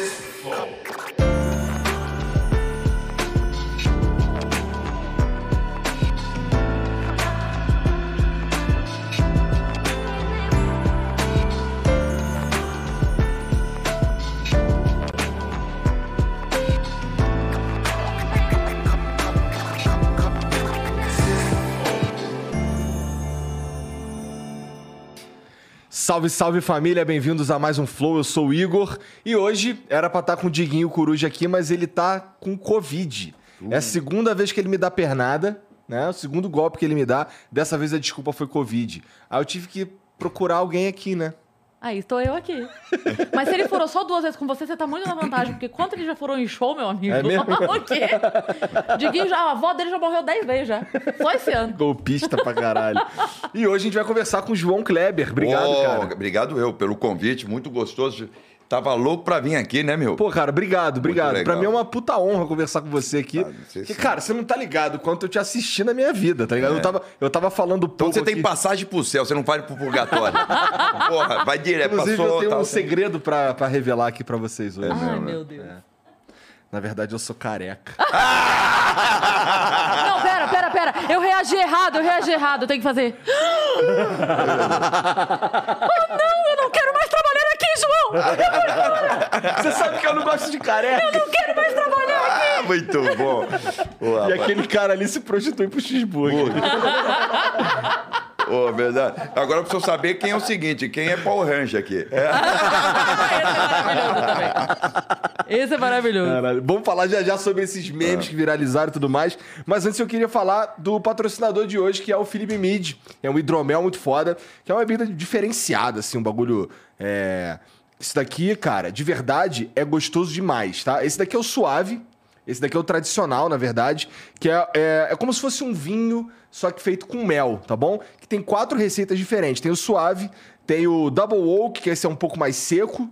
this Salve, salve família, bem-vindos a mais um Flow. Eu sou o Igor e hoje era pra estar com o Diguinho Coruja aqui, mas ele tá com Covid. É a segunda vez que ele me dá pernada, né? O segundo golpe que ele me dá. Dessa vez a desculpa foi Covid. Aí eu tive que procurar alguém aqui, né? Aí estou eu aqui. Mas se ele furou só duas vezes com você, você tá muito na vantagem. Porque quanto ele já furou em show, meu amigo? É mesmo? o quê? Diguinho já, a avó dele já morreu dez vezes já. Só esse ano. Golpista pra caralho. e hoje a gente vai conversar com o João Kleber. Obrigado, Ô, cara. Obrigado eu pelo convite, muito gostoso. Tava louco pra vir aqui, né, meu? Pô, cara, obrigado, obrigado. Pra mim é uma puta honra conversar com você aqui. Ah, se- cara, você não tá ligado o quanto eu te assisti na minha vida, tá ligado? Eu, tava, eu tava falando então pouco você tem aqui. passagem pro céu, você não vai pro purgatório. Porra, vai direto, Inclusive, passou. eu tenho tal. um segredo pra, pra revelar aqui pra vocês hoje. Ai, mesmo, meu Deus. Na verdade, eu sou careca. Não, pera, pera, pera. Eu reagi errado, eu reagi errado. Eu tenho que fazer. oh, não, eu não quero mais trabalhar aqui, João! Você sabe que eu não gosto de careca? Eu não quero mais trabalhar aqui! Ah, muito bom. E rapaz. aquele cara ali se prostitui pro cheeseburger. Ô, verdade. Agora eu preciso saber quem é o seguinte, quem é Paul Range aqui. É. Esse é maravilhoso também. Esse é maravilhoso. Caralho. Vamos falar já já sobre esses memes que viralizaram e tudo mais. Mas antes eu queria falar do patrocinador de hoje, que é o Felipe Mid. É um hidromel muito foda, que é uma bebida diferenciada, assim, um bagulho. É... Esse daqui, cara, de verdade, é gostoso demais, tá? Esse daqui é o suave. Esse daqui é o tradicional, na verdade, que é, é, é como se fosse um vinho, só que feito com mel, tá bom? Que tem quatro receitas diferentes. Tem o suave, tem o double oak, que esse é um pouco mais seco,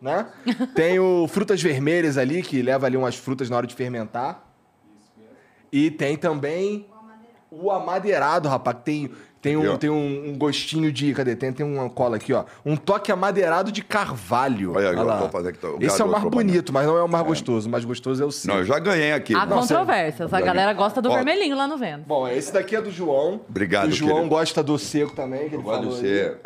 né? Tem o frutas vermelhas ali, que leva ali umas frutas na hora de fermentar. E tem também o amadeirado, rapaz, que tem, tem, um, tem um, um gostinho de. Cadê? Tem, tem uma cola aqui, ó. Um toque amadeirado de carvalho. Olha, eu lá. vou fazer aqui, o Esse é o mais bonito, mas não é o mais gostoso. O mais gostoso é o seu. Não, eu já ganhei aqui. Há controvérsias. A galera gosta do Ó. vermelhinho lá no vento. Bom, esse daqui é do João. Obrigado, O João querido. gosta do seco também, que ele Gosto falou do aí. ser,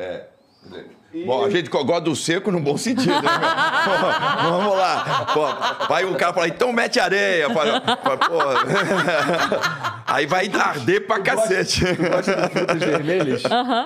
é. Bom, a gente gosta do seco no bom sentido, né? meu? Vamos lá. Pô, vai o cara fala, então mete areia. Fala, fala, pô. Aí vai arder pra cacete. Gosta de frutas vermelhas?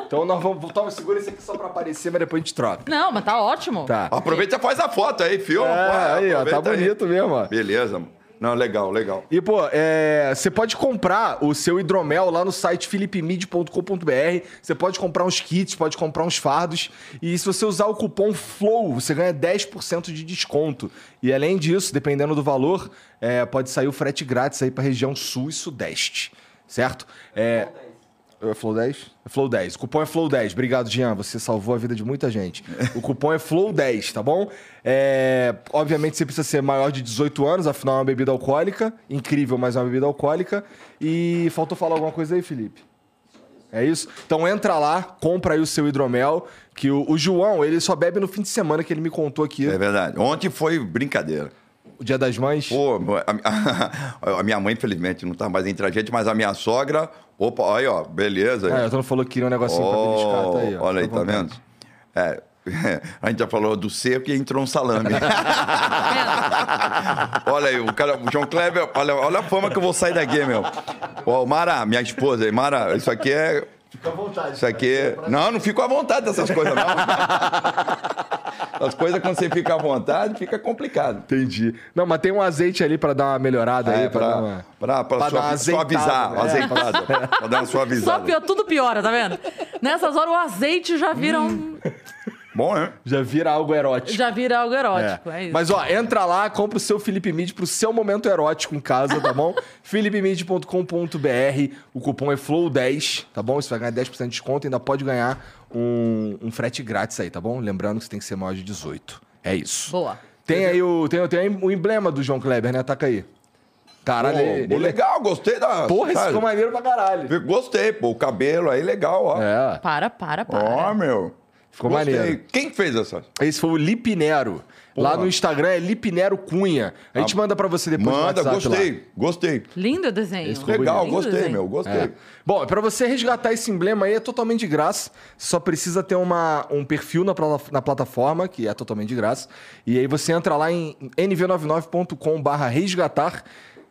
Então nós vamos. Toma, segura esse aqui só pra aparecer, mas depois a gente troca. Não, mas tá ótimo. Tá. Aproveita e faz a foto aí, filma. É, pô, aí, ó, tá aproveita aí. bonito mesmo, ó. Beleza, mano. Não, legal, legal. E, pô, é, você pode comprar o seu hidromel lá no site philipmid.com.br. Você pode comprar uns kits, pode comprar uns fardos. E se você usar o cupom FLOW, você ganha 10% de desconto. E além disso, dependendo do valor, é, pode sair o frete grátis aí pra região sul e sudeste. Certo? É. É Flow 10? É Flow 10. O cupom é Flow 10. Obrigado, Jean. Você salvou a vida de muita gente. O cupom é Flow 10, tá bom? É, Obviamente você precisa ser maior de 18 anos, afinal é uma bebida alcoólica. Incrível, mas é uma bebida alcoólica. E faltou falar alguma coisa aí, Felipe? É isso? Então entra lá, compra aí o seu hidromel, que o, o João, ele só bebe no fim de semana, que ele me contou aqui, É verdade. Ontem foi brincadeira. O Dia das Mães. Pô, a, a minha mãe, infelizmente, não tá mais entre a gente, mas a minha sogra. Opa, aí, ó, beleza. É, eu falou que queria um negocinho pra beliscar, tá aí, ó. Olha aí, tá vendo? É, a gente já falou do seco e entrou um salame. olha aí, o cara, o João Kleber, olha, olha a fama que eu vou sair daqui, meu. Ó, Mara, minha esposa aí, Mara, isso aqui é. Fica à vontade. Isso aqui é. Não, não fico à vontade dessas coisas, não. As coisas, quando você fica à vontade, fica complicado. Entendi. Não, mas tem um azeite ali pra dar uma melhorada aí, É, pra, dar pra, uma... pra, pra, pra dar azeitada, suavizar, né? azeitada. Pra dar uma Só suavizada. pior, tudo piora, tá vendo? Nessas horas o azeite já vira um. Bom, né? Já vira algo erótico. Já vira algo erótico. É, isso. Mas ó, entra lá, compra o seu Felipe Mid pro seu momento erótico em casa, tá bom? philipemid.com.br, o cupom é FLOW10, tá bom? Você vai ganhar 10% de desconto e ainda pode ganhar um, um frete grátis aí, tá bom? Lembrando que você tem que ser maior de 18. É isso. Boa. Tem aí o, tem, tem aí o emblema do João Kleber, né? Taca aí. Caralho, Pô, ele, pô, ele- legal, gostei da. Porra, isso ficou maneiro pra caralho. Gostei, pô, o cabelo aí legal, ó. É. Para, para, para. Ó, meu. Ficou Gostei. maneiro. Quem fez essa? Esse foi o Lipinero. Lá no Instagram é Lipinero Cunha. A gente manda pra você depois Manda, no WhatsApp gostei, lá. gostei. Lindo o desenho. Esse Legal, Lindo gostei, desenho. meu, gostei. É. Bom, para você resgatar esse emblema aí é totalmente de graça. Só precisa ter uma, um perfil na, na plataforma, que é totalmente de graça. E aí você entra lá em nv99.com/barra resgatar.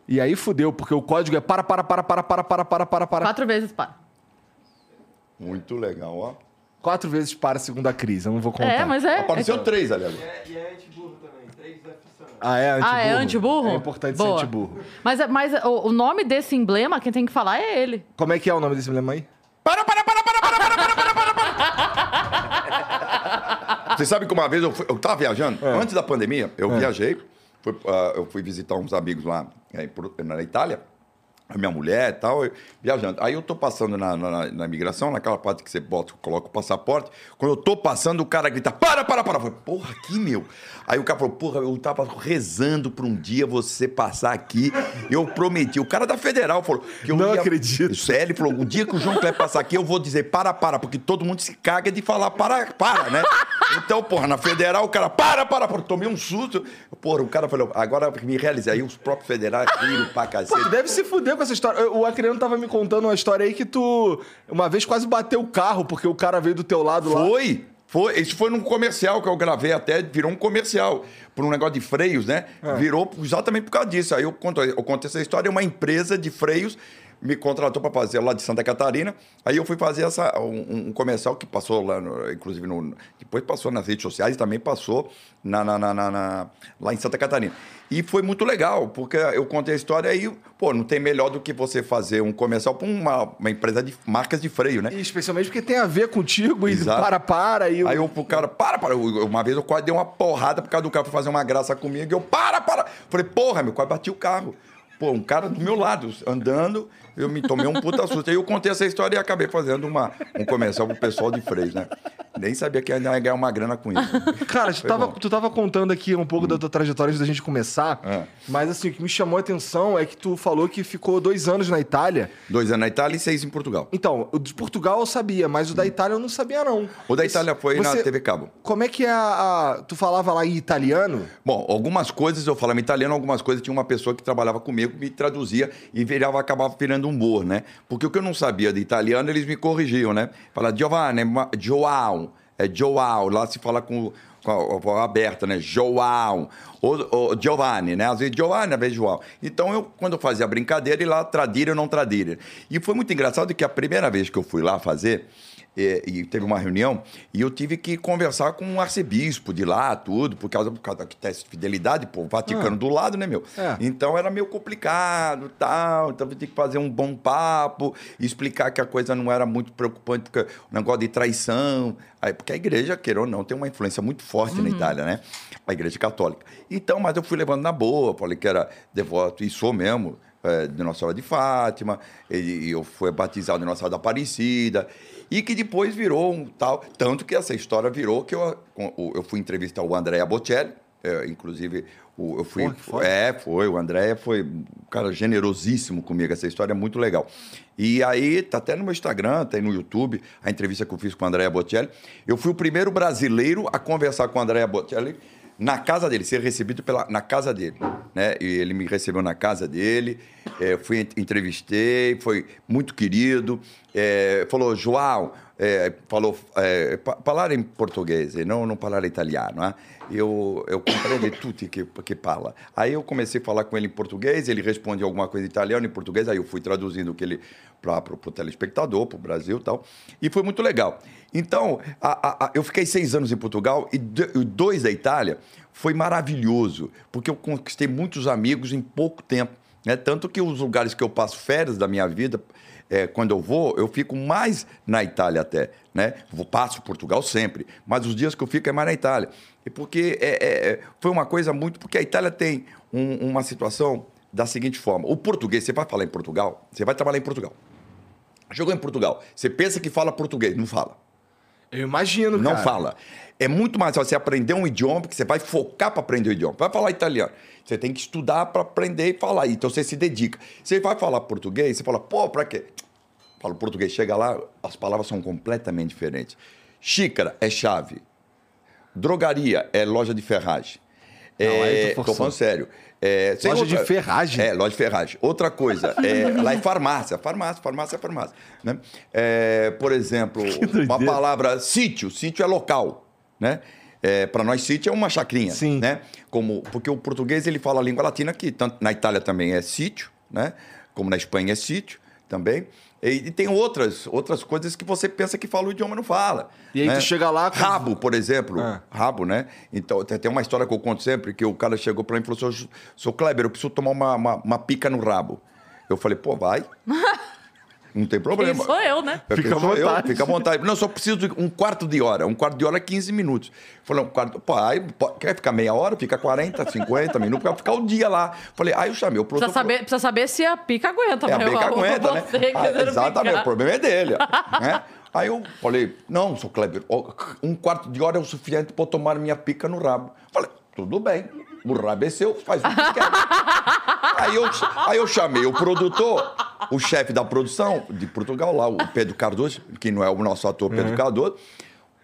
E aí fudeu, porque o código é para, para, para, para, para, para, para, para, para. Quatro vezes para. Muito legal, ó. Quatro vezes para a crise. Eu não vou contar. É, mas é. Apareceu é três ali agora. E é antiburro também. Três funcionando. Ah, é antiburro? Ah, é antiburro? É importante Boa. ser antiburro. Mas, é- mas o, o nome desse emblema, quem tem que falar é ele. Como é que é o nome desse emblema aí? Para, para, para, para, para, para, para, para, para, para. Você sabe que uma vez eu, fui, eu tava viajando, É. antes da pandemia, eu viajei, fui, ah, eu fui visitar uns amigos lá eh, na Itália, a minha mulher e tal, eu- viajando. Aí eu tô passando na, na, na imigração, naquela parte que você bota, coloca o passaporte. Quando eu tô passando, o cara grita: para, para, para. Eu falei, porra, aqui, meu. Aí o cara falou: porra, eu tava rezando pra um dia você passar aqui. Eu prometi. O cara da federal falou que eu Não ia- acredito. Sério, ele falou: o dia que o João Kleber passar aqui, eu vou dizer para, para, porque todo mundo se caga de falar para, para, né? Então, porra, na federal, o cara para, para, para. Tomei um susto. Porra, o cara falou: agora me realizei. Aí os próprios federais riram pra Pô, cacete. tu deve se fuder com essa história. O Acriano tava me contando uma história aí que tu uma vez quase bateu o carro porque o cara veio do teu lado lá. Foi, foi. Isso foi num comercial que eu gravei até, virou um comercial. Por um negócio de freios, né? Virou exatamente por causa disso. Aí eu conto, eu conto essa história, uma empresa de freios me contratou para fazer lá de Santa Catarina. Aí eu fui fazer essa, um, um comercial que passou lá, no- inclusive, no, depois passou nas redes sociais e também passou na, na- na- na- lá em Santa Catarina. E foi muito legal, porque eu contei a história aí, pô, não tem melhor do que você fazer um comercial para uma, uma empresa de marcas de freio, né? E especialmente porque tem a ver contigo e Exato. para, para. E o- Aí eu pro cara, para, para. Eu- Uma vez eu quase dei uma porrada por causa do cara foi fazer uma graça comigo. E eu, para, para. Falei, porra, meu, quase bati o carro. Pô, um cara do meu lado, andando, eu me tomei um puta susto. Aí eu contei essa história e acabei fazendo uma, um comercial pro pessoal de Freis, né? Nem sabia que ainda ia ganhar uma grana com isso. Cara, tu tava, tu tava contando aqui um pouco da tua trajetória antes da gente começar, É. mas assim, o que me chamou a atenção é que tu falou que ficou dois anos na Itália. Dois anos na Itália e seis em Portugal. Então, o de Portugal eu sabia, mas o da Itália eu não sabia, não. O da Itália foi Você- na TV Cabo. Como é que é a, a- Tu falava lá em italiano? Bom, algumas coisas eu falava italiano, algumas coisas tinha uma pessoa que trabalhava comigo, me traduzia e virava, acabava virando humor, né? Porque o que eu não sabia de italiano, eles me corrigiam, né? Fala Giovanni, João, é João, lá se fala com, com a, a aberta, né? João, ou, ou Giovanni, né? Às vezes Giovanni, às vezes João. Então, eu, quando eu fazia a brincadeira, e lá tradira ou não tradira. E foi muito engraçado que a primeira vez que eu fui lá fazer, e, e teve uma reunião e eu tive que conversar com um arcebispo de lá, tudo, por causa, por causa da teste de fidelidade, pô, o Vaticano do lado, né, meu? É. Então era meio complicado tal. Então eu tinha que fazer um bom papo, explicar que a coisa não era muito preocupante, porque o negócio de traição. Aí, porque a igreja, queira ou não, tem uma influência muito forte na Itália, né? A igreja católica. Então, mas eu fui levando na boa, falei que era devoto, e sou mesmo, é, de Nossa Senhora de Fátima, e, e eu fui batizado de Nossa Senhora da Aparecida, e que depois virou um tal. Tanto que essa história virou que eu, eu fui entrevistar o Andrea Bocelli, é, inclusive eu fui. Porra, foda. é, foi. O André foi um cara generosíssimo comigo. Essa história é muito legal. E aí, tá até no meu Instagram, tem no YouTube, a entrevista que eu fiz com o André Bocelli. Eu fui o primeiro brasileiro a conversar com o André Bocelli na casa dele, ser recebido pela, na casa dele. Né? E ele me recebeu na casa dele, é, fui, ent- entrevistei, foi muito querido. É, falou, João, é, falou, é, falar em português, não, não falar italiano. Né? Eu, eu compreendo tudo que, que fala. Aí eu comecei a falar com ele em português, ele responde alguma coisa em italiano, em português, aí eu fui traduzindo o que ele para o telespectador, para o Brasil e tal. E foi muito legal. Então, a- a- a- eu fiquei seis anos em Portugal e dois da Itália. Foi maravilhoso, porque eu conquistei muitos amigos em pouco tempo. Né? Tanto que os lugares que eu passo férias da minha vida, é, quando eu vou, eu fico mais na Itália até, né? Vou, passo Portugal sempre, mas os dias que eu fico é mais na Itália. E porque é, é, é, foi uma coisa muito... Porque a Itália tem um- uma situação da seguinte forma. O português, você vai falar em Portugal, você vai trabalhar em Portugal. Chegou em Portugal, você pensa que fala português, não fala. Eu imagino, Não cara. fala. É muito mais fácil você aprender um idioma, porque você vai focar para aprender o idioma. Vai falar italiano. Você tem que estudar para aprender e falar. Então você se dedica. Você vai falar português, você fala, pô, para quê? Fala português, chega lá, as palavras são completamente diferentes. Xícara é chave. Drogaria é loja de ferragem. Não, É, tô falando sério. É, Loja de ferragem? É, loja de ferragem. Outra coisa, é, lá é farmácia. Farmácia, farmácia, farmácia. Né? É, por exemplo, uma palavra sítio. Sítio é local, né? É, para nós, sítio é uma chacrinha, Sim. né? Como, porque o português ele fala a língua latina que tanto na Itália também é sítio, né? Como na Espanha é sítio também. E, e tem outras, outras coisas que você pensa que fala o idioma e não fala. E aí né? tu chega lá com- Rabo, por exemplo. Ah. Rabo, né? Então, tem, uma história que eu conto sempre, que o cara chegou pra mim e falou assim, sou Kleber, eu preciso tomar uma, uma, uma pica no rabo. Eu falei, pô, vai. Não tem problema. Quem sou eu, né? É, Fica à sou eu, vontade. fica à vontade. Não, só preciso de um quarto de hora. Um quarto de hora é 15 minutos. Falei, um quarto. Pô, aí, pô, quer ficar meia hora? Fica 40, 50 minutos, quer ficar o dia lá. Falei, aí eu chamei o produtor. Precisa saber, precisa saber se a pica aguenta, É, a meu pica aguenta, né? Você Ah, exatamente, picar. o problema é dele. né? Aí eu falei, não, sou Kleber, um quarto de hora é o suficiente para eu tomar minha pica no rabo. Falei, tudo bem, o rabo é seu, faz o que quer. aí, eu, aí eu chamei o produtor, o chefe da produção de Portugal lá, o Pedro Cardoso, que não é o nosso ator Pedro Cardoso,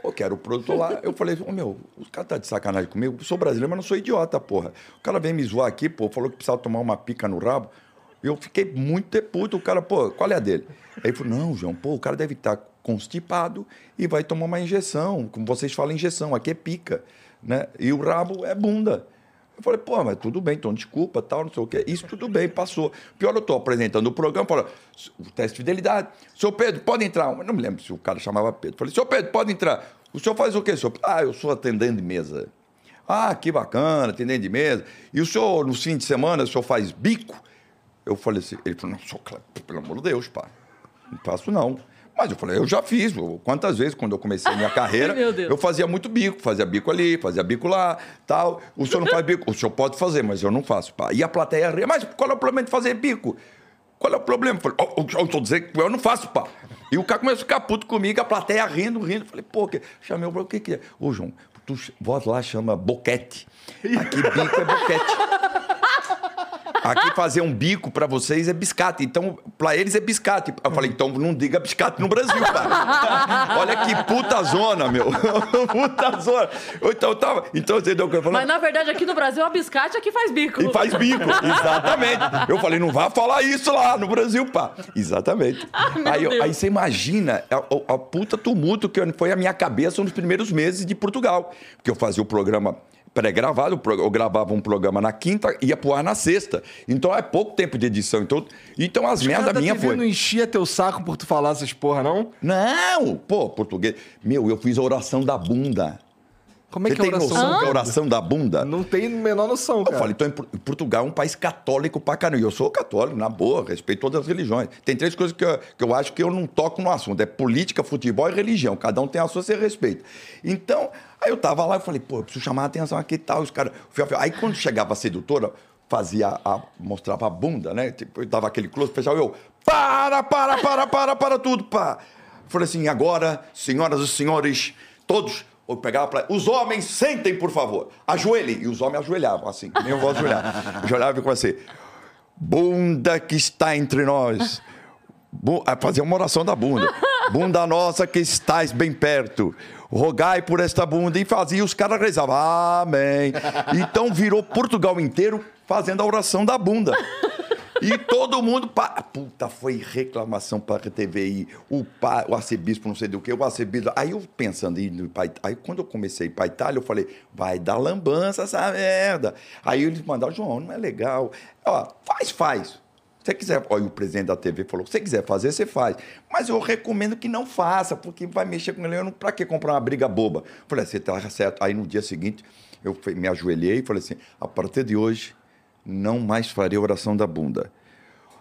eu quero o produtor lá. Eu falei, ô meu, o cara tá de sacanagem comigo. Eu sou brasileiro, mas não sou idiota, porra. O cara vem me zoar aqui, pô, falou que precisava tomar uma pica no rabo. Eu fiquei muito puto. O cara, pô, qual é a dele? Aí ele falou, não, João, pô, o cara deve estar constipado e vai tomar uma injeção. Como vocês falam, injeção, aqui é pica, né? E o rabo é bunda. Eu falei, pô, mas tudo bem, então desculpa, tal, não sei o quê. Isso tudo bem, passou. Pior, eu estou apresentando o programa, falo, o teste de fidelidade. Senhor Pedro, pode entrar. Eu não me lembro se o cara chamava Pedro. Falei, senhor Pedro, pode entrar. O senhor faz o quê, senhor? Ah, eu sou atendente de mesa. Ah, que bacana, atendente de mesa. E o senhor, no fim de semana, o senhor faz bico? Eu falei assim, ele falou, não, Cleber, pelo amor de Deus, pá, não faço não. Mas eu falei, eu já fiz. Quantas vezes, quando eu comecei minha carreira, eu fazia muito bico, fazia bico ali, fazia bico lá, tal. O senhor não faz bico? O senhor pode fazer, mas eu não faço. Pá. E a plateia ria, mas qual é o problema de fazer bico? Qual é o problema? Eu falei, "Ó, eu eu tô dizendo que eu não faço, pá. E o cara começou a ficar puto comigo, a plateia rindo, rindo. Eu falei, pô, que... chamei o o que que é? Ô, João, tu voz lá chama boquete. Aqui bico é boquete. Aqui fazer um bico pra vocês é biscate. Então, pra eles é biscate. Eu falei, então não diga biscate no Brasil, cara. Olha que puta zona, meu. puta zona. Então, eu tava. Então, você entendeu o que eu falei? Mas na verdade aqui no Brasil, a biscate aqui faz bico. E faz bico, exatamente. Eu falei, não vá falar isso lá no Brasil, pá. Exatamente. meu aí, eu- aí você imagina a, a puta tumulto que foi a minha cabeça nos primeiros meses de Portugal. Porque eu fazia o programa pré-gravado, eu gravava um programa na quinta e ia pro ar na sexta. Então é pouco tempo de edição. Então, então as merda da minha TV foi. não enchia teu saco por tu falar essas porra, não? Não, pô, português. Meu, eu fiz a oração da bunda. Como é Você que é tem oração? noção da que é oração da bunda? Não tem a menor noção, Eu cara. falei, então em Por- Portugal é um país católico pra caramba. E eu sou católico, na boa, respeito todas as religiões. Tem três coisas que eu, que eu acho que eu não toco no assunto: é política, futebol e religião. Cada um tem a sua, você respeita. Então, aí eu tava lá e falei, pô, eu preciso chamar a atenção aqui e tal. Os caras. Aí quando chegava a sedutora, fazia a. mostrava a bunda, né? Tipo, eu dava aquele close, fechava eu. Para, para, para, para, para tudo, pá. Falei assim, agora, senhoras e senhores, todos. Eu pegava pra... Os homens, sentem, por favor. Ajoelhem. E os homens ajoelhavam, assim. que Nem eu vou ajoelhar. Ajoelhava e comecei. Bunda que está entre nós. Fazia uma oração da bunda. Bunda nossa que estás bem perto. Rogai por esta bunda. E fazia, os caras rezavam. Amém. Então virou Portugal inteiro fazendo a oração da bunda. E todo mundo. Pa... Puta, foi reclamação para a TVI. O, pa... o arcebispo, não sei do que, o arcebispo. Aí eu pensando ir pra Aí quando eu comecei para Itália, eu falei, vai dar lambança essa merda. Aí eles mandaram, João, não é legal. Ó, faz, faz. Se você quiser, olha, o presidente da TV falou: se você quiser fazer, você faz. Mas eu recomendo que não faça, porque vai mexer com ele. Eu não, pra que comprar uma briga boba? Falei, você tá certo. Aí no dia seguinte, eu me ajoelhei e falei assim: a partir de hoje, não mais farei oração da bunda.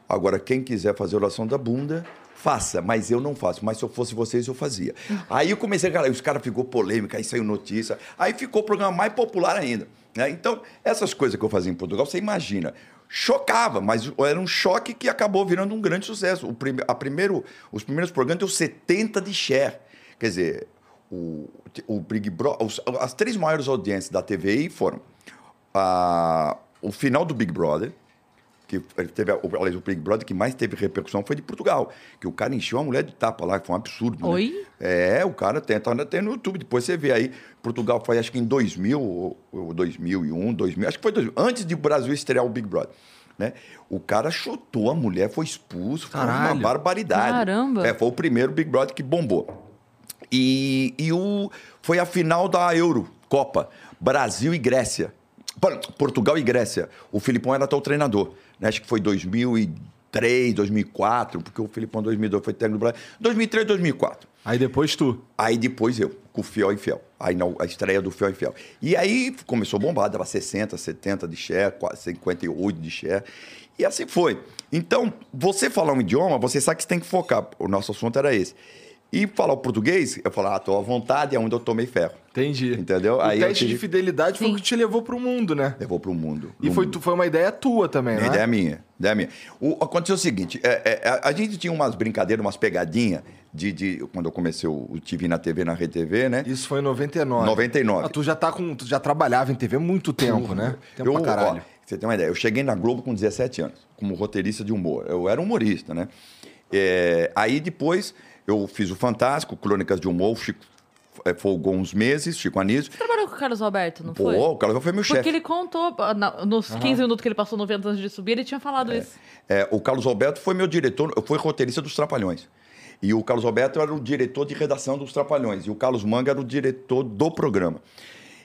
Agora, quem quiser fazer oração da bunda, faça, mas eu não faço. Mas se eu fosse vocês, eu fazia. Aí eu comecei, cara, os caras ficou polêmica, aí saiu notícia, aí ficou o programa mais popular ainda. né? Então, essas coisas que eu fazia em Portugal, você imagina, chocava, mas era um choque que acabou virando um grande sucesso. O prime- a primeiro, os primeiros programas deu 70 de share. Quer dizer, o, o Big Brother, as três maiores audiências da TVI foram a- o final do Big Brother, que teve, o, aliás, o Big Brother que mais teve repercussão foi de Portugal. Que o cara encheu a mulher de tapa lá, que foi um absurdo. né? Oi? É, o cara tem, tá, tem no YouTube. Depois você vê aí. Portugal foi, acho que em 2000, ou, ou 2001, 2000, acho que foi 2000, antes de o Brasil estrear o Big Brother. Né? O cara chutou a mulher, foi expulso, foi uma Caralho. barbaridade. Caramba. É, foi o primeiro Big Brother que bombou. E, e o, foi a final da Euro, Copa, Brasil e Grécia. Portugal e Grécia. O Filipão era até o treinador. né? Acho que foi 2003, 2004, porque o Filipão em 2002 foi técnico do Brasil. 2003, 2004. Aí depois tu. Aí depois eu, com o Fiel e Fiel. Aí na, a estreia do Fiel e Fiel. E aí começou a bombar, dava 60, 70 de share, quase 58 de share. E assim foi. Então, você falar um idioma, você sabe que você tem que focar. O nosso assunto era esse. E falar o português, eu falava, ah, tô à vontade, é onde eu tomei ferro. Entendi. Entendeu? O Aí teste de tive- fidelidade foi o Sim. que te levou pro mundo, né? Levou pro mundo. E No foi, mundo. foi uma ideia tua também, A né? ideia é minha, ideia minha. O, aconteceu o seguinte, é, é, a, a gente tinha umas brincadeiras, umas pegadinhas de, de- quando eu comecei o, o TV na TV, na Rede TV, né? Isso foi em 99. 99. Ah, tu já tá com. Tu já trabalhava em TV há muito tempo, né? Tempo eu, pra caralho. ó, você tem uma ideia, eu cheguei na Globo com 17 anos, como roteirista de humor. Eu era humorista, né? É, aí depois eu fiz o Fantástico, Crônicas de Humor, o Chico é, folgou uns meses, Chico Anísio. Você trabalhou com o Carlos Roberto, não Pô, foi? o cara foi meu Porque chefe. ele contou, na- nos 15 minutos que ele passou no vento antes de subir, ele tinha falado isso. É, o Carlos Alberto foi meu diretor, foi roteirista dos Trapalhões. E o Carlos Alberto era o diretor de redação dos Trapalhões. E o Carlos Manga era o diretor do programa.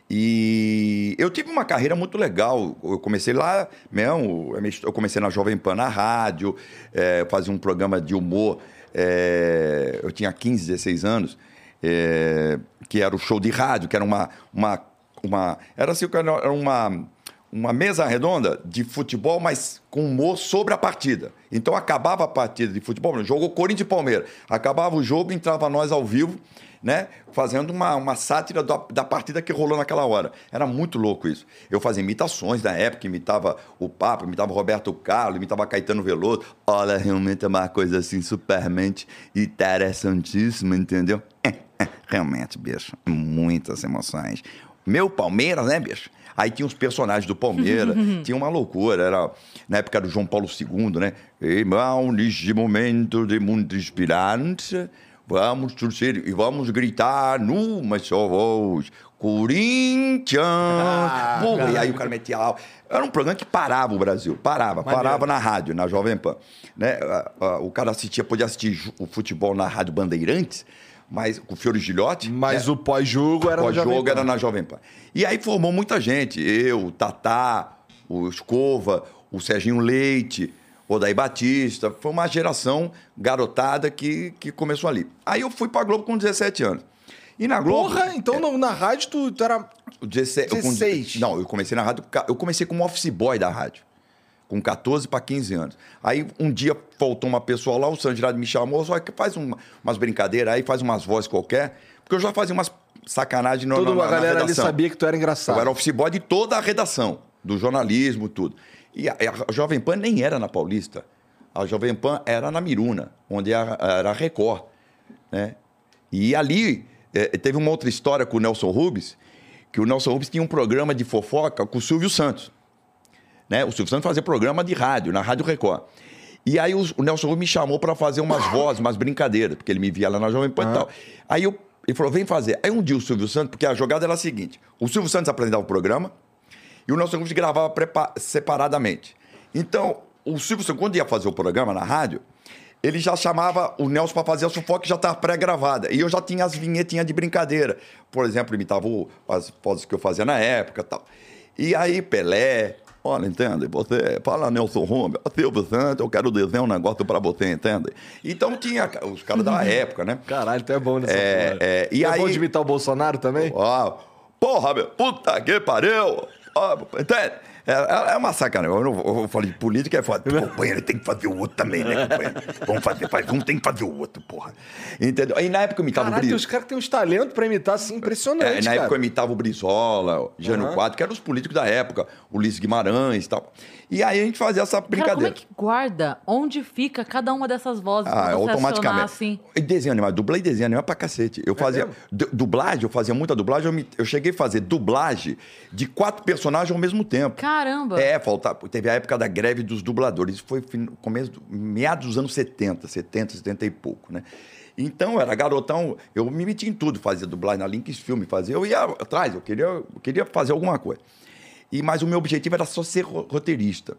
E eu tive uma carreira muito legal. Eu comecei lá mesmo, eu comecei na Jovem Pan na rádio, é, fazia um programa de humor. É, eu tinha 15, 16 anos, é, que era o show de rádio, que era uma. uma, uma era assim, era uma uma mesa redonda de futebol, mas com humor sobre a partida. Então acabava a partida de futebol, jogou Corinthians e Palmeiras. Acabava o jogo, entrava nós ao vivo, né? Fazendo uma, uma sátira da, da partida que rolou naquela hora. Era muito louco isso. Eu fazia imitações na época, imitava o Papa, imitava Roberto Carlos, imitava Caetano Veloso. Olha, realmente é uma coisa assim supermente interessantíssima, entendeu? realmente, bicho, muitas emoções. Meu Palmeiras, né, bicho? Aí tinha os personagens do Palmeiras, tinha uma loucura, era na época do João Paulo II, né? Irmão, neste momento de muito inspirante, vamos torcer e vamos gritar numa só voz, Corinthians! Porra, e aí o cara metia lá. Era um programa que parava o Brasil, parava, parava na rádio, na Jovem Pan. Né? Ah, ah, O cara assistia, podia assistir o futebol na Rádio Bandeirantes, mas com o Fiore Gilhote. Mas né? o pós-jogo era pós-jogo Pan. era na Jovem Pan. E aí formou muita gente. Eu, o Tatá, o Escova, o Serginho Leite, o Daí Batista. Foi uma geração garotada que, que começou ali. Aí eu fui pra Globo com 17 anos. E na Globo. Porra, então no- na rádio tu, tu era. O 16, eu com- 16. não, eu comecei na rádio. Eu comecei como office boy da rádio. Com 14 para 15 anos. Aí um dia faltou uma pessoa lá, o Sandro Girardi me chamou, só que faz uma- umas brincadeiras aí, faz umas vozes qualquer. Porque eu já fazia umas sacanagens no, Toda na, a na galera ali sabia que tu era engraçado. Eu era office boy de toda a redação, do jornalismo, tudo. E a, a Jovem Pan nem era na Paulista. A Jovem Pan era na Miruna, onde era, era a Record. Né? E ali eh, teve uma outra história com o Nelson Rubens, que o Nelson Rubens tinha um programa de fofoca com o Silvio Santos. Né? O Silvio Santos fazia programa de rádio, na Rádio Record. E aí o Nelson Rubens me chamou para fazer umas vozes, umas brincadeiras, porque ele me via lá na Jovem Pan e tal. Aí eu, ele falou, vem fazer. Aí um dia o Silvio Santos, porque a jogada era a seguinte, o Silvio Santos apresentava o programa e o Nelson Rubens gravava separadamente. Então, o Silvio Santos, quando ia fazer o programa na rádio, ele já chamava o Nelson para fazer a sufoca que já estava pré-gravada. E eu já tinha as vinhetinhas de brincadeira. Por exemplo, imitava o- as vozes que eu fazia na época e tal. E aí, Pelé, olha, entende? Você fala Nelson Rubens, Silvio Santos, eu quero desenhar um negócio para você, entende? Então tinha os caras da época, né? Caralho, tu é bom nessa É, porra. é, e é aí- bom de imitar o Bolsonaro também? Ó, porra, meu, puta que pariu! Ó, entende? É, é- é uma sacanagem. Eu, não, eu falei de política, eu falei, companheiro, tem que fazer o outro também, né, companheiro? Vamos fazer, faz um, tem que fazer o outro, porra. Entendeu? Aí na época eu imitava o Brizola. uns caras têm uns talentos pra imitar assim impressionante, É, na cara. época eu imitava o Brizola, o Jânio Aham. Quadro, que eram os políticos da época, Ulisses Guimarães e tal. E aí a gente fazia essa Cara, como é brincadeira. que guarda onde fica cada uma dessas vozes Ah, você automaticamente. assim? E desenho animado, dublei desenho animado pra cacete. Eu fazia mesmo? du- dublagem, eu fazia muita dublagem. Eu, me- eu cheguei a fazer dublagem de quatro personagens ao mesmo tempo. Caramba! É, faltava. Teve a época da greve dos dubladores. Isso foi começo, do- meados dos anos 70, 70, 70 e pouco, né? Então, eu era garotão, eu me meti em tudo, fazia dublagem na Links Film, fazia, eu ia atrás, eu queria, eu queria fazer alguma coisa. E, mas o meu objetivo era só ser ro- roteirista.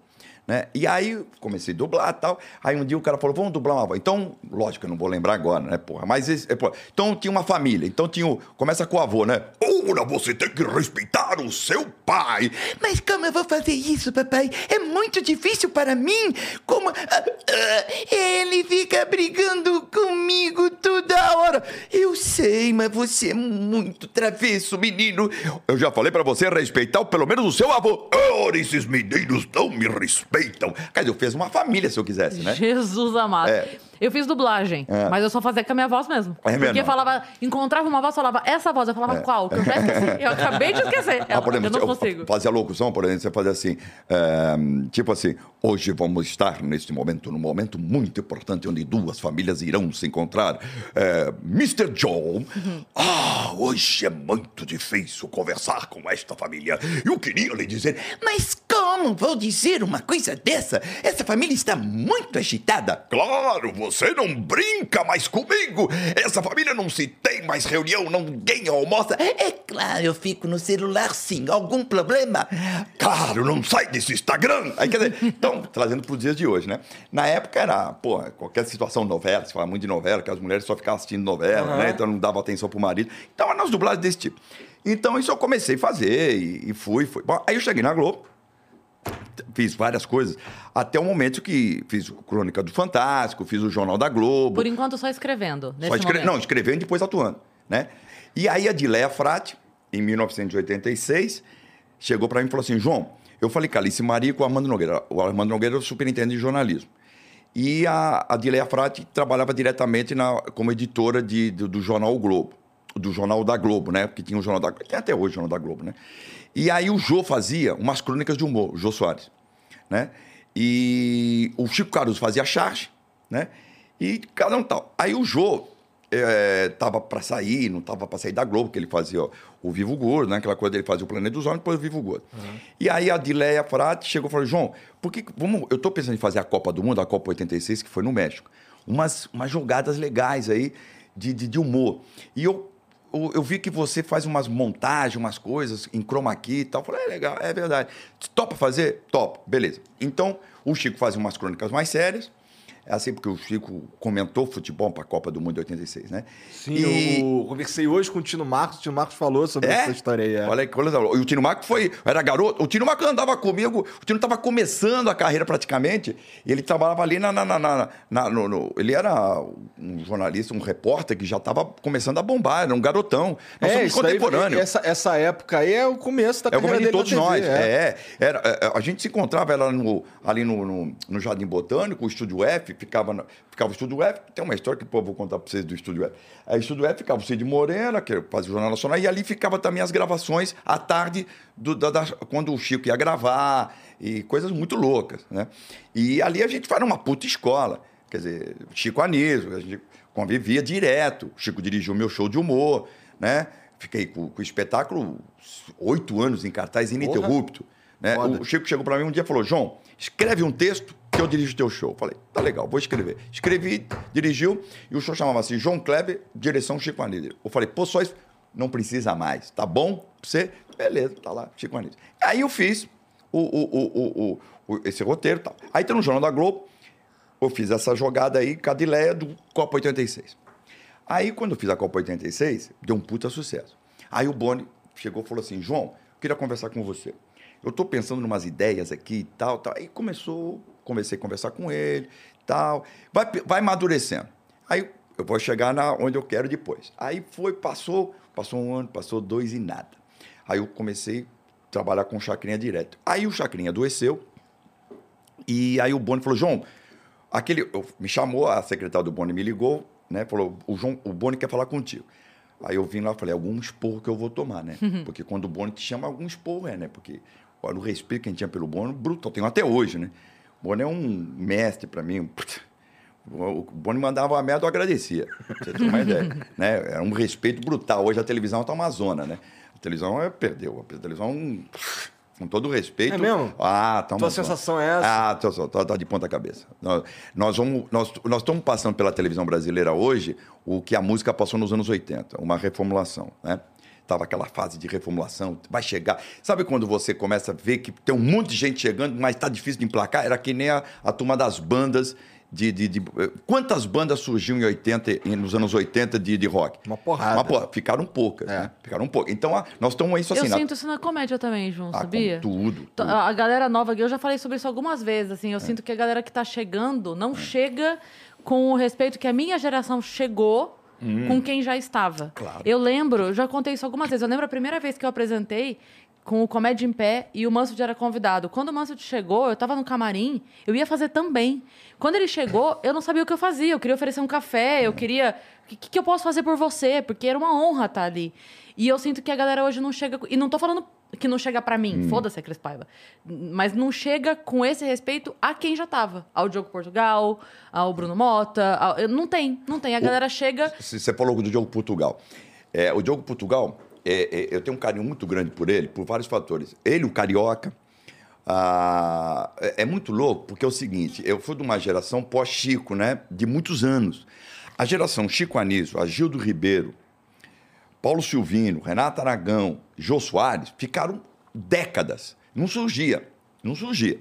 Né? E aí comecei a dublar e tal. Aí um dia o cara falou: vamos dublar uma voz. Então, lógico, eu não vou lembrar agora, né, porra? Mas esse, é, porra. então tinha uma família. Então tinha o. Começa com o avô, né? Ora, você tem que respeitar o seu pai. Mas como eu vou fazer isso, papai? É muito difícil para mim. Como. ah, ah, ele fica brigando comigo toda hora. Eu sei, mas você é muito travesso, menino. Eu já falei pra você respeitar pelo menos o seu avô. Ora, esses meninos não me respeitam. Quer dizer, eu fiz uma família se eu quisesse, né? Jesus amado. É. Eu fiz dublagem, É. mas eu só fazia com a minha voz mesmo. É? Porque falava, encontrava uma voz, falava essa voz, eu falava É. qual? Que eu já esqueci. Eu acabei de esquecer. Ah, por eu exemplo, não eu consigo. fazia locução, por exemplo, você fazia assim, é, tipo assim, hoje vamos estar neste momento, num momento muito importante, onde duas famílias irão se encontrar. É, Mr. John, ah, hoje é muito difícil conversar com esta família. Eu queria lhe dizer, Mas como vou dizer uma coisa dessa? Essa família está muito agitada. Claro, você não brinca mais comigo. Essa família não se tem mais reunião, ninguém almoça. É claro, eu fico no celular sim. Algum problema? Claro, não sai desse Instagram. Aí, quer dizer, então, trazendo para os dias de hoje, né? Na época era, pô, qualquer situação novela, se fala muito de novela, que as mulheres só ficavam assistindo novela, né? Então não dava atenção pro marido. Então eram as dublagens desse tipo. Então isso eu comecei a fazer e, e fui, fui. Bom, aí eu cheguei na Globo, fiz várias coisas, até o momento que fiz Crônica do Fantástico, fiz o Jornal da Globo. Por enquanto, só escrevendo. Nesse Só escre... Não, escrevendo e depois atuando, né? E aí a Dileia Frati, em 1986, chegou para mim e falou assim, João, eu falei com a Alice Maria com o Armando Nogueira. O Armando Nogueira é o superintendente de jornalismo. E a, a Dileia Frati trabalhava diretamente na, como editora de, do, do jornal O Globo, do jornal da Globo, né? Porque tinha o jornal da Globo, tem até hoje o jornal da Globo, né? E aí o Jô fazia umas crônicas de humor, o Jô Soares, né? E o Chico Caruso fazia charge, né? E cada um tal. Aí o Jô é, tava para sair, não tava para sair da Globo, que ele fazia ó, o Vivo Gordo, né? Aquela coisa dele fazia o Planeta dos Homens, depois o Vivo Gordo. E aí a Dileia Frati chegou e falou: João, por que, vamos, eu tô pensando em fazer a Copa do Mundo, a Copa 86, que foi no México. Umas, umas jogadas legais aí de, de, de humor. E eu, eu, vi que você faz umas montagens, umas coisas em chroma key e tal. Eu falei, é legal, é verdade. Topa fazer? Topa, beleza. Então, o Chico fazia umas crônicas mais sérias. É assim, porque o Chico comentou futebol para a Copa do Mundo de 86, né? Sim, E- eu conversei hoje com o Tino Marcos, o Tino Marcos falou sobre É? essa história aí. é. Olha que coisa. E o Tino Marco foi. Era garoto. O Tino Marco andava comigo. O Tino estava começando a carreira praticamente. E ele trabalhava ali na. na, na, na- no, no- ele era um jornalista, um repórter que já estava começando a bombar. Era um garotão. Nós somos isso daí- contemporâneos. essa, essa época aí é o começo da É o carreira comando de dele na todos nós. É. Era, é, a gente se encontrava ela no- ali no, no, no Jardim Botânico, o Estúdio F, ficava, na- ficava o Estúdio F. Tem uma história que pô, eu vou contar para vocês do Estúdio F. Aí o Estúdio F ficava o Cid Moreira, que fazia o Jornal Nacional, e ali ficava também as gravações à tarde, do- da- da- quando o Chico ia gravar, e coisas muito loucas. Né? E ali a gente faz uma puta escola. Quer dizer, Chico Anísio, a gente convivia direto. O Chico dirigiu o meu show de humor, né? Fiquei com, com o espetáculo oito anos em cartaz ininterrupto. Né? O Chico chegou para mim um dia e falou: João, escreve um texto que eu dirijo o teu show. Falei, tá legal, vou escrever. Escrevi, dirigiu, e o show chamava assim: João Kleber, direção Chico Anísio. Eu falei, pô, só isso, não precisa mais, tá bom? Você, beleza, tá lá, Chico Anísio. Aí eu fiz o, o, o, o, esse roteiro e tal. Aí tá no Jornal da Globo, eu fiz essa jogada aí, Cadileia do Copa 86. Aí, quando eu fiz a Copa 86, deu um puta sucesso. Aí o Boni chegou e falou assim: João, queria conversar com você. Eu estou pensando em umas ideias aqui e tal, tal. Aí começou, comecei a conversar com ele, tal. Vai, vai amadurecendo. Aí eu vou chegar na, onde eu quero depois. Aí foi, passou, passou um ano, passou dois e nada. Aí eu comecei a trabalhar com o Chacrinha direto. Aí o Chacrinha adoeceu, e aí o Boni falou, João, aquele, eu- me chamou, a secretária do Boni me ligou, né? Falou, o, João, o Boni quer falar contigo. Aí eu vim lá e falei, algum esporro que eu vou tomar, né? Porque quando o Boni te chama, algum esporro é, né? Porque olha, o respeito que a gente tinha pelo Boni, brutal, tenho até hoje, né? O Boni é um mestre para mim. O Boni mandava uma merda, eu agradecia. Você ter uma ideia. né? Era um respeito brutal. Hoje a televisão está uma zona, né? A televisão é, perdeu. A televisão Com todo respeito. É mesmo? Ah, tá uma Tua zona. sensação é essa? Ah, tô, tô, tô, tá de ponta cabeça. Nós, nós, vamos, nós, nós estamos passando pela televisão brasileira hoje o que a música passou nos anos 80, uma reformulação, né? Tava aquela fase de reformulação, vai chegar. Sabe quando você começa a ver que tem um monte de gente chegando, mas tá difícil de emplacar? Era que nem a, a turma das bandas de, de, de- Quantas bandas surgiam em 80, em- nos anos 80 de, de rock? Uma porrada. Uma porra, ficaram poucas, É. né? Ficaram poucas. Então, a- nós estamos isso assim. eu na- sinto isso na comédia também, João, Ah, com sabia? tudo, tudo. A galera nova, eu já falei sobre isso algumas vezes, assim, É. eu sinto que a galera que tá chegando não chega com o respeito que a minha geração chegou com quem já estava. Hum. Claro. Eu lembro, já contei isso algumas vezes, eu lembro a primeira vez que eu apresentei com o Comédia em Pé e o Mansfield era convidado. Quando o Mansfield chegou, eu tava no camarim, eu ia fazer também. Quando ele chegou, eu não sabia o que eu fazia. Eu queria oferecer um café, eu queria... O que, que eu posso fazer por você? Porque era uma honra estar ali. E eu sinto que a galera hoje não chega... E não tô falando que não chega pra mim, foda-se a Cris Paiva. Mas não chega com esse respeito a quem já tava. Ao Diogo Portugal, ao Bruno Mota. ao- Não tem, não tem. A galera chega... Se Você falou do Diogo Portugal. É, o Diogo Portugal, é, é, eu tenho um carinho muito grande por ele, por vários fatores. Ele, o carioca, ah, é, é muito louco, porque é o seguinte: eu fui de uma geração pós-Chico, né? De muitos anos. A geração Chico Anísio, Agildo Ribeiro, Paulo Silvino, Renato Aragão, Jô Soares ficaram décadas. Não surgia, não surgia.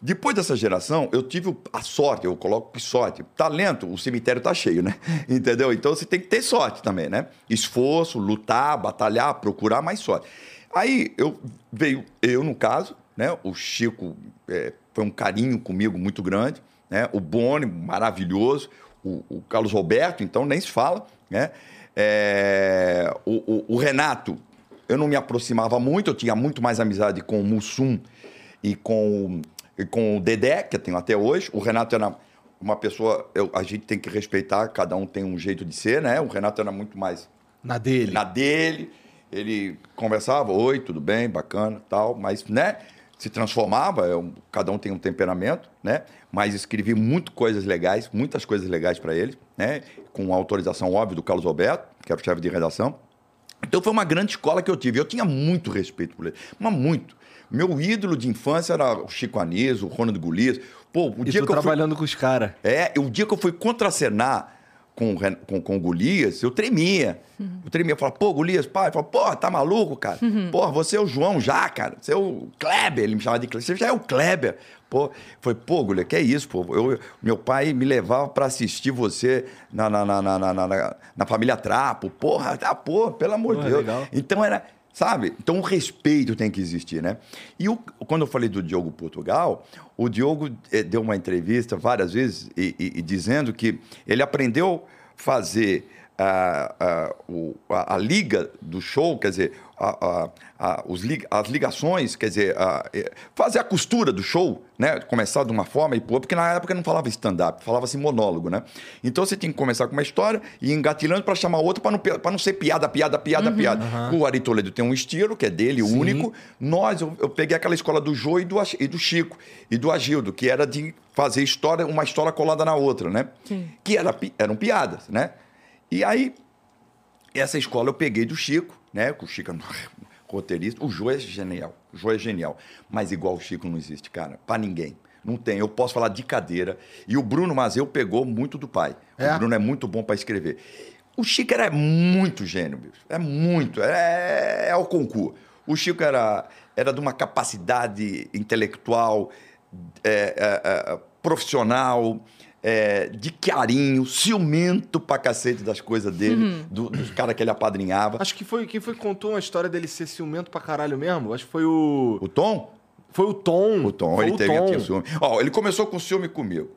Depois dessa geração, eu tive a sorte, eu coloco que sorte. Talento, o cemitério tá cheio, né? Entendeu? Então você tem que ter sorte também, né? Esforço, lutar, batalhar, procurar mais sorte. Aí eu veio, eu no caso, né? O Chico é, foi um carinho comigo muito grande, né? O Boni, maravilhoso. O, o Carlos Roberto, então nem se fala, né? É, o, o- o Renato, eu não me aproximava muito, eu tinha muito mais amizade com o Mussum e com, e com o Dedé, que eu tenho até hoje. O Renato era uma pessoa, eu- a gente tem que respeitar, cada um tem um jeito de ser, né? O Renato era muito mais Na dele. na dele, ele conversava, oi, tudo bem, bacana, tal, mas, né, se transformava, é um- cada um tem um temperamento, né, mas escrevi muito coisas legais, muitas coisas legais para ele, né, com autorização óbvia do Carlos Alberto, que era o chefe de redação. Então foi uma grande escola que eu tive. Eu tinha muito respeito por ele, mas muito. Meu ídolo de infância era o Chico Anísio, o Ronald Golias. Pô, o E dia que eu fui trabalhando com os caras. é, o dia que eu fui contracenar com, com, com o Golias, eu tremia. Eu tremia. Eu falava, pô, Golias, pai. Eu falava, pô, tá maluco, cara? Pô, você é o João já, cara. Você é o Kleber. Ele me chamava de Kleber. Você já é o Kleber. Pô, foi, pô, Golias, que é isso, pô? Eu, meu pai me levava pra assistir você na, na, na, na, na, na- na família Trapo. Porra, tá, pô, pelo amor de Deus. legal. Então era, sabe? Então o respeito tem que existir, né? E o- quando eu falei do Diogo Portugal, o Diogo eh, deu uma entrevista várias vezes e, e- e dizendo que ele aprendeu fazer o- a, a liga do show, quer dizer, a- a- a- os as ligações, quer dizer, a- eh, fazer a costura do show, né? Começar de uma forma e pôr, porque na época não falava stand-up, falava-se monólogo, né? Então você tinha que começar com uma história e engatilhando para chamar outra para não, pra não ser piada, piada, piada, piada. O Ari Toledo tem um estilo que é dele, Sim. único. Nós, eu, eu peguei aquela escola do Jô e do, e do Chico e do Agildo, que era de fazer história, uma história colada na outra, né? Sim. Que era, eram piadas, né? E aí, essa escola eu peguei do Chico, né? O Chico é um roteirista. O Jô é genial. O é genial. Mas igual o Chico não existe, cara. Pra ninguém. Não tem. Eu posso falar de cadeira. E o Bruno Mazeu pegou muito do pai. É? O Bruno é muito bom pra escrever. O Chico era muito gênio, bicho. É muito. É, é o concurso. O Chico era, era de uma capacidade intelectual, é, é, é, profissional, é, de carinho, ciumento pra cacete das coisas dele, do- dos caras que ele apadrinhava. Acho que foi quem foi que contou uma história dele ser ciumento pra caralho mesmo. Acho que foi o. O Tom? Foi o Tom. O Tom, Foi ele o teve Tom. tinha ciúme. Ó, ele começou com ciúme comigo.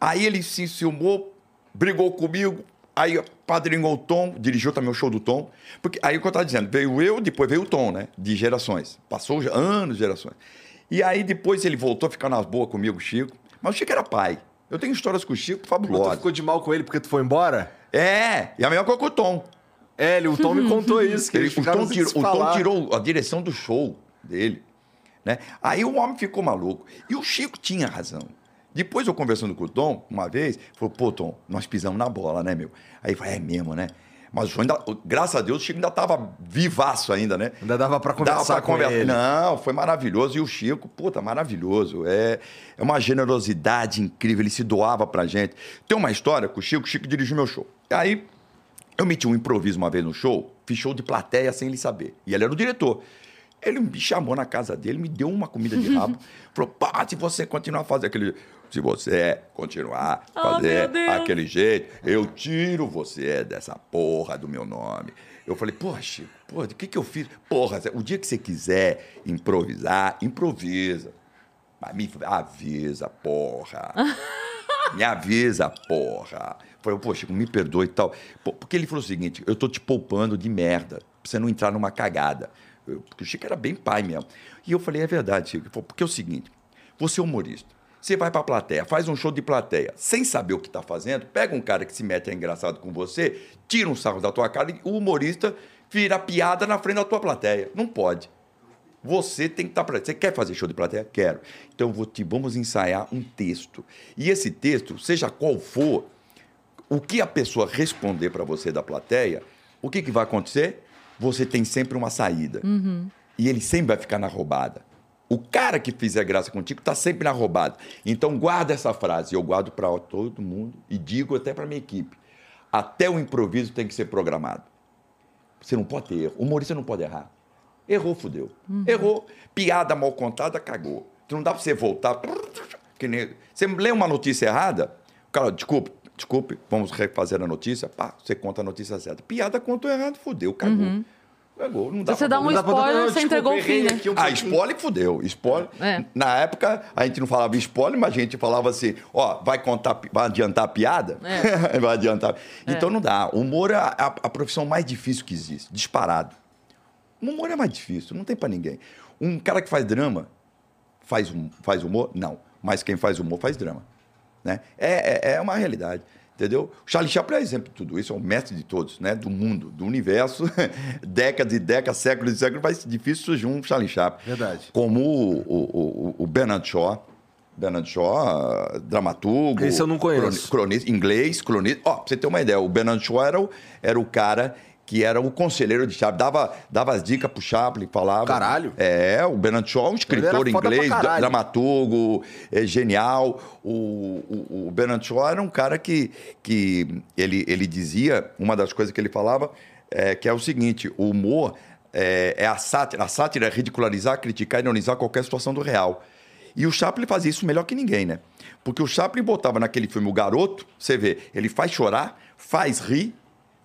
Aí ele se ciumou, brigou comigo, aí padrinhou o Tom, dirigiu também o show do Tom. Porque aí o que eu tava dizendo, veio eu, depois veio o Tom, né? De gerações. Passou anos, gerações. E aí depois ele voltou a ficar nas boas comigo, o Chico. Mas o Chico era pai. Eu tenho histórias com o Chico Mas tu fabulosas. ficou de mal com ele porque tu foi embora? É, e a mesma coisa com o Tom. É, ele, o Tom me contou isso. Que Ele- o, Tom tirou, o Tom tirou a direção do show dele. Né? Aí o homem ficou maluco. E o Chico tinha razão. Depois eu conversando com o Tom, uma vez, falou, pô, Tom, nós pisamos na bola, né, meu? Aí eu falei, é mesmo, né? Mas o show ainda, graças a Deus, o Chico ainda estava vivaço ainda, né? Ainda dava pra conversar Dava pra com conversar. ele. Não, foi maravilhoso. E o Chico, puta, maravilhoso. É, é uma generosidade incrível. Ele se doava pra gente. Tem uma história com o Chico, o Chico dirigiu meu show. Aí, eu meti um improviso uma vez no show, fiz show de plateia sem ele saber. E ele era o diretor. Ele me chamou na casa dele, me deu uma comida de rabo. falou, pá, se você continuar a fazer aquele... Se você continuar Oh, fazer aquele jeito, eu tiro você dessa porra do meu nome. Eu falei, porra, Chico, porra, o que, que eu fiz? Porra, o dia que você quiser improvisar, improvisa. Mas me avisa, porra. Me avisa, porra. Eu Falei, pô, Chico, me perdoe e tal. Porque ele falou o seguinte: eu tô te poupando de merda, pra você não entrar numa cagada. Eu- Porque o Chico era bem pai mesmo. E eu falei, é verdade, Chico. Porque é o seguinte: você é humorista. Você vai pra plateia, faz um show de plateia, sem saber o que tá fazendo, pega um cara que se mete a engraçado com você, tira um sarro da tua cara e o humorista vira piada na frente da tua plateia. Não pode. Você tem que estar pra... Você quer fazer show de plateia? Quero. Então vou te... vamos ensaiar um texto. E esse texto, seja qual for, o que a pessoa responder para você da plateia, o que, que vai acontecer? Você tem sempre uma saída. E ele sempre vai ficar na roubada. O cara que fizer graça contigo está sempre na roubada. Então guarda essa frase. Eu guardo para todo mundo e digo até para minha equipe. Até o improviso tem que ser programado. Você não pode ter erro. O humorista não pode errar. Errou, fudeu. Errou. Piada mal contada, cagou. Então não dá pra você voltar. Que nem... Você lê uma notícia errada, o cara, desculpe, desculpe, vamos refazer a notícia. Pá, você conta a notícia certa. Piada contou errado, fudeu, cagou. Cagou. Não dá Se você pra dá um Não dá pra- spoiler, você entregou o fim, né? aqui um ah, spoiler fudeu. Spoiler. É. Na época, a gente não falava spoiler, mas a gente falava assim: ó, vai contar, vai adiantar a piada? É. vai adiantar. Então não dá. O humor é a, a- a profissão mais difícil que existe, disparado. O humor é mais difícil, não tem pra ninguém. Um cara que faz drama faz, faz humor? Não. Mas quem faz humor faz drama. Né? É, é, é uma realidade. Entendeu? O Charlie Chaplin é exemplo de tudo isso, é o mestre de todos, né? Do mundo, do universo. décadas e décadas, séculos e séculos, vai difícil surgir um Charlie Chaplin. Verdade. Como o, o, o, o Bernard Shaw. Bernard Shaw, dramaturgo. Esse eu não conheço. croni- Cronista, inglês, cronista. Ó, pra você ter uma ideia, o Bernard Shaw era o, era o cara que era o conselheiro de Chaplin, dava, dava as dicas pro Chaplin, falava. Caralho. É, o Bernard Shaw é um escritor inglês, dramaturgo, é, genial. O, o, o Bernard Shaw era um cara que, que ele, ele dizia, uma das coisas que ele falava, é, que é o seguinte, o humor é, é a sátira. A sátira é ridicularizar, criticar, ironizar qualquer situação do real. E o Chaplin fazia isso melhor que ninguém, né? Porque o Chaplin botava naquele filme O Garoto, você vê, ele faz chorar, faz rir,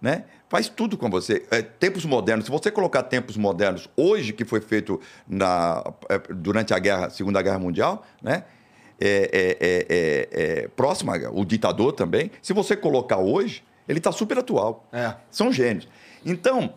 né? Faz tudo com você. É, tempos modernos. Se você colocar tempos modernos hoje, que foi feito na, é, durante a guerra, Segunda Guerra Mundial, né? É, é, é, é, próxima, o ditador também. Se você colocar hoje, ele está super atual. São gênios. Então,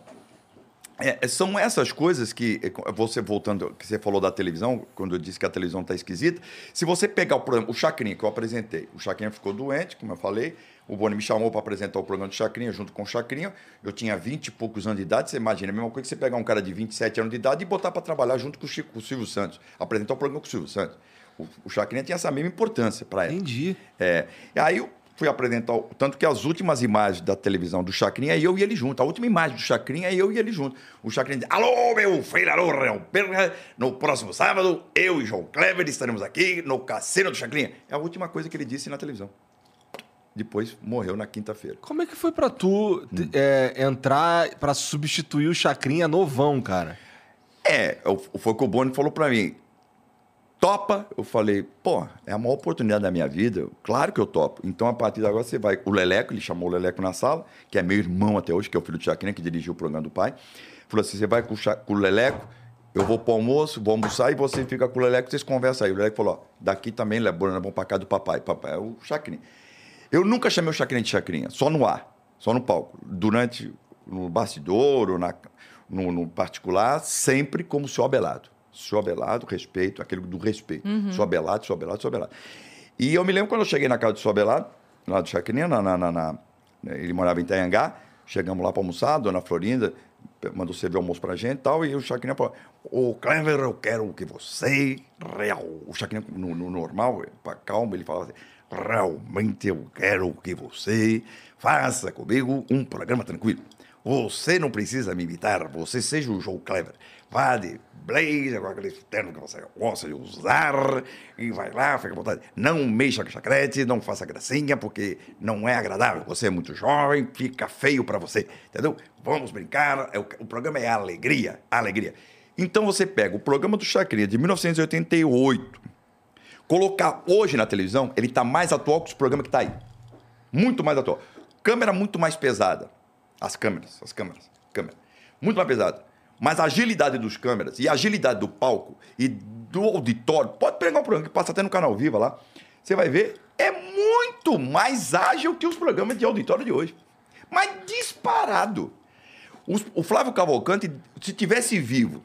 é, são essas coisas que, você voltando, que você falou da televisão, quando eu disse que a televisão está esquisita, se você pegar o o Chacrinha que eu apresentei, o Chacrinha ficou doente, como eu falei, o Boni me chamou para apresentar o programa do Chacrinha junto com o Chacrinha, eu tinha 20 e poucos anos de idade, você imagina, a mesma coisa que você pegar um cara de 27 anos de idade e botar para trabalhar junto com o, Chico, com o Silvio Santos, apresentar o programa com o Silvio Santos. O, o Chacrinha tinha essa mesma importância para ela. Entendi. É. E aí eu fui apresentar, tanto que as últimas imagens da televisão do Chacrinha é eu e ele junto. A última imagem do Chacrinha é eu e ele junto. O Chacrinha diz, alô, meu filho, alô, Real Perra, no próximo sábado, eu e João Kleber estaremos aqui no Cassino do Chacrinha. É a última coisa que ele disse na televisão. Depois morreu na quinta-feira. Como é que foi pra tu t- é, entrar pra substituir o Chacrinha novão, cara? É, foi o que o Boni falou pra mim. Topa? Eu falei, pô, é a maior oportunidade da minha vida. Claro que eu topo. Então, a partir de agora, você vai. O Leleco, ele chamou o Leleco na sala, que é meu irmão até hoje, que é o filho do Chacrinha, que dirigiu o programa do pai. Falou assim: você vai com o, Leleco, eu vou pro almoço, vou almoçar e você fica com o Leleco, vocês conversam aí. O Leleco falou: ó, daqui também, Lebona, nós vamos pra casa do papai. Papai é o Chacrinha. Eu nunca chamei o Chacrinha de Chacrinha, só no ar, só no palco. Durante, no bastidor ou na, no, no particular, sempre como seu Abelado. Seu Abelado, respeito, aquele do respeito. Seu Abelado, seu Abelado, seu Abelado. E eu me lembro quando eu cheguei na casa do seu Abelado, lá do Chacrinha, na, na, na- na- ele morava em Itanhangá, chegamos lá para almoçar, a dona Florinda mandou servir almoço pra gente e tal, e o Chacrinha falou, ô Clever, eu quero que você, real, o Chacrinha no, no normal, pra calmo, ele falava assim, realmente eu quero que você faça comigo um programa tranquilo. Você não precisa me imitar, você seja o João Clever. Vá de blazer, com aquele terno que você gosta de usar, e vai lá, fica à vontade. Não mexa com chacrete, não faça gracinha, porque não é agradável. Você é muito jovem, fica feio pra você, entendeu? Vamos brincar, é o, programa é alegria, alegria. Então você pega o programa do Chacrinha de 1988, colocar hoje na televisão, ele tá mais atual que os programas que tá aí. Muito mais atual. Câmera muito mais pesada. As câmeras, as câmeras, câmera. Muito mais pesada. Mas a agilidade dos câmeras e a agilidade do palco e do auditório, pode pegar um programa que passa até no canal Viva lá, você vai ver, é muito mais ágil que os programas de auditório de hoje. Mas disparado. Os- O Flávio Cavalcante, se tivesse vivo,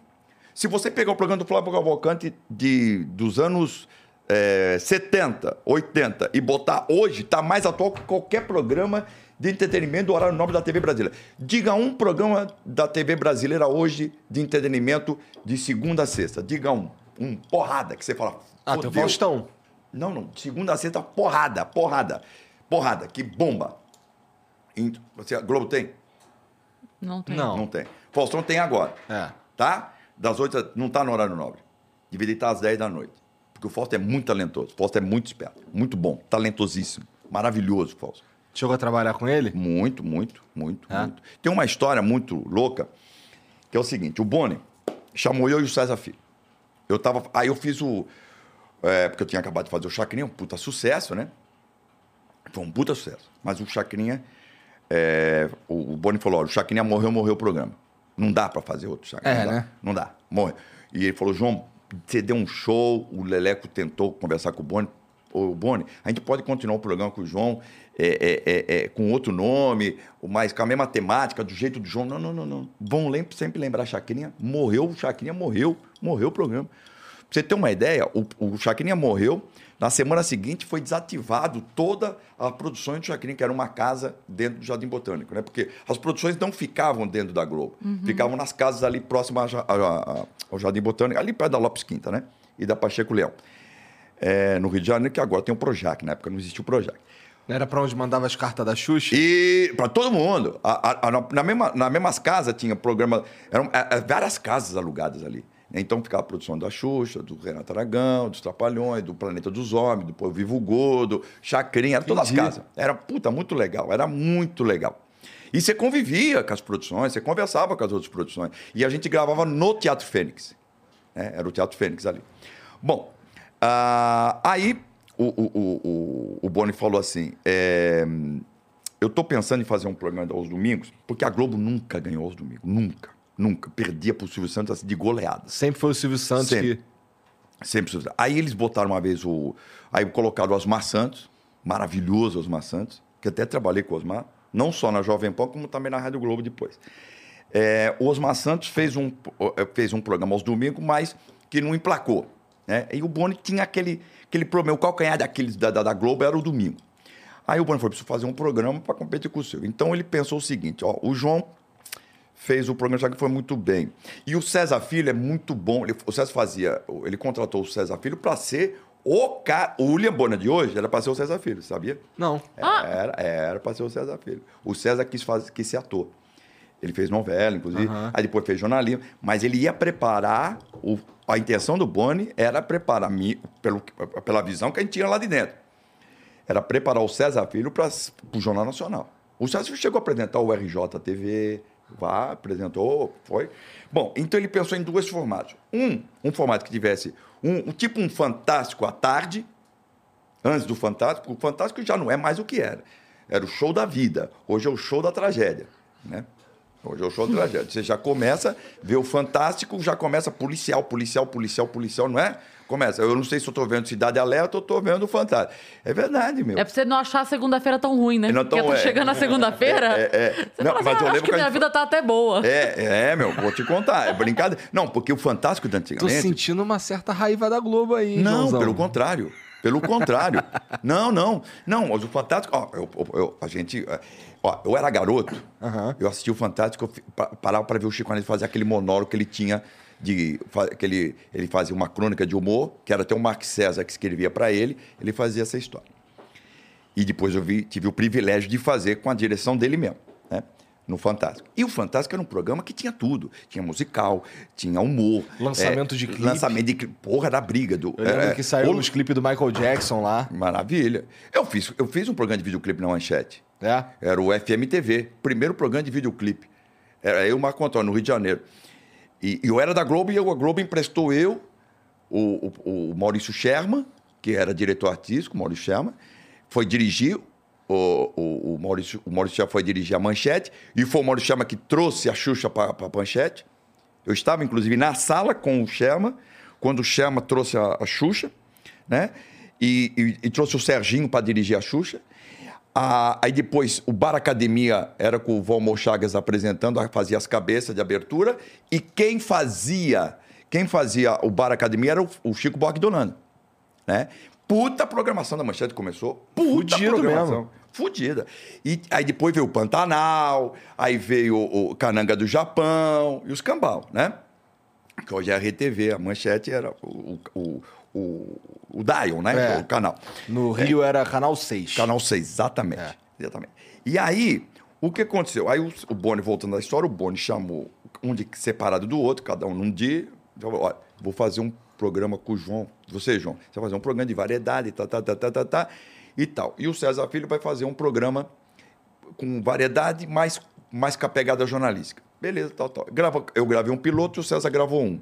se você pegar o programa do Flávio Cavalcante de, dos anos eh, 70, 80 e botar hoje, tá mais atual que qualquer programa de entretenimento do horário nobre da TV brasileira. Diga um programa da TV brasileira hoje de entretenimento de segunda a sexta. Diga um. Um porrada que você fala. Ah, tem o. Faustão. Não, não. Segunda a sexta, porrada, porrada. Porrada, que bomba. Você, a Globo tem? Não tem. Não. Não tem. Faustão tem agora. É. Tá? Das oito, não tá no horário nobre. Deveria estar às 10 da noite. Porque o Fausto é muito talentoso. O Fausto é muito esperto. Muito bom. Talentosíssimo. Maravilhoso, o Fausto. Chegou a trabalhar com ele? Muito, muito, muito, É? muito. Tem uma história muito louca, que é o seguinte: o Boni chamou eu e o César Filho. Eu tava. Aí eu fiz o. é, porque eu tinha acabado de fazer o Chacrinha, um puta sucesso, né? Foi um puta sucesso. Mas o Chacrinha. é, o, o Boni falou: olha, o Chacrinha morreu, morreu o programa. Não dá pra fazer outro Chacrinha. É, não dá, né? Não dá, morre. E ele falou: João, você deu um show, o Leleco tentou conversar com o Boni. Ô, Boni, a gente pode continuar o programa com o João é, é, é, é, com outro nome, mas com a mesma temática, do jeito do João. Não, não, não, não. Lem- sempre lembrar Chacrinha. Morreu, o Chacrinha morreu. Morreu o programa. Pra você ter uma ideia, o, o Chacrinha morreu. Na semana seguinte foi desativado toda a produção do Chacrinha, que era uma casa dentro do Jardim Botânico, né? Porque as produções não ficavam dentro da Globo, ficavam nas casas ali próximas ao Jardim Botânico, ali perto da Lopes Quinta, né? E da Pacheco Leão. É, no Rio de Janeiro, que agora tem o Projac, na época não existia o Projac. Era pra onde mandava as cartas da Xuxa? E para todo mundo. A- a- a- na, mesma, na mesmas casas tinha programa. Eram é, é, várias casas alugadas ali. Então ficava a produção da Xuxa, do Renato Aragão, dos Trapalhões, do Planeta dos Homens, do Povo Vivo Gordo, Chacrinha, eram todas as casas. Era, puta, muito legal. Era muito legal. E você convivia com as produções, você conversava com as outras produções. E a gente gravava no Teatro Fênix. né? Era o Teatro Fênix ali. Bom, ah, aí o, o, o, o, o Boni falou assim: é, eu tô pensando em fazer um programa aos domingos, porque a Globo nunca ganhou aos domingos. Nunca. Nunca. Perdia pro Silvio Santos assim, de goleadas. Sempre foi o Silvio Santos Sempre. que. Sempre. Aí eles botaram uma vez o. Aí colocaram o Osmar Santos, maravilhoso Osmar Santos, que até trabalhei com o Osmar, não só na Jovem Pan, como também na Rádio Globo depois. É, o Osmar Santos fez um, fez um programa aos domingos, mas que não emplacou. Né? E o Boni tinha aquele, aquele problema, o calcanhar daqueles da, da, da Globo era o domingo. Aí o Boni falou, preciso fazer um programa para competir com o Silvio. Então ele pensou o seguinte, ó, o João fez o programa já que foi muito bem. E o César Filho é muito bom. Ele- o César fazia, ele contratou o César Filho para ser o cara. O William Bonner de hoje era para ser o César Filho, sabia? Não. Ah! Era, era para ser o César Filho. O César quis, fazer, quis ser ator. Ele fez novela, inclusive, Aham. aí depois fez jornalismo, mas ele ia preparar. O, a intenção do Boni era preparar, pelo, pela visão que a gente tinha lá de dentro, era preparar o César Filho para o Jornal Nacional. O César Filho chegou a apresentar o RJTV, vá, apresentou, foi. Bom, então ele pensou em dois formatos. Um, um formato que tivesse um, um tipo um Fantástico à tarde, antes do Fantástico, o Fantástico já não é mais o que era. Era o show da vida. Hoje é o show da tragédia, né? Hoje é o show da tragédia. Você já começa, vê o Fantástico, já começa policial, policial, policial, policial, não é? Começa. Eu não sei se eu tô vendo Cidade Alerta ou tô vendo o Fantástico. É verdade, meu. É pra você não achar a segunda-feira tão ruim, né? Não tão- Porque tá é. chegando na segunda-feira, É, é, é. Não, fala assim, mas eu "Ah, acho lembro que que a minha gente- vida tá até boa. É, é, meu, vou te contar. É brincadeira. Não, porque o Fantástico de Tô antigamente. sentindo uma certa raiva da Globo aí, Não, Joãozão. pelo contrário. Pelo contrário. não, não. Não, mas o Fantástico. Ó, eu, eu- eu- a gente. Ó, eu era garoto. Aham. Eu assisti o Fantástico, eu parava para ver o Chico Anísio fazer aquele monólogo que ele tinha. De, que ele, ele fazia uma crônica de humor, que era até o Mark César que escrevia para ele, ele fazia essa história. E depois eu vi, tive o privilégio de fazer com a direção dele mesmo. Né? No Fantástico. E o Fantástico era um programa que tinha tudo. Tinha musical, tinha humor. Lançamento é, de clipe. Lançamento de clipe. Porra, da briga. Do, Eu lembro é, que saiu o- os clipes do Michael Jackson lá. Maravilha. Eu fiz, eu fiz um programa de videoclipe na Manchete. É. Era o FMTV, primeiro programa de videoclipe. Era eu e o Marco Antônio, no Rio de Janeiro. E, eu era da Globo e a Globo emprestou eu, o, o- o Maurício Sherman, que era diretor artístico, Maurício Sherman, foi dirigir, o, o, o Maurício, o Maurício foi dirigir a Manchete, e foi o Maurício Sherman que trouxe a Xuxa para a Manchete. Eu estava, inclusive, na sala com o Sherman, quando o Sherman trouxe a, a Xuxa, né? E, e- e trouxe o Serginho para dirigir a Xuxa. Ah, aí depois o Bar Academia era com o Valmor Chagas apresentando, fazia as cabeças de abertura. E quem fazia, quem fazia o Bar Academia era o, o Chico Buarque Donano, né? Puta programação da Manchete começou. Puta Fudido programação. mesmo. Fudida. E aí depois veio o Pantanal, aí veio o Cananga do Japão e os Cambal, né? Que hoje é a RTV, a Manchete era o, o, o, o Dion, né? É. O canal. No Rio era Canal 6. Canal 6, exatamente. É. exatamente. E aí, o que aconteceu? Aí o, o Boni, voltando à história, o Boni chamou um de separado do outro, cada um num dia. Falou, olha, vou fazer um programa com o João. Você, João, você vai fazer um programa de variedade, tá, tá, tá, tá, tá, tá, e tal. E o César Filho vai fazer um programa com variedade, mais, mais com a pegada jornalística. Beleza, tal, tal. Grava, eu gravei um piloto e o César gravou um.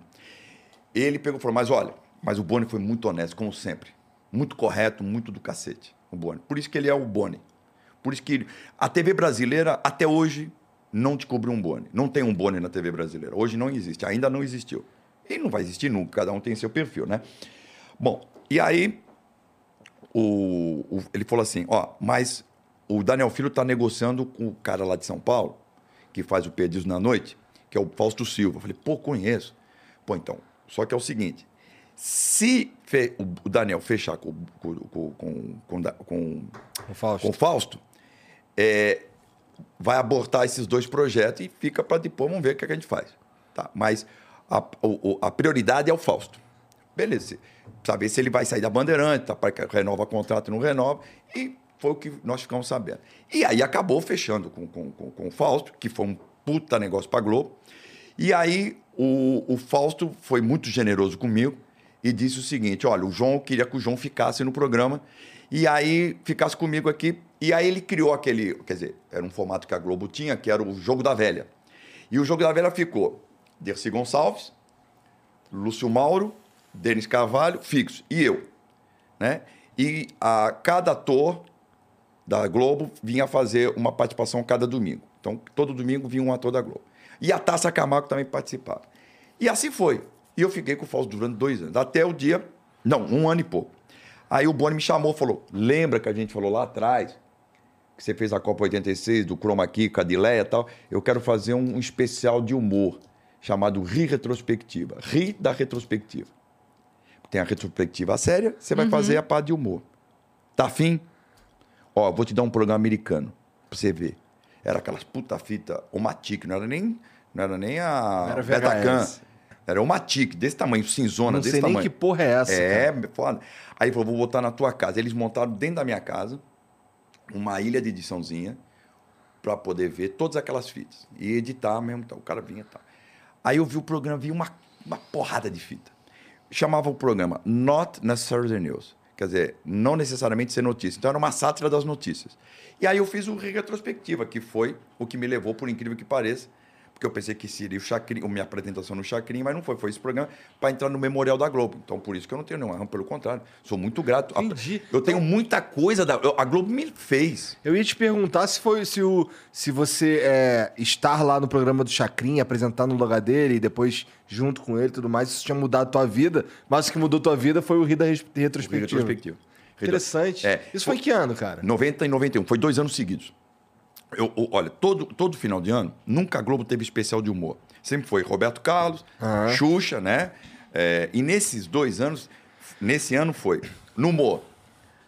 Ele pegou e falou, mas olha, mas o Boni foi muito honesto, como sempre. Muito correto, muito do cacete, o Boni. Por isso que ele é o Boni. Por isso que a TV brasileira, até hoje, não descobriu um Boni. Não tem um Boni na TV brasileira. Hoje não existe, ainda não existiu. E não vai existir nunca, cada um tem seu perfil, né? Bom, e aí o, o- ele falou assim, ó, mas o Daniel Filho está negociando com o cara lá de São Paulo, que faz o Perdidos na Noite, que é o Fausto Silva. Eu falei, pô, conheço. Pô, então, só que é o seguinte, se fe- o Daniel fechar com, com, com, com, com, O Fausto. com o Fausto, é, vai abortar esses dois projetos e fica para depois, vamos ver o que, é que a gente faz. Tá? Mas a, o- a prioridade é o Fausto. Beleza. Saber se ele vai sair da Bandeirante, tá, para renova contrato, não renova. E foi o que nós ficamos sabendo. E aí acabou fechando com, com, com, com o Fausto, que foi um puta negócio para Globo. E aí o, o Fausto foi muito generoso comigo e disse o seguinte: olha, o João queria que o João ficasse no programa e aí ficasse comigo aqui. E aí ele criou aquele, quer dizer, era um formato que a Globo tinha, que era o Jogo da Velha. E o Jogo da Velha ficou Dercy Gonçalves, Lúcio Mauro, Denis Carvalho, fixo, e eu. Né? E a cada ator da Globo vinha fazer uma participação cada domingo. Então, todo domingo vinha um ator da Globo. E a Taça Camargo também participava. E assim foi. E eu fiquei com o Fausto durante dois anos. Até o dia... Não, um ano e pouco. Aí o Boni me chamou e falou, lembra que a gente falou lá atrás que você fez a Copa 86, do Chroma Key, com a Dileia e tal? Eu quero fazer um especial de humor chamado Ri Retrospectiva. Ri da retrospectiva. Tem a retrospectiva séria, você vai fazer a parte de humor. Tá afim? Ó, vou te dar um programa americano pra você ver. Era aquelas puta fita Omatic, não era nem, não era nem a Era Betacam. Era Omatic, desse tamanho, cinzona, Não desse sei nem tamanho. que porra é essa. É, cara. foda. Aí ele falou, vou botar na tua casa. Eles montaram dentro da minha casa uma ilha de ediçãozinha para poder ver todas aquelas fitas. E editar mesmo, tá, o cara vinha e tal. Aí eu vi o programa, vi uma, uma porrada de fita. Chamava o programa Not Necessarily News. Quer dizer, não necessariamente ser notícia. Então era uma sátira das notícias. E aí eu fiz o retrospectiva, que foi o que me levou, por incrível que pareça, porque eu pensei que seria o Chacrin, a minha apresentação no Chacrin, mas não foi. Foi esse programa para entrar no Memorial da Globo. Então, por isso que eu não tenho nenhum erro, pelo contrário. Sou muito grato. A- Entendi. Eu tenho muita coisa da. A Globo me fez. Eu ia te perguntar se foi se, o, se você é, estar lá no programa do Chacrin, apresentar no lugar dele e depois junto com ele e tudo mais, isso tinha mudado a tua vida, mas o que mudou tua vida foi o Rio da retrospectiva. Retrospectiva. Interessante. É. Isso foi em que ano, cara? 90 e 91. Foi dois anos seguidos. Eu, eu- olha, todo, todo final de ano, nunca a Globo teve especial de humor. Sempre foi Roberto Carlos, Aham. Xuxa, né? É, e nesses dois anos, nesse ano foi no humor,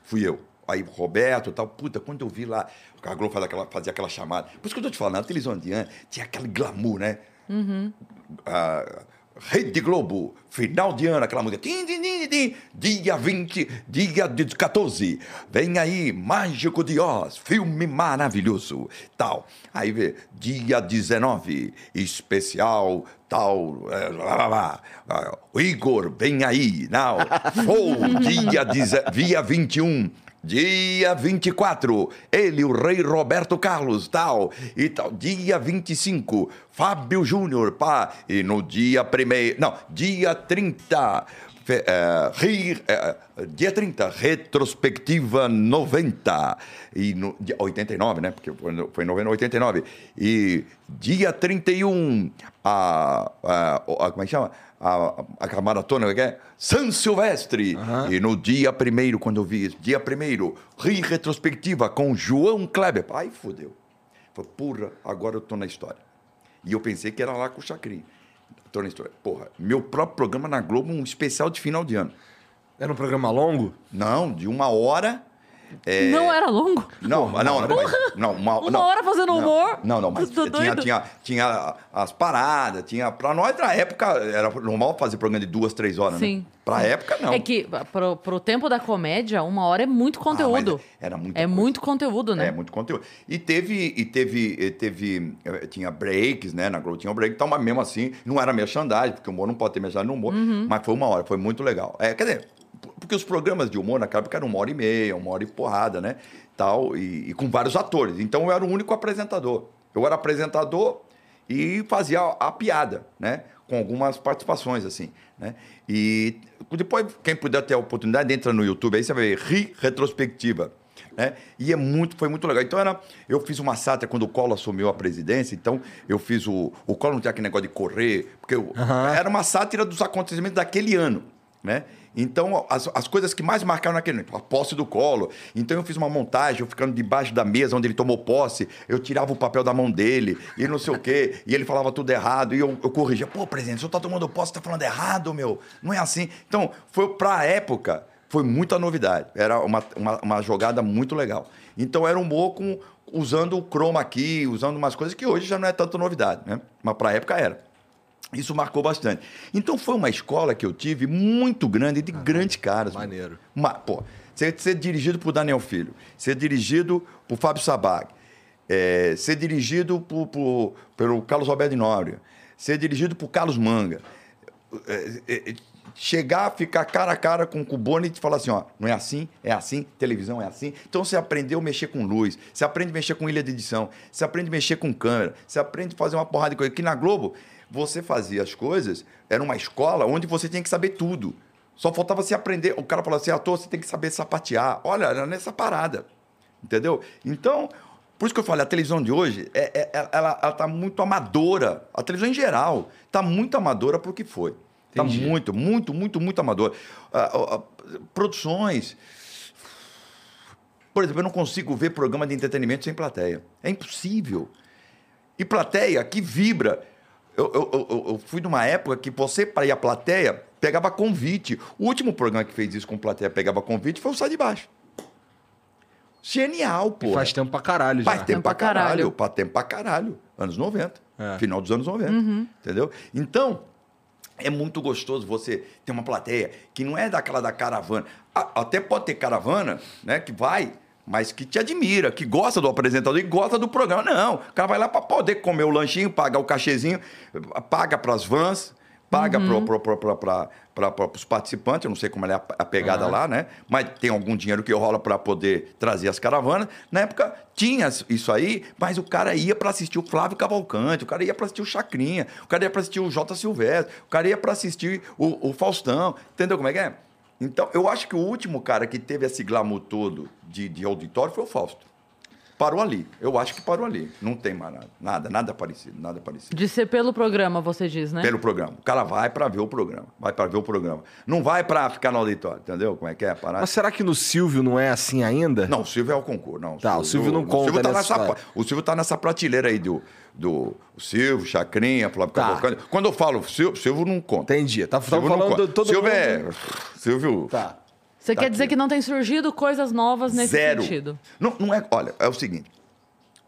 fui eu. Aí Roberto e tal, puta, quando eu vi lá, a Globo fazia aquela, fazia aquela chamada. Por isso que eu tô te falando, na televisão de ano tinha aquele glamour, né? A- Rede Globo, final de ano, aquela música. Tim, tim, tim, dia 20, dia de 14. Vem aí, Mágico de Oz, filme maravilhoso. Tal. Aí vê, dia 19, especial, tal. é, lá, lá, lá. Ah, Igor, vem aí. Não. Fou, dia, dia 21. Dia 24, ele, o rei Roberto Carlos, tal, e tal. Dia 25, Fábio Júnior, pá. E no dia primeiro, não, dia 30, fe- é, ri- é, dia 30, retrospectiva 90. E no, dia 89, né? Porque foi, em novembro 89. E dia 31, a, a, a como é que chama? A, a, a maratona, que é? São Silvestre. E no dia primeiro, quando eu vi isso, dia primeiro, ri retrospectiva com João Kleber. Ai, fodeu. Falei, porra, agora eu tô na história. E eu pensei que era lá com o Chacrinha. Tô na história. Porra, meu próprio programa na Globo, um especial de final de ano. Era um programa longo? Não, de uma hora. É, Não era longo? Não, não, não, mas- não, uma, Uma não. hora fazendo Não, humor? Não, não, mas tinha, doido. tinha, tinha as paradas, tinha. Pra nós, na época, era normal fazer programa de duas, três horas, Sim. né? Pra época, não. É que pro, pro tempo da comédia, uma hora é muito Ah, conteúdo. mas era muita É coisa. muito conteúdo, né? É, muito conteúdo. E teve, e teve, e teve, eh, tinha breaks, né? Na Globo tinha um break, então, mas mesmo assim, não era merchandising, porque o humor não pode ter merchandising no humor, Uhum. mas foi uma hora, foi muito legal. É, quer dizer, porque os programas de humor naquela época eram uma hora e meia, uma hora e porrada, né? Tal, e, e com vários atores. Então eu era o único apresentador. Eu era apresentador e fazia a, a piada, né? Com algumas participações, assim, né? E depois, quem puder ter a oportunidade, entra no YouTube, aí você vai ver Ri Retrospectiva né? E é muito, foi muito legal. Então era, eu fiz uma sátira quando o Collor assumiu a presidência, então eu fiz o o Collor não tinha aquele negócio de correr, porque eu- era uma sátira dos acontecimentos daquele ano, né? Então as, as coisas que mais marcaram naquele ano, a posse do Collor. Então eu fiz uma montagem, eu ficando debaixo da mesa onde ele tomou posse, eu tirava o papel da mão dele e não sei o quê, e ele falava tudo errado e eu, eu corrigia, pô, presidente, o senhor tá tomando posse, tá falando errado, meu. Não é assim. Então, foi pra época foi muita novidade. Era uma, uma, uma jogada muito legal. Então era um humor com, usando o chroma aqui, usando umas coisas que hoje já não é tanta novidade, né? Mas para a época era. Isso marcou bastante. Então foi uma escola que eu tive muito grande, de grandes caras. maneiro. Ma- pô, ser, ser dirigido por Daniel Filho, ser dirigido por Fábio Sabag, é, ser dirigido por, por- pelo Carlos Alberto Nóbrega, ser dirigido por Carlos Manga, é, é, é, chegar, ficar cara a cara com, com o Boni e falar assim, ó, não é assim, é assim, televisão é assim. Então você aprendeu a mexer com luz, você aprende a mexer com ilha de edição, você aprende a mexer com câmera, você aprende a fazer uma porrada de coisa. Aqui na Globo, você fazia as coisas, era uma escola onde você tinha que saber tudo. Só faltava você aprender. O cara falou assim, ator, você tem que saber sapatear. Olha, era nessa parada. Entendeu? Então, por isso que eu falei, a televisão de hoje, é, é- ela, ela tá muito amadora. A televisão em geral tá muito amadora pro que foi. Tá Entendi. muito, muito, muito, muito amadora. Ah, ah, ah, produções... Por exemplo, eu não consigo ver programa de entretenimento sem plateia. É impossível. E plateia que vibra. Eu, eu- eu- eu- fui numa época que você, para ir à plateia, pegava convite. O último programa que fez isso com plateia pegava convite foi o Sai de Baixo. Genial, pô. Faz tempo pra caralho já. Faz tempo pra pra caralho. caralho. Faz tempo pra caralho. Anos 90. É. Final dos anos 90. Uhum. Entendeu? Então, é muito gostoso você ter uma plateia que não é daquela da caravana. Até pode ter caravana, né? Que vai, mas que te admira, que gosta do apresentador e gosta do programa. Não, o cara vai lá para poder comer o lanchinho, pagar o cachezinho, paga para as vans, paga Uhum. para os participantes. Eu não sei como é a, a pegada lá, né? Mas tem algum dinheiro que rola para poder trazer as caravanas. Na época tinha isso aí, mas o cara ia para assistir o Flávio Cavalcante, o cara ia para assistir o Chacrinha, o cara ia para assistir o J. Silvestre, o cara ia para assistir o, o Faustão. Entendeu como é que é? Então, eu acho que o último cara que teve esse glamour todo de, de auditório foi o Fausto. Parou ali. Eu acho que parou ali. Não tem mais nada. Nada, nada parecido, nada parecido. De ser pelo programa, você diz, né? Pelo programa. O cara vai pra ver o programa. Vai pra ver o programa. Não vai pra ficar no auditório, entendeu? Como é que é a parada? Mas será que no Silvio não é assim ainda? Não, o Silvio é o concurso. Não, Tá, o Silvio não conta Silvio tá nessa. O Silvio tá nessa prateleira aí do, do o Silvio, Chacrinha, Flávio Tá. Cavalcante. Quando eu falo Silvio, Silvio não conta. Entendi. Tá, tá Silvio não falando conta. todo Silvio mundo... é... Silvio... Tá. Você Tá quer dizer aqui. que não tem surgido coisas novas nesse Zero. sentido? Não, não é. Olha, é o seguinte.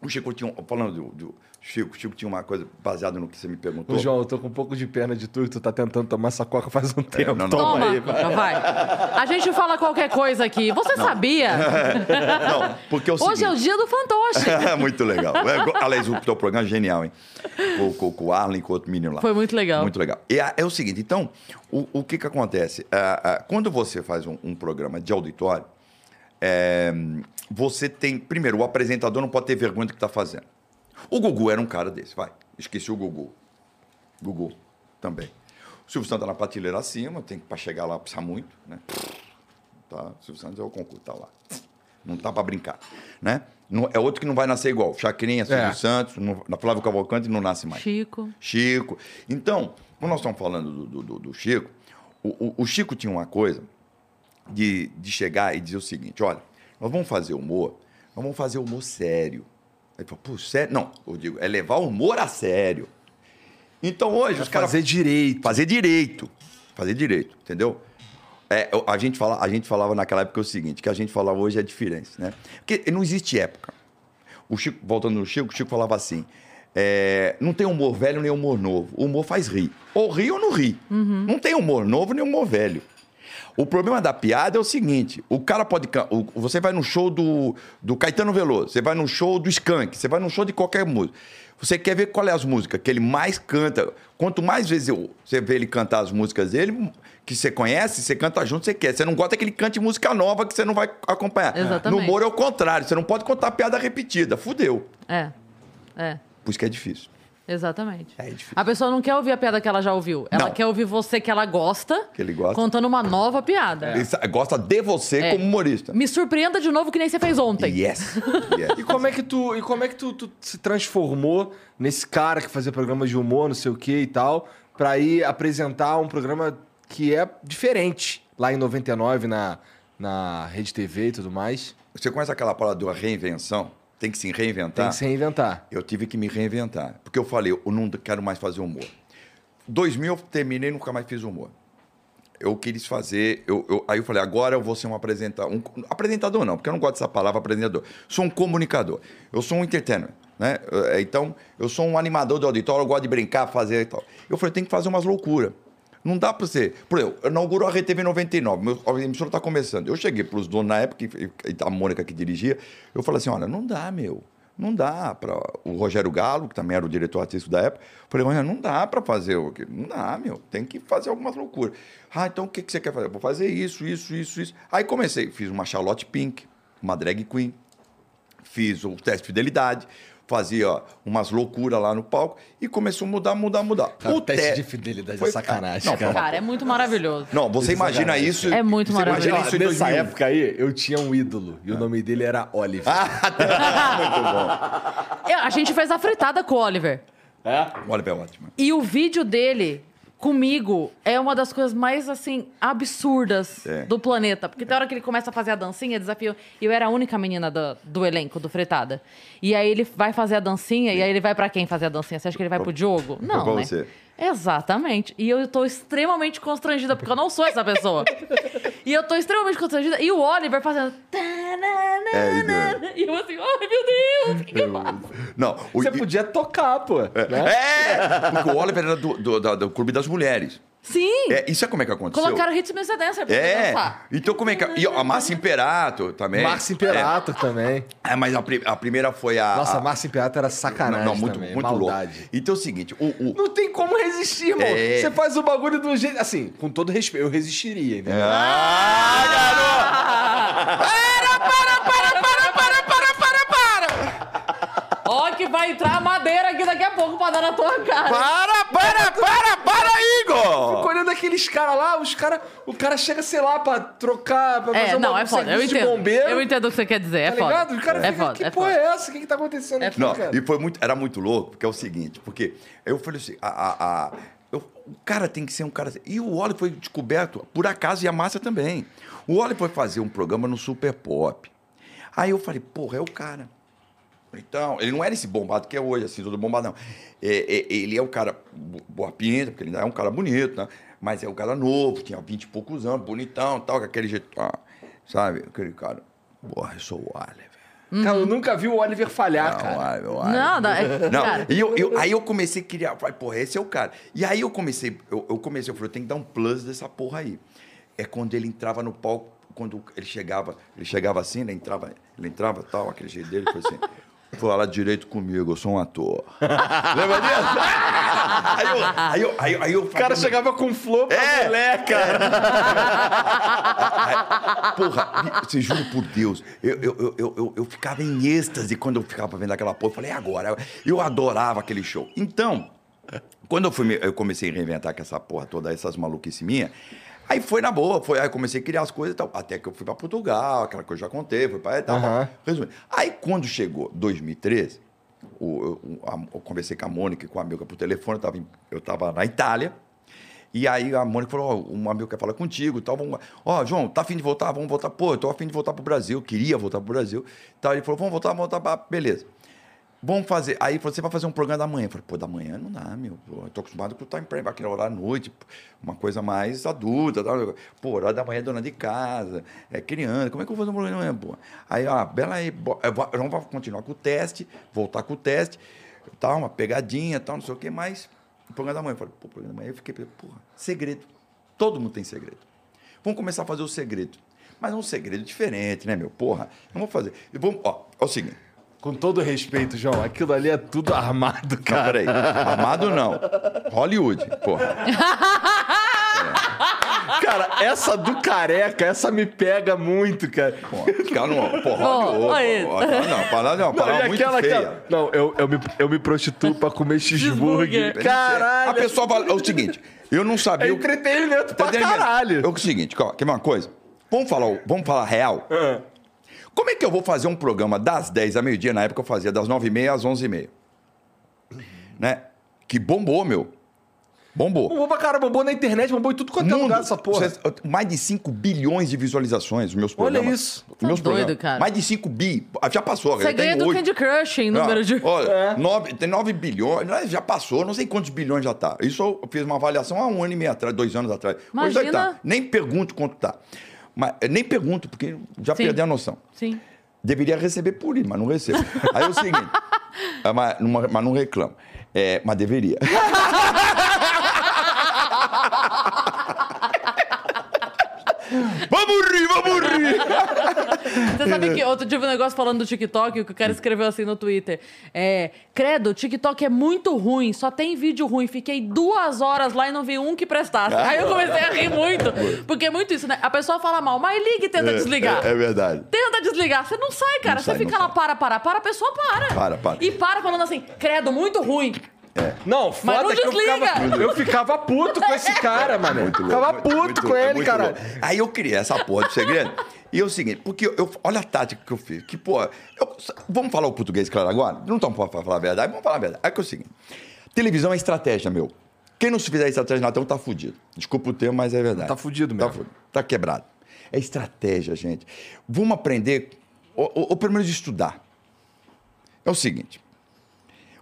O Chico tinha, falando do, do Chico, Chico tinha uma coisa baseada no que você me perguntou. Ô, João, eu tô com um pouco de pena de tu, tu tá tentando tomar essa coca faz um tempo. não, não. Toma Toma, aí, vai. vai. A gente fala qualquer coisa aqui. Você sabia? Não, porque é o Hoje é o seguinte- dia do fantoche. muito legal. É, Aliás, o teu programa é genial, hein? Com, com, com o Arlen, com o outro menino lá. Foi muito legal. Muito legal. E a- é o seguinte, então, o, o que que acontece? Ah, ah, quando você faz um, um programa de auditório, é, você tem... Primeiro, o apresentador não pode ter vergonha do que está fazendo. O Gugu era um cara desse, vai. Esqueci o Gugu. Gugu também. O Silvio Santos tá na prateleira acima, tem que para chegar lá precisar muito, né? Tá, o Silvio Santos é o concurso, tá lá. Não tá para brincar, né? Não- é outro que não vai nascer igual. Chacrinha, Silvio É. Santos, não, na Flávio Cavalcante não nasce mais. Chico. Chico. Então, quando nós estamos falando do, do- do- do Chico, o, o- o Chico tinha uma coisa de, de chegar e dizer o seguinte: olha, nós vamos fazer humor, nós vamos fazer humor sério. Aí falou, pô, sério? Não, eu digo, é levar o humor a sério. Então hoje os caras. Fazer direito. Fazer direito. Fazer direito, entendeu? É, a, gente fala, a gente falava naquela época o seguinte, que a gente falava hoje é a diferença, né? Porque não existe época. O Chico, voltando no Chico, o Chico falava assim: é, não tem humor velho nem humor novo. O humor faz rir. Ou ri ou não ri. Não tem humor novo nem humor velho. O problema da piada é o seguinte: o cara pode. o- Você vai no show do, do Caetano Veloso, você vai no show do Skank, você vai no show de qualquer música. Você quer ver qual é as músicas que ele mais canta. Quanto mais vezes eu- você vê ele cantar as músicas dele, que você conhece, você canta junto, você quer. Você não gosta que ele cante música nova que você não vai acompanhar. Exatamente. No humor é o contrário, você não pode contar piada repetida. Fudeu. É. É. Por isso que é difícil. Exatamente. É difícil. A pessoa não quer ouvir a piada que ela já ouviu. Ela Não. quer ouvir você que ela gosta, Que ele gosta. contando uma nova piada. Ele sa- gosta de você É. como humorista. Me surpreenda de novo que nem você fez ontem. Yes. yes. E como é que tu, e como é que tu, tu se transformou nesse cara que fazia programa de humor, não sei o que e tal, pra ir apresentar um programa que é diferente lá em 99 na, na Rede TV e tudo mais? Você conhece aquela palavra da reinvenção? Tem que se reinventar? Tem que se reinventar. Eu tive que me reinventar. Porque eu falei, eu não quero mais fazer humor. 2000 eu terminei e nunca mais fiz humor. Eu quis fazer. Eu, eu- aí eu falei, agora eu vou ser um apresentador. Um, apresentador não, porque eu não gosto dessa palavra apresentador. Sou um comunicador. Eu sou um entertainer. Né? Eh, Então, eu sou um animador do auditório, eu gosto de brincar, fazer e tal. Eu falei, tem que fazer umas loucuras. Não dá pra você. Por exemplo, eu inaugurou a RTV em 99, meu, a emissora tá começando. Eu cheguei pros donos na época, a Mônica que dirigia, eu falei assim: olha, não dá, meu. Não dá para o Rogério Galo, que também era o diretor artístico da época. Falei, Rogério, não dá para fazer? Não dá, meu. Tem que fazer algumas loucuras. Ah, então o que, que você quer fazer? Vou fazer isso, isso, isso, isso. Aí comecei, fiz uma Charlotte Pink, uma drag queen, fiz o teste de fidelidade, fazia umas loucuras lá no palco e começou a mudar, mudar, mudar. Cara, o teste te- de fidelidade Foi- é sacanagem, Não, cara. Cara, é muito maravilhoso. Não, você imagina isso. É muito você imagina maravilhoso. isso Nessa 2000. época aí, eu tinha um ídolo. E o nome dele era Oliver. Muito bom. Eu- a gente fez a fritada com o Oliver. É? Olha, é ótimo. E o vídeo dele comigo é uma das coisas mais, assim, absurdas É. do planeta. Porque tem hora que ele começa a fazer a dancinha, desafio. E eu era a única menina do, do elenco, do Fretada. E aí ele vai fazer a dancinha, e aí ele vai pra quem fazer a dancinha? Você acha que ele vai pro Diogo? Não, né? você. Exatamente. E eu tô extremamente constrangida, porque eu não sou essa pessoa. e eu tô extremamente constrangida. E o Oliver fazendo. É, E eu assim, ai meu Deus, o que, que eu faço? Não, o, Você podia tocar, pô. Né? É! Porque o Oliver era do, do, da- do Clube das Mulheres. Sim! É, isso é como é que aconteceu? Colocaram Hits Mr. Dancer pra É, dançar. então como é que... E a Márcia Imperato também. Márcio Imperato também. É, é, mas a, pri- a primeira foi a... Nossa, a, Márcio Imperato era sacanagem Não, não, muito, também. muito maldade. louco. Então é o seguinte, o... o Não tem como resistir, irmão. É. Você faz o bagulho do jeito... Assim, com todo respeito, eu resistiria, entendeu? Ah, Ó, que vai entrar madeira aqui daqui a pouco pra dar na tua cara. Para, para, para, para, Igor! Fico olhando aqueles caras lá, os cara, o cara chega, sei lá, pra trocar, pra fazer É, um não, é foda. Eu entendo. bombeiro. Eu entendo o que você quer dizer. É Tá foda. ligado? O cara é fica, foda, que é porra foda. é essa? O que que tá acontecendo É aqui, Não, cara? e foi muito, era muito louco, porque é o seguinte, porque eu falei assim, a, a- a- eu- o cara tem que ser um cara... E o Oli foi descoberto, por acaso, e a Márcia também. O Oli foi fazer um programa no Super Pop. Aí eu falei, porra, é o cara. Então, ele não era esse bombado que é hoje, assim, todo bombado, não. É, é, ele é o cara bo- boa pinta, porque ele ainda é um cara bonito, né? Mas é um cara novo, tinha 20 e poucos anos, bonitão tal, com aquele jeito, ah, sabe? Aquele cara, porra, eu sou o Oliver. Cara, eu nunca vi o Oliver falhar, Não, cara. meu, ai. Não, dá- é- Não, cara, e eu, eu- aí eu comecei a criar, falei, porra, esse é o cara. E aí eu comecei, eu, eu comecei, eu falei, eu tenho que dar um plus dessa porra aí. É quando ele entrava no palco, quando ele chegava, ele chegava assim, ele entrava, ele entrava tal, aquele jeito dele, foi assim, fala direito comigo, eu sou um ator. Lembra disso? Aí eu, aí eu, aí eu, O cara chegava com flor pra É. mulher, cara. Porra, você juro por Deus, eu, eu, eu, eu, eu, ficava em êxtase quando eu ficava vendo aquela porra. Eu falei, é agora. Eu adorava aquele show. Então, quando eu, fui, eu comecei a reinventar com essa porra toda, essas maluquices minhas, aí foi na boa, foi, aí eu comecei a criar as coisas e tal. Até que eu fui pra Portugal, aquela coisa que eu já contei, fui pra e tal. Aham. Resumindo. Aí quando chegou 2013, o, eu, a- eu conversei com a Mônica e com a Milka por telefone, eu tava, em- eu tava na Itália. E aí a Mônica falou, ó, um amigo quer falar contigo e tal. Vamos... Ó, João, tá afim de voltar? Vamos voltar. Pô, eu tô afim de voltar pro Brasil. Queria voltar pro Brasil. Tal. Ele falou, vamos voltar, vamos voltar. pra- Beleza. Vamos fazer. Aí você vai fazer um programa da manhã. Eu falei, pô, da manhã não dá, meu. Eu tô acostumado com o time prime, aquele horário à noite, uma coisa mais adulta. Tal. Pô, horário da manhã é dona de casa, é criança. Como é que eu vou fazer um programa da manhã, pô? Aí, ó, bela aí, vamos continuar com o teste, voltar com o teste, tal, uma pegadinha, tal, não sei o quê, mas o programa da manhã. Eu falei, pô, programa da manhã, eu fiquei, porra, segredo. Todo mundo tem segredo. Vamos começar a fazer o segredo. Mas é um segredo diferente, né, meu? Porra, vamos fazer. Vamos, ó, é o seguinte. Com todo respeito, João, aquilo ali é tudo armado, Não, cara. peraí. Armado não. Hollywood, porra. Cara, essa do careca, essa me pega muito, cara. Porra, os caras não. Porra, Bom, olha Não, não, palavra não, Não, palavra muito aquela, feia. Não, eu, eu, me, eu me prostituo pra comer cheeseburger. Caralho. A pessoa fala. É o seguinte, eu não sabia. É o- entretenimento Tá pra caralho. É o seguinte, ó, quer ver uma coisa? Vamos falar, vamos falar real? Ah. Como é que eu vou fazer um programa das 10 a meio-dia? Na época eu fazia das 9h30 às 11h30. Né? Que bombou, meu. Bombou. Bombou pra caramba, bombou na internet, bombou em tudo quanto é lugar essa porra. Mais de 5 bilhões de visualizações, os meus Olha programas. isso. Os meus Tá doido, programas. cara. Mais de 5 bi. Ah, Já passou. Segredo tem do oito. Candy Crush em número Ah, de. Olha, É. nove- tem 9 bilhões, é, já passou, não sei quantos bilhões já tá. Isso eu fiz uma avaliação há um ano e meio atrás, dois anos atrás. Hoje Imagina. tá. Nem pergunto quanto tá. Mas, nem pergunto, porque já Sim. perdi a noção. Sim. Deveria receber por isso, mas não recebo. Aí é o seguinte, ah, mas, mas não reclamo. É, mas deveria. vamos rir, vamos rir! Você sabe que outro dia eu vi um negócio falando do TikTok, que o cara escreveu assim no Twitter. É, credo, o TikTok é muito ruim, só tem vídeo ruim. Fiquei duas horas lá e não vi um que prestasse. Aí eu comecei a rir muito. Porque é muito isso, né? A pessoa fala mal, mas liga e tenta desligar. É, é verdade. Tenta desligar. Você não sai, cara. Não você sai, fica lá, para, para, para, a pessoa para. Para, para. E para falando assim, credo, muito ruim. Não, Mas foda não que eu ficava, eu ficava puto com esse cara, mano. Muito louco, ficava muito- puto muito com louco, ele, muito cara. louco. Aí eu criei essa porra de segredo. e é o seguinte, porque eu, eu- olha a tática que eu fiz. Que, pô, eu- vamos falar o português claro agora? Não estamos para falar a verdade, vamos falar a verdade. É que é o seguinte: televisão é estratégia, meu. Quem não se fizer estratégia na tela tá fudido. Desculpa o termo, mas é verdade. Tá fudido Tá, mesmo. fudido. tá quebrado. É estratégia, gente. Vamos aprender, ou, ou, ou pelo menos estudar. É o seguinte: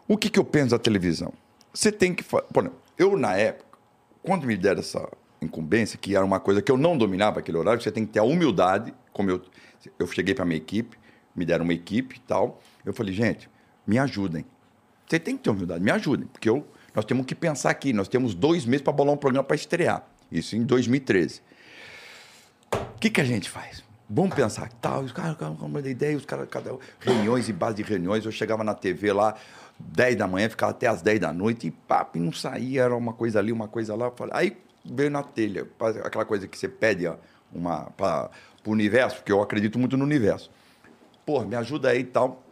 o que, que eu penso da televisão? Você tem que. fa- Por exemplo, eu, na época, quando me deram essa incumbência, que era uma coisa que eu não dominava aquele horário, você tem que ter a humildade, como eu, eu cheguei para minha equipe, me deram uma equipe e tal. Eu falei, gente, me ajudem. Você tem que ter humildade, me ajudem, porque eu, nós temos que pensar aqui, nós temos dois meses para bolar um programa para estrear. Isso em 2013. O que, que a gente faz? Vamos pensar, tal, os caras com uma ideia, os caras, cada reuniões e base de reuniões, eu chegava na TV lá, 10 da manhã, ficava até as 10 da noite, e papo, e não saía, era uma coisa ali, uma coisa lá. Aí veio na telha, aquela coisa que você pede uma, para o universo, porque eu acredito muito no universo. Pô, me ajuda aí e tal.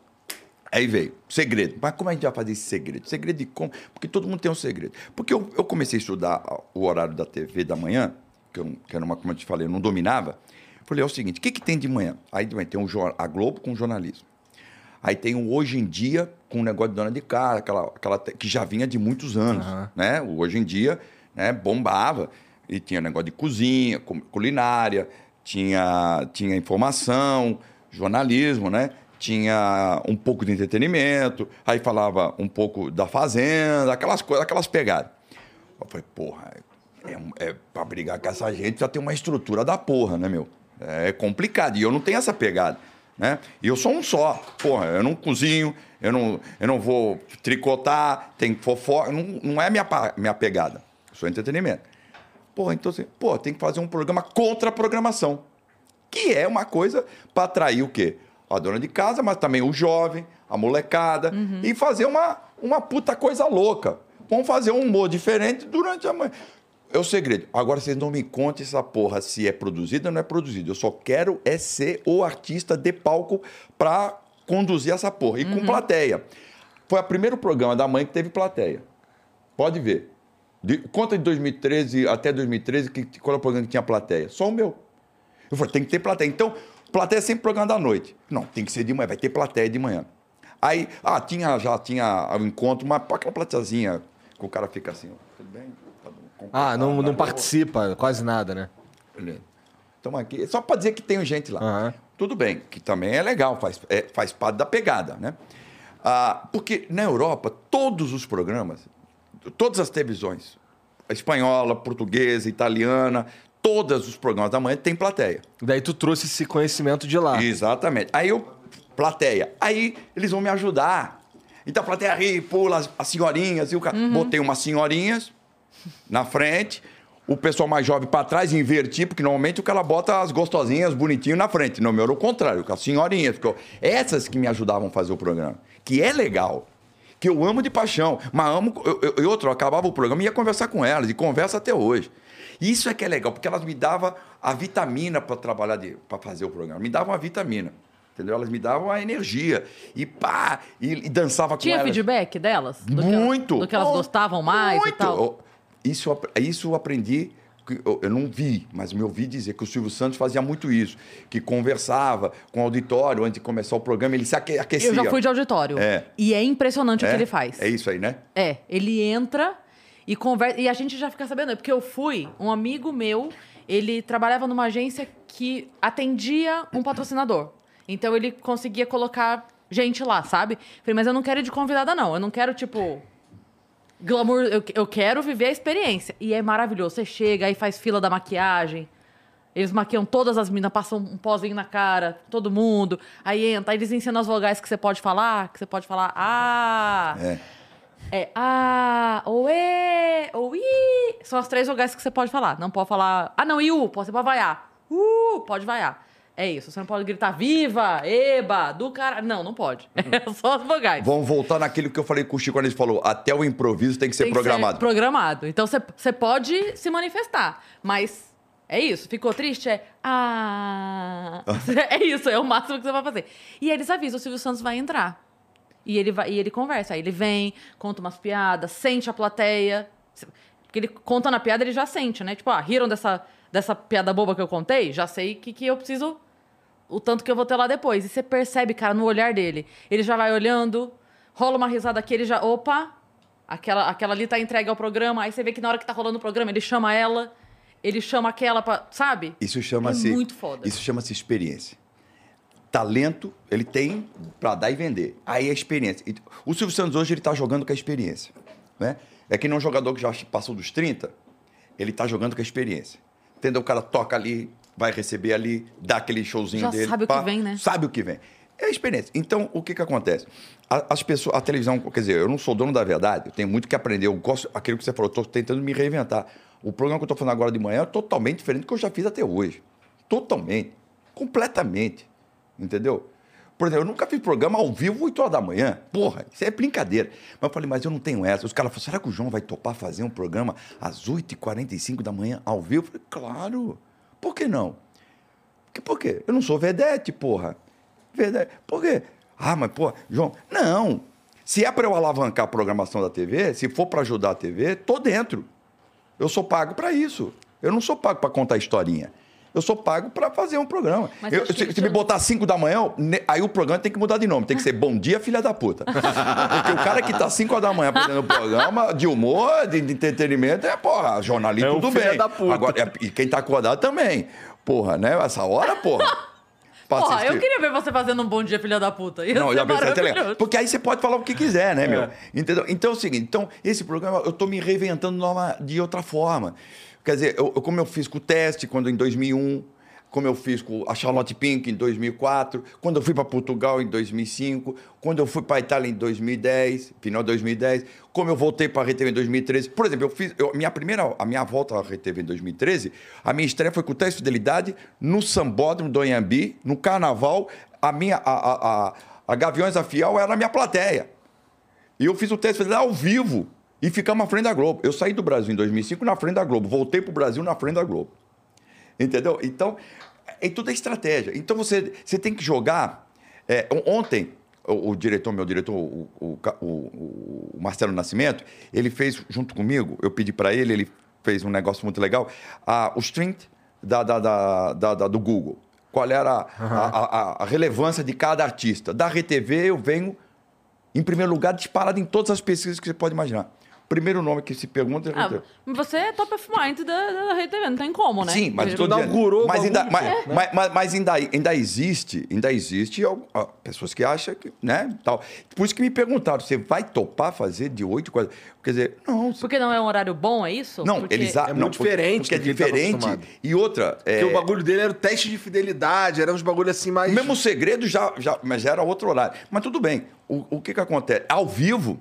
Aí veio, segredo. Mas como a gente vai fazer esse segredo? Segredo de como? Porque todo mundo tem um segredo. Porque eu, eu comecei a estudar o horário da TV da manhã, que, eu, que era uma, como eu te falei, eu não dominava. Falei, é o seguinte, o que, que tem de manhã? Aí tem um, a Globo com jornalismo. Aí tem o Hoje em Dia com o negócio de dona de casa, aquela, aquela que já vinha de muitos anos. Né? O Hoje em Dia né, bombava. E tinha negócio de cozinha, cu- culinária, tinha, tinha informação, jornalismo, né? Tinha um pouco de entretenimento, aí falava um pouco da fazenda, aquelas coisas, aquelas pegadas. Eu falei, porra, é, é, pra brigar com essa gente já tem uma estrutura da porra, né, meu? É complicado. E eu não tenho essa pegada. Né? E eu sou um só. Porra, eu não cozinho, eu não, eu não vou tricotar, tem fofoca, não, não é minha, minha pegada. Eu sou entretenimento. Porra, então assim, pô, tem que fazer um programa contra a programação. Que é uma coisa para atrair o quê? A dona de casa, mas também o jovem, a molecada. E fazer uma, uma puta coisa louca. Vamos fazer um humor diferente durante a manhã. É o segredo. Agora vocês não me contem essa porra se é produzida ou não é produzida. Eu só quero é ser o artista de palco para conduzir essa porra. E com plateia. Foi o primeiro programa da mãe que teve plateia. Pode ver. De- conta de 2013 até 2013, que, qual é o programa que tinha plateia? Só o meu. Eu falei, tem que ter plateia. Então, plateia é sempre programa da noite. Não, tem que ser de manhã, vai ter plateia de manhã. Aí, ah, tinha, já tinha o encontro, mas aquela plateiazinha que o cara fica assim, ó, tudo bem? Ah, não, não participa quase nada, né? Estamos aqui, só para dizer que tem gente lá. Aham. Tudo bem, que também é legal, faz, é, faz parte da pegada, né? Ah, porque na Europa, todos os programas, todas as televisões, a espanhola, portuguesa, italiana, todos os programas da manhã tem plateia. Daí tu trouxe esse conhecimento de lá. Exatamente. Aí eu, plateia. Aí eles vão me ajudar. Então a plateia ri, pula as, as senhorinhas. E o cara, botei umas senhorinhas na frente, o pessoal mais jovem para trás, inverti, porque normalmente o cara bota as gostosinhas bonitinho na frente. No meu era o contrário, com as senhorinhas. Porque eu- essas que me ajudavam a fazer o programa. Que é legal. Que eu amo de paixão. Mas amo. eu- eu- E outro, eu acabava o programa e ia conversar com elas. E conversa até hoje. Isso é que é legal, porque elas me davam a vitamina para trabalhar, para fazer o programa. Me davam a vitamina. Entendeu? Elas me davam a energia. E pá! E, e dançava com Tinha elas. feedback delas? Do que- Muito. do que elas gostavam mais muito. e tal? Eu- Isso, isso eu aprendi, eu, não vi, mas me ouvi dizer que o Silvio Santos fazia muito isso, que conversava com o auditório antes de começar o programa, ele se aque- aquecia. Eu já fui de auditório. É. E é impressionante o É? que ele faz. É isso aí, né? É, ele entra e conversa. E a gente já fica sabendo, porque eu fui, um amigo meu, ele trabalhava numa agência que atendia um patrocinador. Então ele conseguia colocar gente lá, sabe? Falei, mas eu não quero ir de convidada, não. Eu não quero, tipo. Glamour, eu, eu quero viver a experiência. E é maravilhoso. Você chega, aí faz fila da maquiagem. Eles maquiam todas as minas, passam um pozinho na cara, todo mundo. Aí entra, aí eles ensinam as vogais que você pode falar, que você pode falar, ah. É. É a, ou e, ou i. São as três vogais que você pode falar. Não pode falar. Ah, não, e u. Você pode vaiar. Uh, pode vaiar. É isso. Você não pode gritar viva, eba, do cara. Não, não pode. É só as vogais. Vamos voltar naquilo que eu falei com o Chico quando ele falou: até o improviso tem que ser Tem que programado. programado. Então você- você pode se manifestar, mas é isso. Ficou triste? É. Ah. é isso, é o máximo que você vai fazer. E eles avisam: o Silvio Santos vai entrar. E ele, vai, e ele conversa. Aí ele vem, conta umas piadas, sente a plateia. Porque ele conta na piada, ele já sente, né? Tipo, ah, riram dessa, dessa piada boba que eu contei? Já sei que, que eu preciso. O tanto que eu vou ter lá depois. E você percebe, cara, no olhar dele. Ele já vai olhando, rola uma risada aqui, ele já. Opa! Aquela, aquela ali tá entregue ao programa. Aí você vê que na hora que tá rolando o programa, ele chama ela, ele chama aquela pra. Sabe? Isso chama-se. É muito foda. Isso chama-se experiência. Talento, ele tem para dar e vender. Aí é experiência. O Silvio Santos hoje ele tá jogando com a experiência. Né? É que nem um jogador que já passou dos 30, ele tá jogando com a experiência. Entendeu? O cara toca ali, vai receber ali, dá aquele showzinho Já dele. sabe o que vem, né? Sabe o que vem. É a experiência. Então, o que que acontece? A- As pessoas, a televisão, quer dizer, eu não sou dono da verdade, eu tenho muito que aprender. Eu gosto, aquilo que você falou, eu estou tentando me reinventar. O programa que eu estou fazendo agora de manhã é totalmente diferente do que eu já fiz até hoje. Totalmente. Completamente. Entendeu? Por exemplo, eu nunca fiz programa ao vivo 8 horas da manhã. Porra, isso é brincadeira. Mas eu falei, mas eu não tenho essa. Os caras falaram, será que o João vai topar fazer um programa às 8h45 da manhã ao vivo? Eu falei, claro. Por que não? Por quê? Eu não sou vedete, porra. Vedete. Por quê? Ah, mas, pô, João, não. Se é para eu alavancar a programação da TV, se for para ajudar a TV, tô dentro. Eu sou pago para isso. Eu não sou pago para contar historinha. Eu sou pago para fazer um programa. Eu- se, se me tinha- botar 5 da manhã, aí o programa tem que mudar de nome. Tem que ser Bom Dia, Filha da Puta. Porque o cara que tá 5 horas da manhã fazendo programa de humor, de, de entretenimento, é, porra, jornalismo, É tudo bem. da puta. Agora, é- e quem tá acordado também. Porra, né? Essa hora, porra. Porra, assistir. eu queria ver você fazendo um bom dia, filha da puta. Ia Não, já pensei. Porque aí você pode falar o que quiser, né, meu? É. Entendeu? Então é o seguinte, então, esse programa eu tô me reinventando de outra forma. Quer dizer, eu, eu- como eu fiz com o teste quando em 2001, como eu fiz com a Charlotte Pink em 2004, quando eu fui para Portugal em 2005, quando eu fui para Itália em 2010, final de 2010, como eu voltei para a RTV em 2013. Por exemplo, eu fiz eu, minha primeira, a minha volta à RTV em 2013, a minha estreia foi com o Teste de Fidelidade no Sambódromo do Anhembi, no Carnaval, a minha a, a, a, a Gaviões da Fiel era a minha plateia. E eu fiz o teste de fidelidade ao vivo e ficamos à frente da Globo. Eu saí do Brasil em 2005 na frente da Globo, voltei para o Brasil na frente da Globo. Entendeu? Então, é tudo é estratégia. Então você, você tem que jogar. é, ontem, o, o diretor, meu diretor, o, o, o- Marcelo Nascimento, ele fez junto comigo, eu pedi para ele, ele fez um negócio muito legal, a, o strength da, da, da, da- do Google. Qual era a, a- a- a relevância de cada artista. Da RTV, eu venho em primeiro lugar, disparado em todas as pesquisas que você pode imaginar. Primeiro nome que se pergunta é Ah, você é top of mind da, da Rede TV, não tem como, né? Sim, mas dizendo, inaugurou mas ainda, mas, né? mas, mas- mas ainda, ainda existe, ainda existe ah, pessoas que acham que, né, tal. Por isso que me perguntaram, você vai topar fazer de 8 quase? Quer dizer, não, Porque não é um horário bom, é isso? não, Porque- eles a- é não, muito diferente porque é diferente. E outra, é, Porque o bagulho dele era o teste de fidelidade, era uns bagulho assim mais. o mesmo segredo já, já, mas já era outro horário. Mas tudo bem. O, o que que acontece? Ao vivo,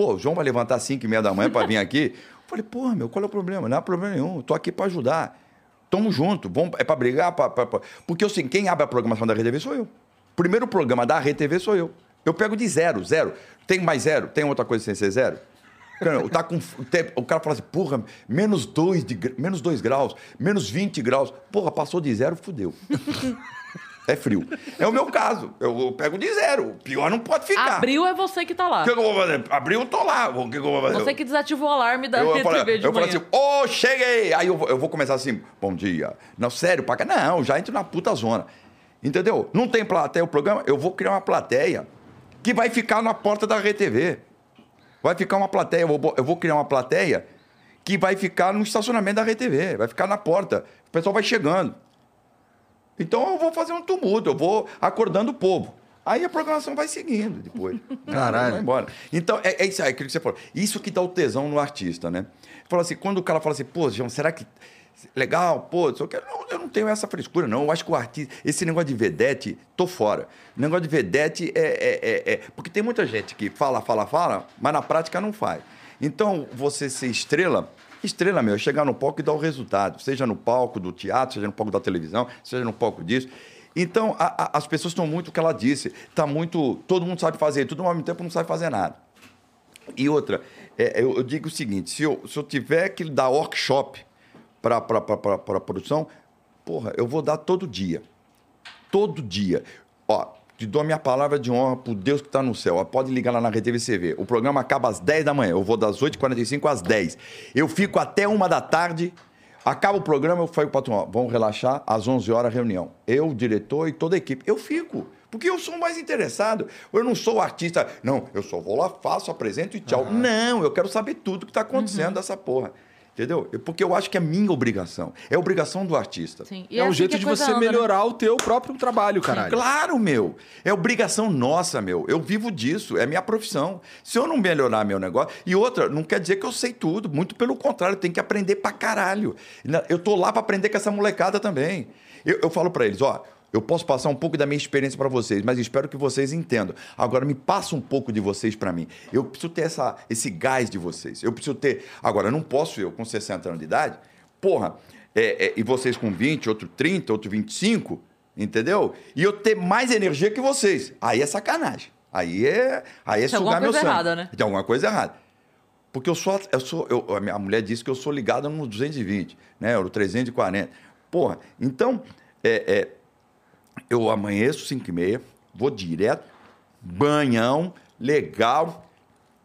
pô, o João vai levantar às 5 e meia da manhã para vir aqui. Eu falei, pô, meu, qual é o problema? Não há problema nenhum. Tô aqui para ajudar. Tamo junto. Vamos, é para brigar? Pra, pra- pra- Porque assim, quem abre a programação da RTV sou eu. Primeiro programa da RTV sou eu. Eu pego de zero, zero. Tem mais zero? Tem outra coisa sem ser zero? Tá com, o cara fala assim, porra, menos 2 menos dois graus, menos 20 graus. Porra, passou de zero, fudeu. É frio. É o meu caso. Eu, pego de zero. O pior não pode ficar. Abril é você que tá lá. O que, que eu vou fazer? Abril, eu tô lá. O que, que eu vou fazer? Você que desativa o alarme da eu, eu falei, de eu falei assim, ô, cheguei! Aí eu, vou- eu vou começar assim, bom dia. Não, sério, cá. Não, já entro na puta zona. Entendeu? Não tem plateia o programa, eu vou criar uma plateia que vai ficar na porta da RTV. Vai ficar uma plateia, eu vou, eu vou criar uma plateia que vai ficar no estacionamento da RTV, vai ficar na porta. O pessoal vai chegando. Então eu vou fazer um tumulto, eu vou acordando o povo. Aí a programação vai seguindo depois. Caralho. Vai embora. Então, é, é isso aí, aquilo que você falou. Isso que dá o tesão no artista, né? Fala assim, quando o cara fala assim, pô, João, será que. Legal, pô, só que eu não, eu não tenho essa frescura, não. Eu acho que o artista. Esse negócio de vedete, tô fora. O negócio de vedete é, é, é, é- Porque tem muita gente que fala, fala, fala, mas na prática não faz. Então, você ser estrela. Estrela, meu, é chegar no palco e dar o resultado. Seja no palco do teatro, seja no palco da televisão, seja no palco disso. Então, a- a- as pessoas estão muito o que ela disse. Tá muito. Todo mundo sabe fazer, tudo ao mesmo tempo não sabe fazer nada. E outra, é, eu, eu digo o seguinte: se eu, se eu tiver que dar workshop para a produção, porra, eu vou dar todo dia. Todo dia. Ó, te dou a minha palavra de honra por Deus que está no céu. Ó, pode ligar lá na RTV CV. O programa acaba às 10 da manhã. Eu vou das 8h45 às 10 Eu fico até uma da tarde. Acaba o programa, eu falo para o patrão, ó, vamos relaxar, às 11 horas reunião. Eu, o diretor e toda a equipe. Eu fico, porque eu sou o mais interessado. Eu não sou o artista, não, eu só vou lá, faço, apresento e tchau. Não, eu quero saber tudo que está acontecendo dessa porra. Entendeu? Porque eu acho que é minha obrigação. É obrigação do artista. Sim. E É um assim jeito a de você anda, né? melhorar o teu próprio trabalho, caralho. Claro, meu. É obrigação nossa, meu. Eu vivo disso, é minha profissão. Se eu não melhorar meu negócio. E outra, não quer dizer que eu sei tudo. Muito pelo contrário, tenho que aprender pra caralho. Eu tô lá pra aprender com essa molecada também. Eu, eu falo pra eles, ó. Eu posso passar um pouco da minha experiência pra vocês, mas espero que vocês entendam. Agora me passa um pouco de vocês pra mim. Eu preciso ter essa, esse gás de vocês. Eu preciso ter. Agora, não posso eu, com 60 anos de idade, porra, é, é, e vocês com 20, outro 30, outro 25, entendeu? E eu ter mais energia que vocês. Aí é sacanagem. Aí é, aí é Tem sugar alguma meu coisa sangue. errada, né? Tem alguma coisa errada. Porque eu sou, eu sou eu, a minha mulher disse que eu sou ligado no 220, né? No 340. Porra, então, é, é, eu amanheço 5 e meia, vou direto, banhão, legal,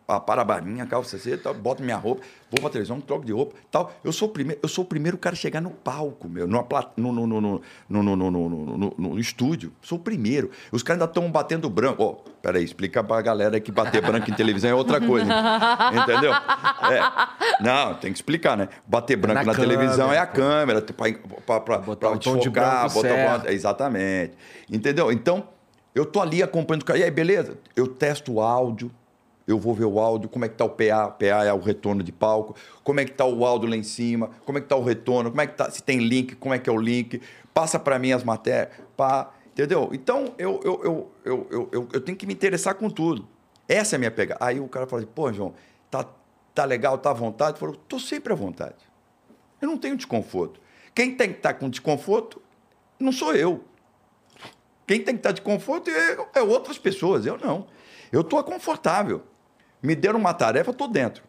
a parabaninha, calça C, tal, boto minha roupa, vou pra televisão, troco de roupa, tal. Eu sou o primeiro, eu sou o primeiro cara a chegar no palco, meu, numa pla- no, no, no, no, no, no, no, no, no- no- estúdio. Sou o primeiro. Os caras ainda estão batendo branco. Ó, peraí, explica pra galera que bater branco em televisão é outra coisa. Entendeu? É. Não, tem que explicar, né? Bater branco Na na, televisão câmera, é a câmera, pra, pra, Botar pra de desfocar, branco botar certo. Exatamente. Entendeu? Então, eu tô ali acompanhando o cara. E aí, beleza? Eu testo o áudio. Eu vou ver o áudio, como é que tá o PA, PA é o retorno de palco, como é que tá o áudio lá em cima, como é que tá o retorno, como é que tá, se tem link, como é que é o link, passa para mim as matérias, pá, entendeu? Então, eu, eu, eu, eu, eu, eu, eu tenho que me interessar com tudo. Essa é a minha pegada. Aí o cara fala assim, pô, João, tá, tá legal, tá à vontade? Eu falo, tô sempre à vontade. Eu não tenho desconforto. Quem tem que estar com desconforto não sou eu. Quem tem que estar de conforto é, é outras pessoas, eu não. Eu estou confortável. Me deram uma tarefa, eu estou dentro.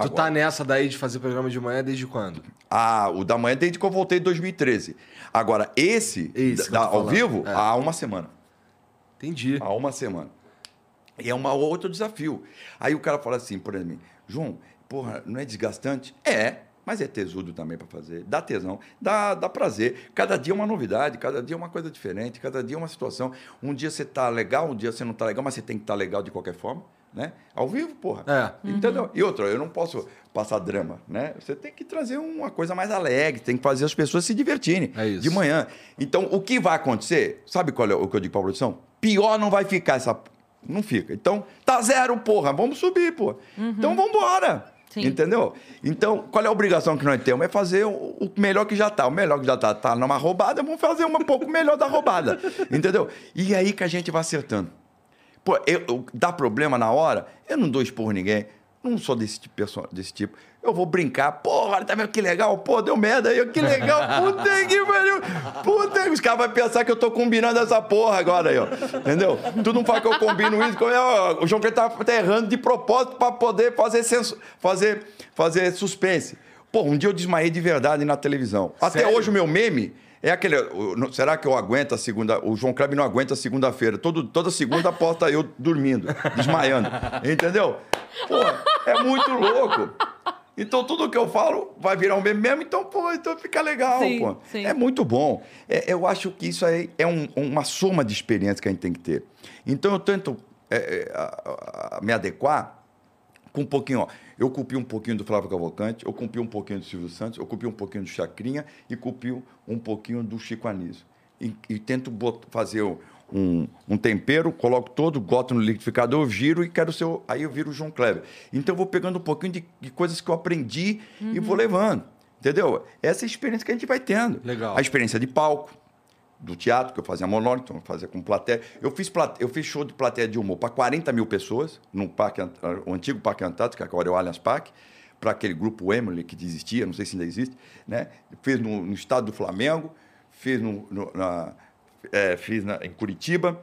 Tu tá nessa daí de fazer programa de manhã desde quando? Ah, o da manhã desde que eu voltei em 2013. Agora, esse, Esse que da- tô ao vivo, é. há uma semana. Entendi. Há uma semana. E é um outro desafio. Aí o cara fala assim, por exemplo, João, porra, não é desgastante? É, mas é tesudo também para fazer. Dá tesão, dá, dá prazer. Cada dia é uma novidade, cada dia é uma coisa diferente, cada dia é uma situação. Um dia você tá legal, um dia você não tá legal, mas você tem que estar legal de qualquer forma. Né? Ao vivo, porra. É. Entendeu? E outra, eu não posso passar drama, né? Você tem que trazer uma coisa mais alegre, tem que fazer as pessoas se divertirem É isso. de manhã. Então, o que vai acontecer? Sabe qual é o que eu digo pra produção? Pior não vai ficar essa. Não fica. Então, tá zero, porra. Vamos subir, porra. Então, vamos embora. Sim. Entendeu? Então, qual é a obrigação que nós temos? É fazer o, o melhor que já tá. O melhor que já tá, tá numa roubada, vamos fazer um pouco melhor da roubada. Entendeu? E aí que a gente vai acertando. Pô, eu, eu- dá problema na hora, eu não dou esporro em ninguém. Não sou desse tipo, desse tipo. Eu vou brincar. Porra, tá vendo que legal? Pô, deu merda aí. Que legal. Puta que pariu. Puta, os caras vão pensar que eu tô combinando essa porra agora aí, ó. Entendeu? Tu não fala que eu combino isso. ó, O João Cleiton tá, tá errando de propósito pra poder fazer, senso, fazer, fazer suspense. Pô, um dia eu desmaiei de verdade na televisão. Até Sério? hoje o meu meme é aquele. Será que eu aguento a segunda? O João Kleber não aguenta a segunda-feira. Toda segunda aposta eu dormindo, desmaiando. Entendeu? Pô, é muito louco. Então tudo que eu falo vai virar um meme mesmo, então, pô, então fica legal, Sim, pô. sim. É muito bom. É, eu acho que isso aí é um- uma soma de experiências que a gente tem que ter. Então eu tento é, é, a- a- me adequar com um pouquinho, ó. Eu copi um pouquinho do Flávio Cavalcante, eu copi um pouquinho do Silvio Santos, eu copi um pouquinho do Chacrinha e copi um pouquinho do Chico Anísio. E, e tento fazer um, um tempero, coloco todo, boto no liquidificador, giro e quero ser. Aí eu viro o João Kleber. Então eu vou pegando um pouquinho de, de coisas que eu aprendi e vou levando. Entendeu? Essa é a experiência que a gente vai tendo. Legal. A experiência de palco, do teatro, que eu fazia monólogo, então eu fazia com plateia. Eu fiz, plate... eu fiz show de plateia de humor para 40 mil pessoas, no parque, Ant- o antigo Parque Antártico, que agora é o Allianz Parque, para aquele grupo Emily que existia, não sei se ainda existe. Né? Fiz no, no estado do Flamengo, fiz, no, no- na, é, fiz na- em Curitiba.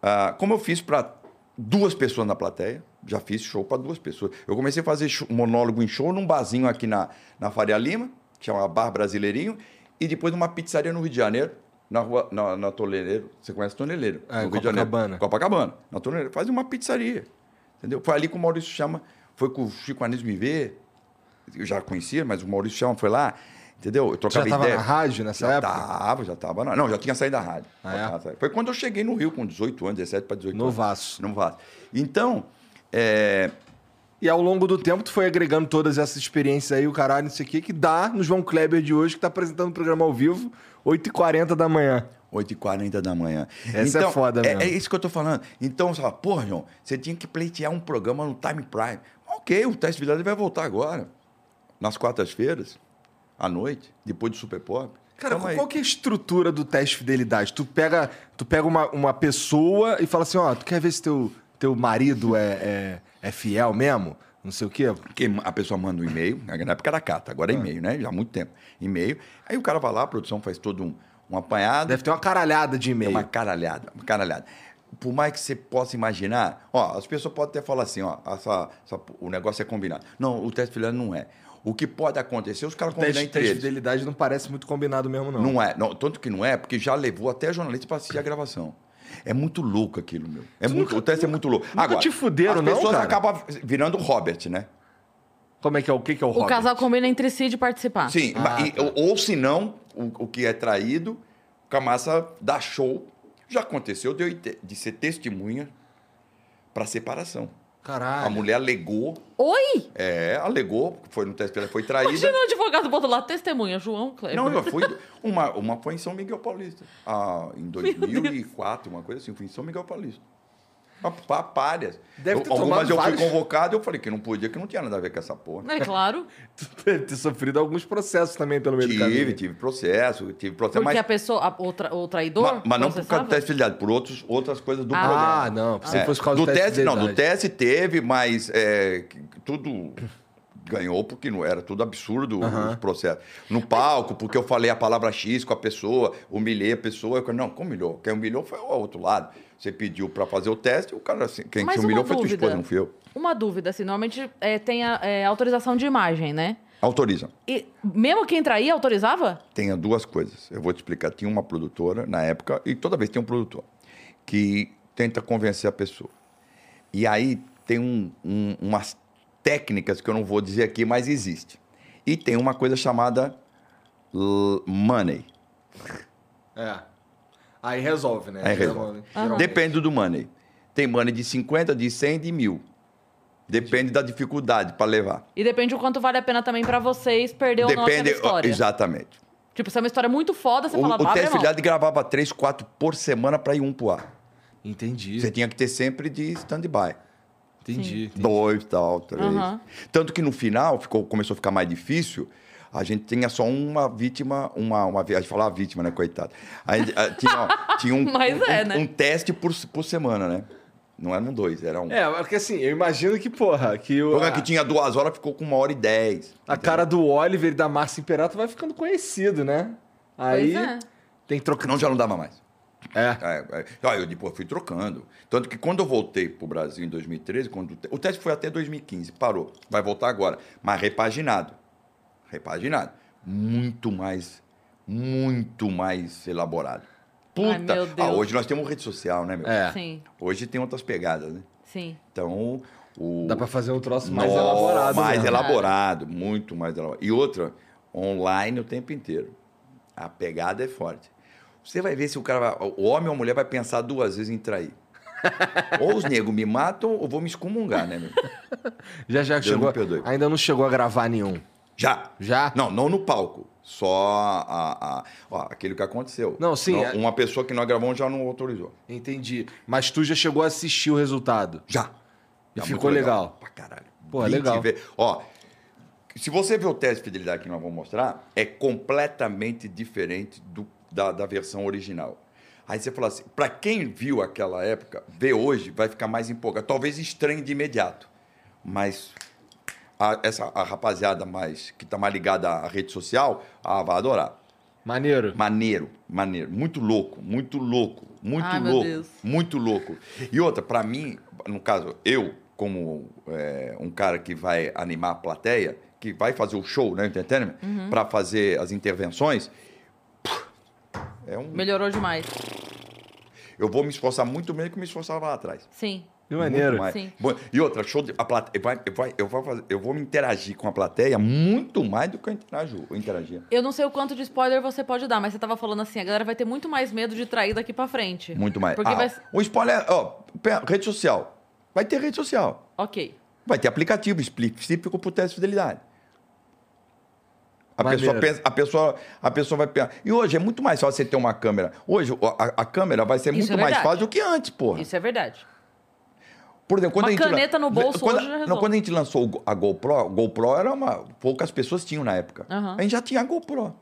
Ah, como eu fiz para duas pessoas na plateia, já fiz show para duas pessoas. Eu comecei a fazer show- monólogo em show num barzinho aqui na, na Faria Lima, que chama Bar Brasileirinho, e depois numa pizzaria no Rio de Janeiro, na rua, na, na Toneleiro. Você conhece Toneleiro? É, no Rio de Janeiro. Copacabana. Copacabana. Na Toneleiro. Fazia uma pizzaria. Entendeu? Foi ali que o Maurício Chama, foi com o Chico Anísio me ver. Eu já conhecia, mas o Maurício Chama foi lá. Entendeu? Eu Já trocava tava ideia. na rádio nessa já época? Tava, já tava. Não, já tinha saído da rádio. Ah, Já é? Foi quando eu cheguei no Rio, com 18 anos, 17 para 18 Novaço. anos. Novaço. Então, é, E ao longo do tempo, tu foi agregando todas essas experiências aí, o caralho, não sei o que, que dá no João Kleber de hoje, que tá apresentando o programa ao vivo, 8h40 da manhã. 8h40 da manhã. Essa é foda é, mesmo. É isso que eu tô falando. Então, você fala, porra, João, você tinha que pleitear um programa no Time Prime. Ok, o Teste Vidal vai voltar agora. Nas quartas-feiras, à noite, depois do Super Pop. Cara, aí. qual que é a estrutura do teste de fidelidade? Tu pega, tu pega uma, uma pessoa e fala assim, ó, tu quer ver se teu, teu marido é, é, é fiel mesmo? Não sei o quê. Porque a pessoa manda um e-mail, na época era carta, agora é e-mail, né? Já há muito tempo. E-mail. Aí o cara vai lá, a produção faz todo um, um apanhado. Deve ter uma caralhada de É e-mail. uma caralhada, uma caralhada. Por mais que você possa imaginar, ó, as pessoas podem até falar assim, ó, essa, essa- o negócio é combinado. Não, o teste de fidelidade não é. O que pode acontecer, os caras combinam Teste, entre teste de eles. fidelidade não parece muito combinado mesmo, não. Não é. Não, tanto que não é, porque já levou até jornalista para assistir a gravação. É muito louco aquilo, meu. É Tu muito, nunca- o teste é muito louco. nunca te fuderam, as não, pessoas cara? acabam virando o Robert, né? Como é que é? O que, que é o O Robert? casal combina entre si de participar. Sim, Ah, e- tá. ou, ou se não, o, o que é traído, o Camassa dá show. Já aconteceu de, eu de ser testemunha para separação. Caralho. A mulher alegou, Oi! é, alegou, foi no teste, foi traída. Imagina o advogado do outro lado, testemunha, João Kleber. Não, eu fui. Uma, uma foi em São Miguel Paulista. Ah, em 2004, uma coisa assim, fui em São Miguel Paulista. Pa- pa- Párias. Deve ter Eu- Algumas eu fui convocado, eu falei que não podia, que não tinha nada a ver com essa porra. É claro. Tu deve ter sofrido alguns processos também pelo meio do Tive, caminho. tive processo, tive processo, Porque mas, a pessoa, a, o, tra- o traidor. ma- mas não por causa do teste de fidelidade, por outros, outras coisas do Ah. programa. Ah, não. Se É, fosse por causa do do teste, não, do teste teve, mas é, tudo ganhou porque não era tudo absurdo Aham. os processos. No palco, porque eu falei a palavra X com a pessoa, humilhei a pessoa, eu, não, como humilhou? Quem humilhou foi o outro lado. Você pediu para fazer o teste, o cara, assim, quem Mas te uma humilhou foi tua esposa, não fui eu. Uma dúvida, assim, normalmente é, tem a, é, autorização de imagem, né? Autoriza. E mesmo quem traía autorizava? Tenha duas coisas. Eu vou te explicar. Tinha uma produtora na época, e toda vez tem um produtor, que tenta convencer a pessoa. E aí tem um- um- umas técnicas que eu não vou dizer aqui, mas existe. E tem uma coisa chamada money. É. Aí resolve, né? Aí resolve. Geralmente. Depende do money. Tem money de 50, de 100, de mil. Depende da dificuldade para levar. E depende o quanto vale a pena também pra vocês perder ou não aquela Depende. história. Exatamente. Tipo, se é uma história muito foda, você O, fala, o filiado gravava três, quatro por semana para ir um pro ar. Entendi. Você tinha que ter sempre de stand-by. Entendi. entendi. Dois, tal, três. Aham. Tanto que no final ficou, começou a ficar mais difícil. A gente tinha só uma vítima, uma, uma a gente falava vítima, né, coitado. A gente, ah, tinha, ó, tinha um, Mas é, um, né? um teste por, por semana, né? Não eram dois, era um. É, porque assim, eu imagino que, porra, que O o, programa a, que tinha duas horas ficou com uma hora e dez. a cara do Oliver e da Márcia Imperato vai ficando conhecido, né? Aí Pois é. tem que trocar. Não, já não dava mais. É. É, é. Eu depois fui trocando. Tanto que quando eu voltei pro Brasil em 2013, quando o te- o teste foi até 2015, parou. Vai voltar agora, mas repaginado. Repaginado. Muito mais, muito mais elaborado. Puta. Ai, meu Ah, hoje nós temos rede social, né, meu? É. Sim, Hoje tem outras pegadas, né? sim. Então, o Dá pra fazer um troço mais Nossa, elaborado. mais mesmo. elaborado, muito mais elaborado. E outra, online o tempo inteiro. A pegada é forte. Você vai ver se o cara vai, o homem ou a mulher vai pensar duas vezes em trair. ou os negros me matam ou vou me excomungar, né, meu? Já já Deus chegou. me perdoe. Ainda não chegou a gravar nenhum. Já. Já? Não, não no palco. Só a, a- ó, aquilo que aconteceu. Não, sim, Não, é- Uma pessoa que nós gravamos já não autorizou. Entendi. Mas tu já chegou a assistir o resultado. Já. E Já, ficou muito legal. Pra caralho. Pô, 20 legal. ve- Ó, se você ver o teste de fidelidade que nós vamos mostrar, é completamente diferente do, da, da versão original. Aí você fala assim, pra quem viu aquela época, vê hoje, vai ficar mais empolgado. Talvez estranhe de imediato. Mas a, essa a rapaziada mais que tá mais ligada à rede social, ah, vai adorar. Maneiro. Maneiro, maneiro. Muito louco, muito louco, muito Ai, meu louco. Deus. Muito louco. E outra, pra mim, no caso, eu, como é, um cara que vai animar a plateia, que vai fazer o show, né, entertainment, Uhum. pra fazer as intervenções, é um. Melhorou demais. Eu vou me esforçar muito menos que me esforçava lá atrás. Sim. Que maneiro. Muito mais. Sim. Bom, E outra, show de, a plateia, vai, vai, eu, vou fazer, eu vou me interagir com a plateia muito mais do que eu, interajo, eu interagia. Eu não sei o quanto de spoiler você pode dar, mas você tava falando assim, a galera vai ter muito mais medo de trair daqui pra frente. Muito mais. Porque Ah, vai... O spoiler, ó, rede social. Vai ter rede social. Ok. Vai ter aplicativo específico para o teste de fidelidade. A Maneiro. pessoa, pensa, a, pessoa, a pessoa vai pensar. E hoje é muito mais fácil você ter uma câmera. Hoje a, a câmera vai ser Isso muito é mais fácil do que antes, porra. Isso é verdade. Por exemplo, quando Uma a gente lan- caneta no bolso quando, hoje já não, quando a gente lançou a GoPro, a GoPro era uma. Poucas pessoas tinham na época. Aham. A gente já tinha a GoPro.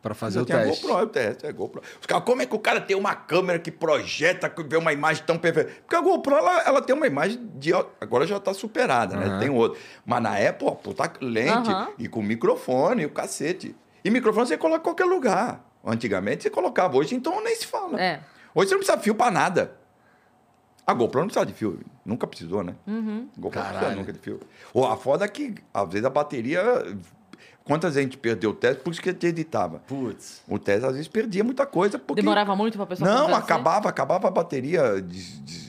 Pra fazer já o tinha teste. A GoPro, o teste, é GoPro. Os caras, como é que o cara tem uma câmera que projeta, que vê uma imagem tão perfeita? Porque a GoPro, ela, ela tem uma imagem de. Agora já tá superada, né? Tem outra. Mas na época, ó, puta lente Aham. e com microfone, e o cacete. E microfone você coloca em qualquer lugar. Antigamente você colocava, hoje então nem se fala. É. Hoje você não precisa fio pra nada. A GoPro não precisa de fio. Nunca precisou, né? Uhum. GoPro não Caralho. precisa nunca de fio. Ou a foda é que, às vezes, a bateria. Quantas a gente perdeu o teste por isso que a gente editava? Putz. O teste, às vezes, perdia muita coisa. Porque... Demorava muito pra pessoa Não, acabava, acabava a bateria, des- des-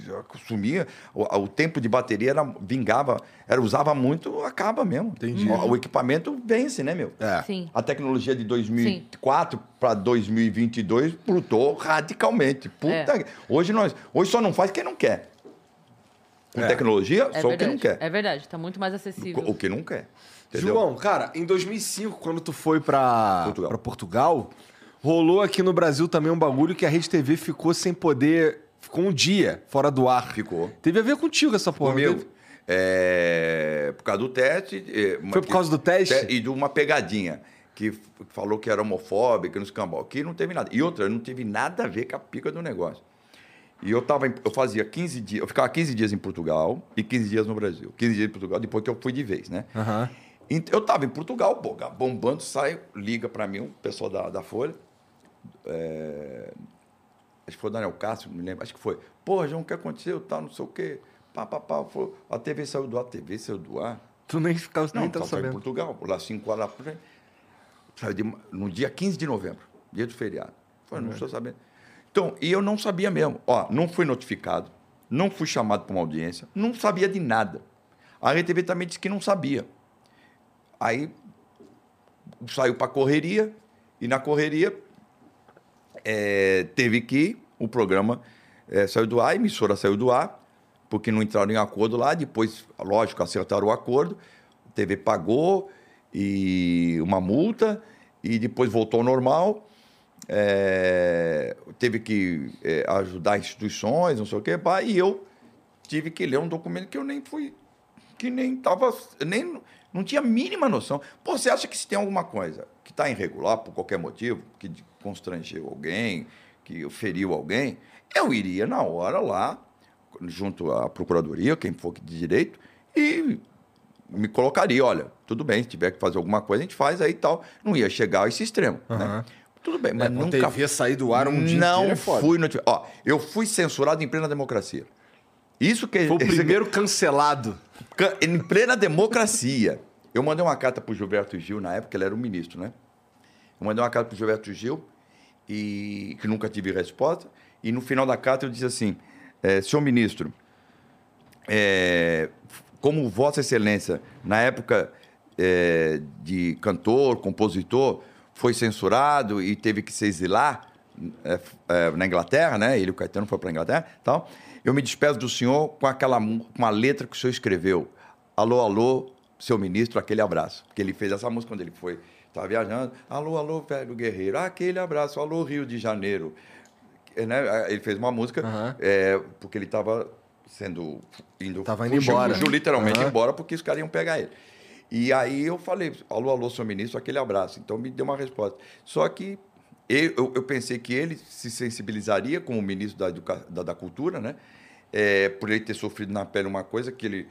sumia. O, o tempo de bateria era, vingava, era, usava muito, acaba mesmo. Entendi. O, o equipamento vence, né, meu? É. Sim. A tecnologia de 2004 para 2022 brutou radicalmente. Puta, É. que- hoje nós, hoje só não faz quem não quer. Com É. tecnologia, É só verdade. quem não quer. É verdade, tá muito mais acessível. O que não quer. Entendeu? João, cara, em 2005, quando tu foi pra Portugal. pra Portugal, rolou aqui no Brasil também um bagulho que a Rede TV ficou sem poder ficou um dia fora do ar. Ficou. Teve a ver contigo essa porra. não Comigo. É, por causa do teste. é, Foi por causa do teste? E de uma pegadinha. Que falou que era homofóbica, nos cambal. Que não teve nada. E outra, não teve nada a ver com a pica do negócio. E eu tava, em- eu fazia 15 dias, eu ficava 15 dias em Portugal e 15 dias no Brasil. 15 dias em Portugal, depois que eu fui de vez, né? Aham. Eu tava em Portugal, pô, bombando, sai, liga pra mim, o pessoal da, da Folha. é, acho que foi o Daniel Castro, não me lembro. Acho que foi. Pô, João, o que aconteceu? Tal, não sei o quê. Pá, pá, pá. Foi, a TV saiu do ar. A TV saiu do ar. Tu nem ficava Não, nem tava em sabendo. Portugal, lá 5 horas da. Saiu de- no dia 15 de novembro, dia do feriado. Falei, não estou sabendo. Então, e eu não sabia mesmo. Ó, não fui notificado, não fui chamado para uma audiência, não sabia de nada. A RTV também disse que não sabia. Aí saiu para correria, e na correria é, teve que o programa é, saiu do ar, a emissora saiu do ar, porque não entraram em acordo lá. Depois, lógico, acertaram o acordo, a TV pagou e uma multa, e depois voltou ao normal. É, teve que é, ajudar instituições, não sei o pá, e eu tive que ler um documento que eu nem fui, que nem estava, nem não tinha a mínima noção. Pô, você acha que se tem alguma coisa que está irregular por qualquer motivo, que constrangeu alguém, que feriu alguém, eu iria na hora lá, junto à procuradoria, quem for de direito, e me colocaria, olha, tudo bem, se tiver que fazer alguma coisa, a gente faz aí e tal. Não ia chegar a esse extremo, né? Aham. Tudo bem, mas É, nunca... TV sair do ar um dia Não inteiro é fui notificado. Ó, eu fui censurado em plena democracia. Isso que Foi o primeiro cancelado. Ca- Em plena democracia. Eu mandei uma carta para o Gilberto Gil, na época ele era o ministro, né? Eu mandei uma carta para o Gilberto Gil, e, que nunca tive resposta, e no final da carta eu disse assim: eh, senhor ministro, eh, como Vossa Excelência, na época eh, de cantor, compositor, foi censurado e teve que se exilar na Inglaterra, né? Ele, o Caetano, foi para a Inglaterra, tal. Eu me despeço do senhor com aquela com a letra que o senhor escreveu. Alô, alô, seu ministro, aquele abraço. Porque ele fez essa música quando ele foi, estava viajando. Alô, alô, velho guerreiro, aquele abraço. Alô, Rio de Janeiro. Eh, né? Ele fez uma música Aham. eh, porque ele estava sendo indo Tava indo fugiu, embora. fugiu literalmente Aham. embora porque os caras iam pegar ele. E aí eu falei, alô, alô, senhor ministro, aquele abraço. Então me deu uma resposta. Só que eu, eu, pensei que ele se sensibilizaria como ministro da, da, da cultura, né? É, por ele ter sofrido na pele uma coisa que ele.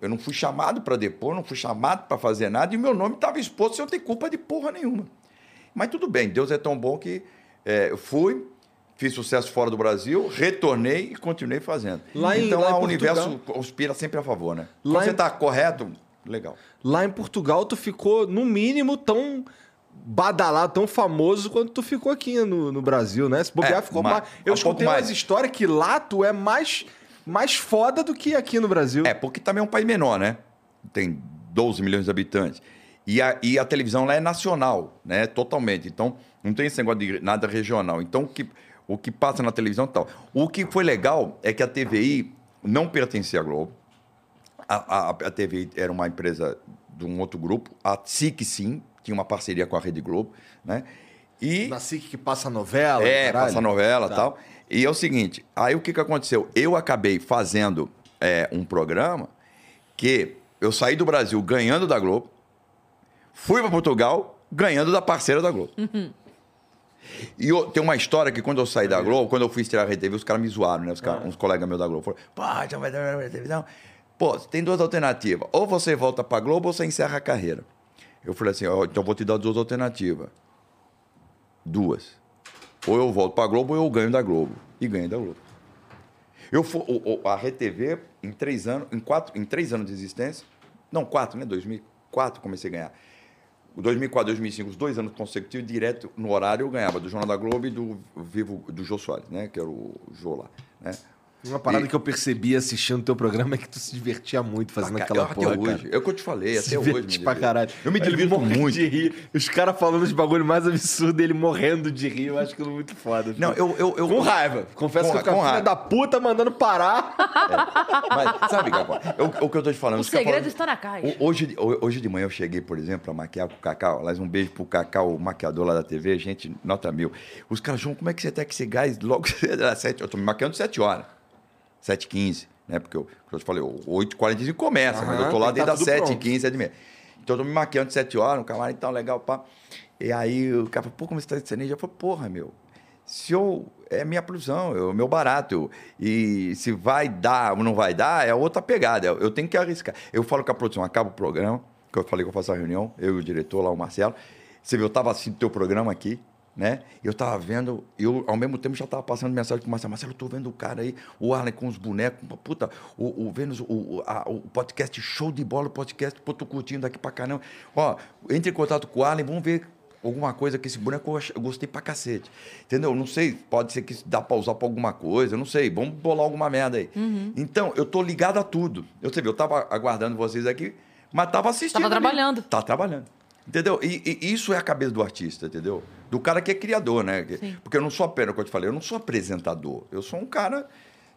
Eu não fui chamado para depor, não fui chamado para fazer nada, e o meu nome estava exposto sem eu ter culpa de porra nenhuma. Mas tudo bem, Deus é tão bom que é, eu fui, fiz sucesso fora do Brasil, retornei e continuei fazendo. Lá em- então lá em o Portugal- universo conspira sempre a favor, né? Lá Quando em- você está correto, legal. Lá em Portugal, tu ficou, no mínimo, tão badalado, tão famoso quanto tu ficou aqui no, no Brasil, né? Se bobear, É, ficou mais. Eu escutei umas mais. histórias que lá tu é mais, mais foda do que aqui no Brasil. É, porque também é um país menor, né? Tem 12 milhões de habitantes. E a, e a televisão lá é nacional, né? Totalmente. Então, não tem esse negócio de nada regional. Então, o que, o que passa na televisão e tal. O que foi legal é que a TVI não pertencia à Globo. A, a, a TVI era uma empresa de um outro grupo. A SIC, sim, tinha uma parceria com a Rede Globo, né? E... Na SIC que passa novela. É, caralho. passa novela e Tá. tal. E é o seguinte, aí o que, que aconteceu? Eu acabei fazendo é, um programa que eu saí do Brasil ganhando da Globo, fui para Portugal ganhando da parceira da Globo. E eu- tem uma história que quando eu saí da Globo, quando eu fui estrear a Rede TV, os caras me zoaram, né? Os caras, uns colegas meus da Globo falaram, pô, já vai dar televisão. Pô, tem duas alternativas. Ou você volta pra Globo ou você encerra a carreira. Eu falei assim, ó, então eu vou te dar duas alternativas. Duas. Ou eu volto pra Globo ou eu ganho da Globo. E ganho da Globo. Eu o- a RTV, em três anos, em, quatro, em três anos de existência, não, quatro, né? 2004 comecei a ganhar. O 2004, 2005, os dois anos consecutivos, direto no horário, eu ganhava do Jornal da Globo e do Vivo, do Jô Soares, né? Que era o Jô lá, né? Uma parada E- que eu percebi assistindo o teu programa é que tu se divertia muito fazendo Pra aquela porra, até hoje. cara. É o que eu te falei, Se até hoje. pra caralho. Eu me divirto muito. de rir. Os caras falando os bagulho mais absurdo, ele morrendo de rir. Eu acho aquilo muito foda. Não, eu. eu, eu Com raiva. Confesso Com que eu com filha da puta mandando parar. Mas sabe, Gabó? O, o que eu tô te falando. O segredo está na caixa. Hoje, hoje de manhã eu cheguei, por exemplo, a maquiar com o Cacau. Aliás, um beijo pro Cacau, o maquiador lá da TV. Gente, nota mil. Os caras, João, como é que você tá com esse gás logo às 7 Eu tô me maquiando 7 horas. 7 h né? Porque eu, eu te falei, 8h45 começa, mas Aham, eu tô lá desde tá as tudo 7 pronto. 15 7 h Então eu tô me maquiando 7 horas, um camarim tão legal, pá. E aí o cara falou, pô, como você tá de ceneja? Eu falei, porra, meu. Se eu. É minha produção, é o meu barato. e se vai dar ou não vai dar, é outra pegada. Eu, eu tenho que arriscar. Eu falo com a produção, acaba o programa, que eu falei que eu faço a reunião, eu e o diretor lá, o Marcelo. Você viu, eu tava assistindo teu programa aqui, né? Eu tava vendo, eu ao mesmo tempo já tava passando mensagem pro Marcelo. Marcelo, eu tô vendo o cara aí, o Arlen com os bonecos, puta, o, o Vênus, o, o, a- o podcast, show de bola, o podcast, pô, tô curtindo aqui pra caramba. Ó, entre em contato com o Arlen, vamos ver alguma coisa que esse boneco eu gostei pra cacete. Entendeu? Não sei, pode ser que dá pra usar pra alguma coisa, não sei. Vamos bolar alguma merda aí. Então, eu tô ligado a tudo. Eu, você viu, eu tava aguardando vocês aqui, mas tava assistindo. Tava ali. trabalhando. Tá trabalhando. Entendeu? E, e isso é a cabeça do artista, entendeu? Do cara que é criador, né? Sim. Porque eu não sou apenas, como eu te falei, eu não sou apresentador. Eu sou um cara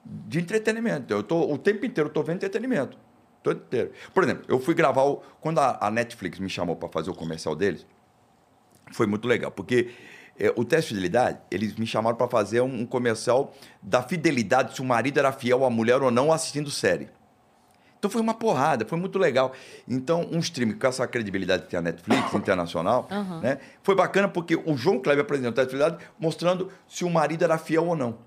de entretenimento. Eu tô, o tempo inteiro eu tô vendo entretenimento. O tempo inteiro. Por exemplo, eu fui gravar. O, quando a, a Netflix me chamou para fazer o comercial deles, foi muito legal, porque é, o teste de fidelidade, eles me chamaram para fazer um, um comercial da fidelidade, se o marido era fiel à mulher ou não assistindo série. Então foi uma porrada, foi muito legal. Então, um stream com essa credibilidade que tem a Netflix internacional, Aham. né? Foi bacana porque o João Kleber apresentou a teste de fidelidade mostrando se o marido era fiel ou não.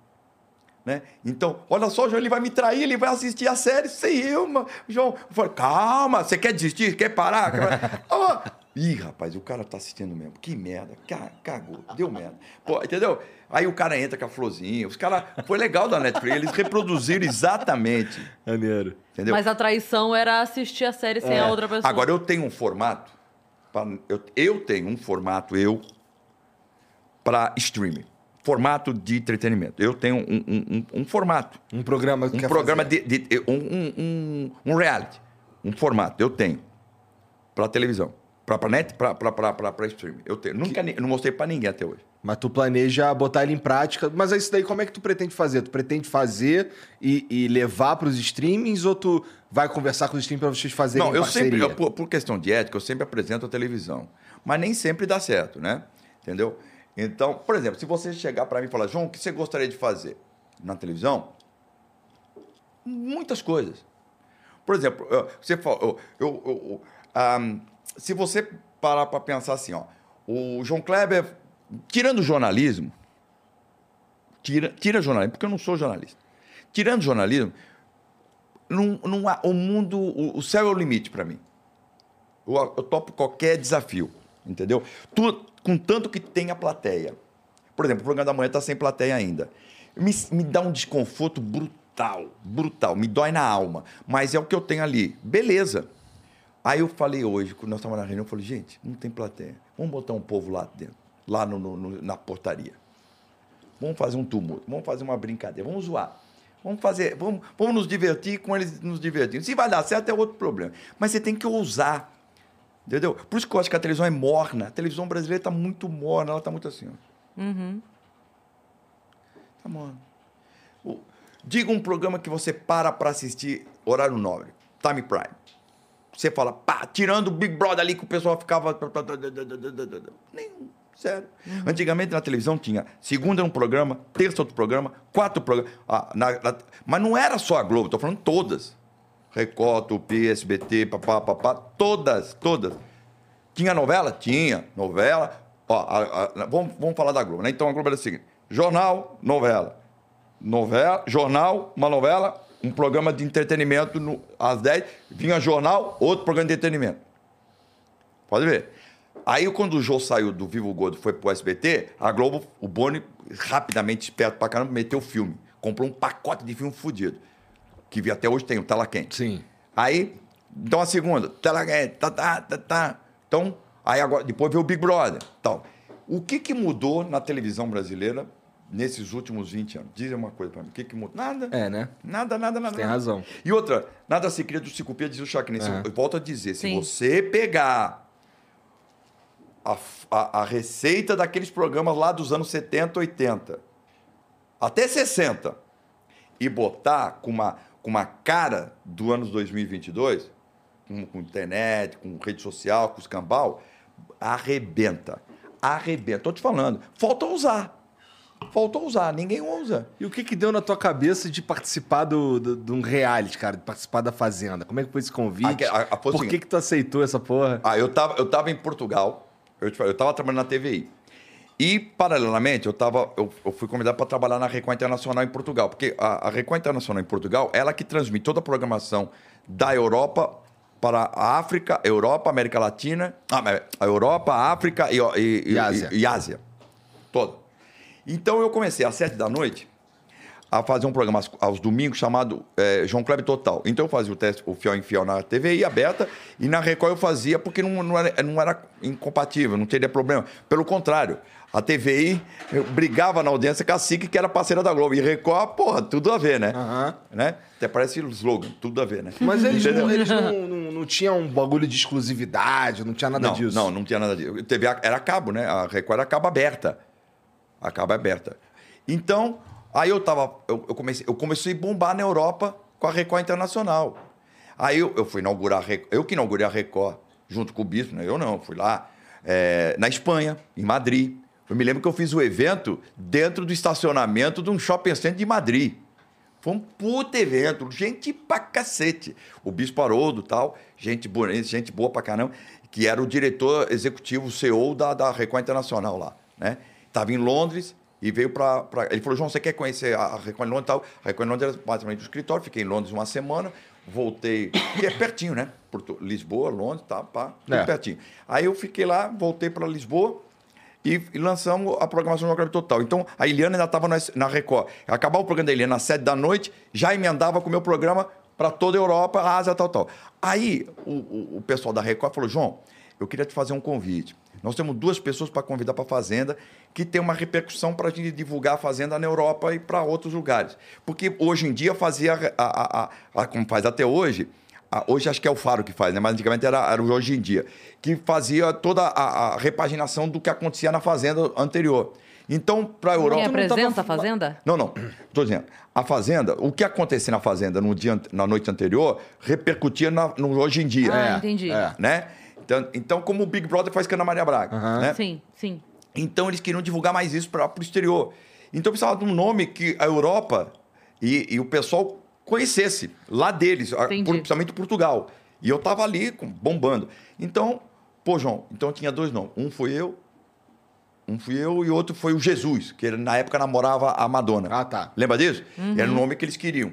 Né? Então, olha só, João, ele vai me trair, ele vai assistir a série sem eu, mano. João, eu falei, calma, você quer desistir? Quer parar? Quer- Ah, Ih, rapaz, o cara tá assistindo mesmo. Que merda, ca- cagou, deu merda. Pô, entendeu? Aí o cara entra com a florzinha, os caras. Foi legal da Netflix, eles reproduziram exatamente. Maneiro. Entendeu? Mas a traição era assistir a série sem a outra pessoa. Agora eu tenho um formato, pra- eu, eu tenho um formato, eu, para streaming. Formato de entretenimento. Eu tenho um, um- um- um formato. Um programa que Um quer programa fazer. de. de- um, um, um, um reality. Um formato. Eu tenho. Para televisão. Para net, para streaming. Eu tenho. Nunca ni- não mostrei para ninguém até hoje. Mas tu planeja botar ele em prática. Mas isso daí, como é que tu pretende fazer? Tu pretende fazer e, e levar pros streamings ou tu vai conversar com os streamings pra vocês fazerem Não, eu parceria? sempre, eu, por, por questão de ética, eu sempre apresento a televisão. Mas nem sempre dá certo, né? Entendeu? Então, por exemplo, se você chegar para mim e falar, João, o que você gostaria de fazer na televisão? Muitas coisas. Por exemplo, eu- você fala, eu, eu- eu- ah, se você parar para pensar assim, ó, o João Kleber, tirando o jornalismo, tira, tira jornalismo, porque eu não sou jornalista. Tirando jornalismo, não, não há, o mundo, o, o céu é o limite para mim. Eu, eu topo qualquer desafio, entendeu? Tu, com tanto que tem a plateia. Por exemplo, o programa da manhã está sem plateia ainda. Me, me dá um desconforto brutal, brutal, me dói na alma. Mas é o que eu tenho ali. Beleza. Aí eu falei hoje, quando nós estávamos na reunião, eu falei, gente, não tem plateia. Vamos botar um povo lá dentro, lá no- no- na portaria. Vamos fazer um tumulto, vamos fazer uma brincadeira, vamos zoar. Vamos fazer, vamos, vamos nos divertir com eles nos divertindo. Se vai dar certo é outro problema. Mas você tem que ousar. Entendeu? Por isso que eu acho que a televisão é morna. A televisão brasileira está muito morna, ela está muito assim. Ó. Tá morna. Diga um programa que você para para assistir horário nobre, Time Prime. Você fala, pá, tirando o Big Brother ali que o pessoal ficava. Nenhum, sério. Antigamente na televisão tinha segunda um programa, terça outro programa, quatro programas. Ah, na- na- mas não era só a Globo, tô falando todas. Record, Tupi, SBT, papá, papá, todas, todas. Tinha novela? Tinha. Novela. Ó, a- a- vamos, vamos falar da Globo, né? Então a Globo era o seguinte: jornal, novela. Novela, jornal, uma novela, um programa de entretenimento no- às 10, vinha jornal, outro programa de entretenimento. Pode ver. Aí, quando o Jô saiu do Vivo Gordo e foi pro SBT, a Globo, o Boni, rapidamente, esperto pra caramba, meteu o filme. Comprou um pacote de filme fudido. Que vi- até hoje tem, o Tela Quente. Sim. Aí, então a segunda, tela quente, tá, tá, tá, tá. Então, aí agora, depois veio o Big Brother. Tal. O que, que mudou na televisão brasileira nesses últimos 20 anos? Diz uma coisa pra mim. O que, que mudou? Nada. É, né? Nada, nada, nada. Tem nada. razão. E outra, nada se cria do se copia, diz o Chacrin. Se- É. Eu volto a dizer, se Sim. você pegar a, a- a receita daqueles programas lá dos anos 70, 80, até 60, e botar com uma, com uma cara do anos 2022, com, com internet, com rede social, com escambau, arrebenta. Arrebenta. Tô te falando. Falta usar. Falta usar. Ninguém usa. E o que que deu na tua cabeça de participar do, do- de um reality, cara? De participar da Fazenda? Como é que foi esse convite? A- a- a- Por que que tu aceitou essa porra? Ah, eu tava, eu tava em Portugal, eu, eu tava trabalhando na TVI. E, paralelamente, eu, tava, eu, eu fui convidado para trabalhar na Record Internacional em Portugal. Porque a, a Record Internacional em Portugal, ela que transmite toda a programação da Europa para a África, Europa, América Latina, ah, a Europa, a África e, e, E Ásia. e Ásia. Toda. Então eu comecei às sete da noite a fazer um programa aos, domingos chamado eh, João Kleber Total. Então eu fazia o teste, o fiel em fiel na TVI aberta e na Record eu fazia porque não, não, era, não era incompatível, não teria problema. Pelo contrário, a TVI brigava na audiência com a SIC, que era parceira da Globo. E Record, porra, tudo a ver, né? Aham. né? Até parece o slogan, tudo a ver, né? Mas eles, não, eles não, não, não tinham um bagulho de exclusividade, não tinha nada não, disso. Não, não tinha nada disso. TV era cabo, né? A Record era cabo aberta. A cabo aberta. Então, aí eu tava. Eu, eu comecei, eu comecei a bombar na Europa com a Record Internacional. Aí eu, eu fui inaugurar a Record, eu que inaugurei a Record junto com o Bispo, né? Eu não, fui lá é, na Espanha, em Madrid. Eu me lembro que eu fiz o evento dentro do estacionamento de um shopping center de Madrid. Foi um puto evento, gente pra cacete. O Bispo Haroldo tal, gente boa, gente boa pra caramba, que era o diretor executivo, CEO da, da Record Internacional lá, né? Tava em Londres e veio pra, pra- Ele falou, João, você quer conhecer a Record Londres e tal? A Record Londres era basicamente o escritório, fiquei em Londres uma semana, voltei, que é pertinho, né? Porto, Lisboa, Londres, tá, pá, É. pertinho. Aí eu fiquei lá, voltei pra Lisboa, e, lançamos a programação do Jogo Total. Então, a Eliana ainda estava na Record. Acabava o programa da Eliana às sete da noite, já emendava com o meu programa para toda a Europa, Ásia, tal, tal. Aí, o- o pessoal da Record falou, João, eu queria te fazer um convite. Nós temos duas pessoas para convidar para a Fazenda que tem uma repercussão para a gente divulgar a Fazenda na Europa e para outros lugares. Porque hoje em dia fazia, a, a- a- como faz até hoje, hoje acho que é o Faro que faz, né? mas antigamente era, era o Hoje em Dia, que fazia toda a, a repaginação do que acontecia na Fazenda anterior. Então, para a Europa... Quem não tava apresenta a fa- Fazenda? Não, não. Estou dizendo. A Fazenda, o que acontecia na Fazenda no dia, na noite anterior, repercutia na- no Hoje em Dia. Ah, entendi. é. Né? Então, então, como o Big Brother faz com a Ana Maria Braga. Aham. né? Sim, sim. Então eles queriam divulgar mais isso para o exterior. Então precisava de um nome que a Europa e, e o pessoal conhecesse lá deles, Entendi. principalmente Portugal. E eu tava ali bombando. Então, pô, João, então tinha dois nomes. Um foi eu, um fui eu e outro foi o Jesus, que ele, na época namorava a Madonna. Ah, tá. Lembra disso? Uhum. Era o nome que eles queriam.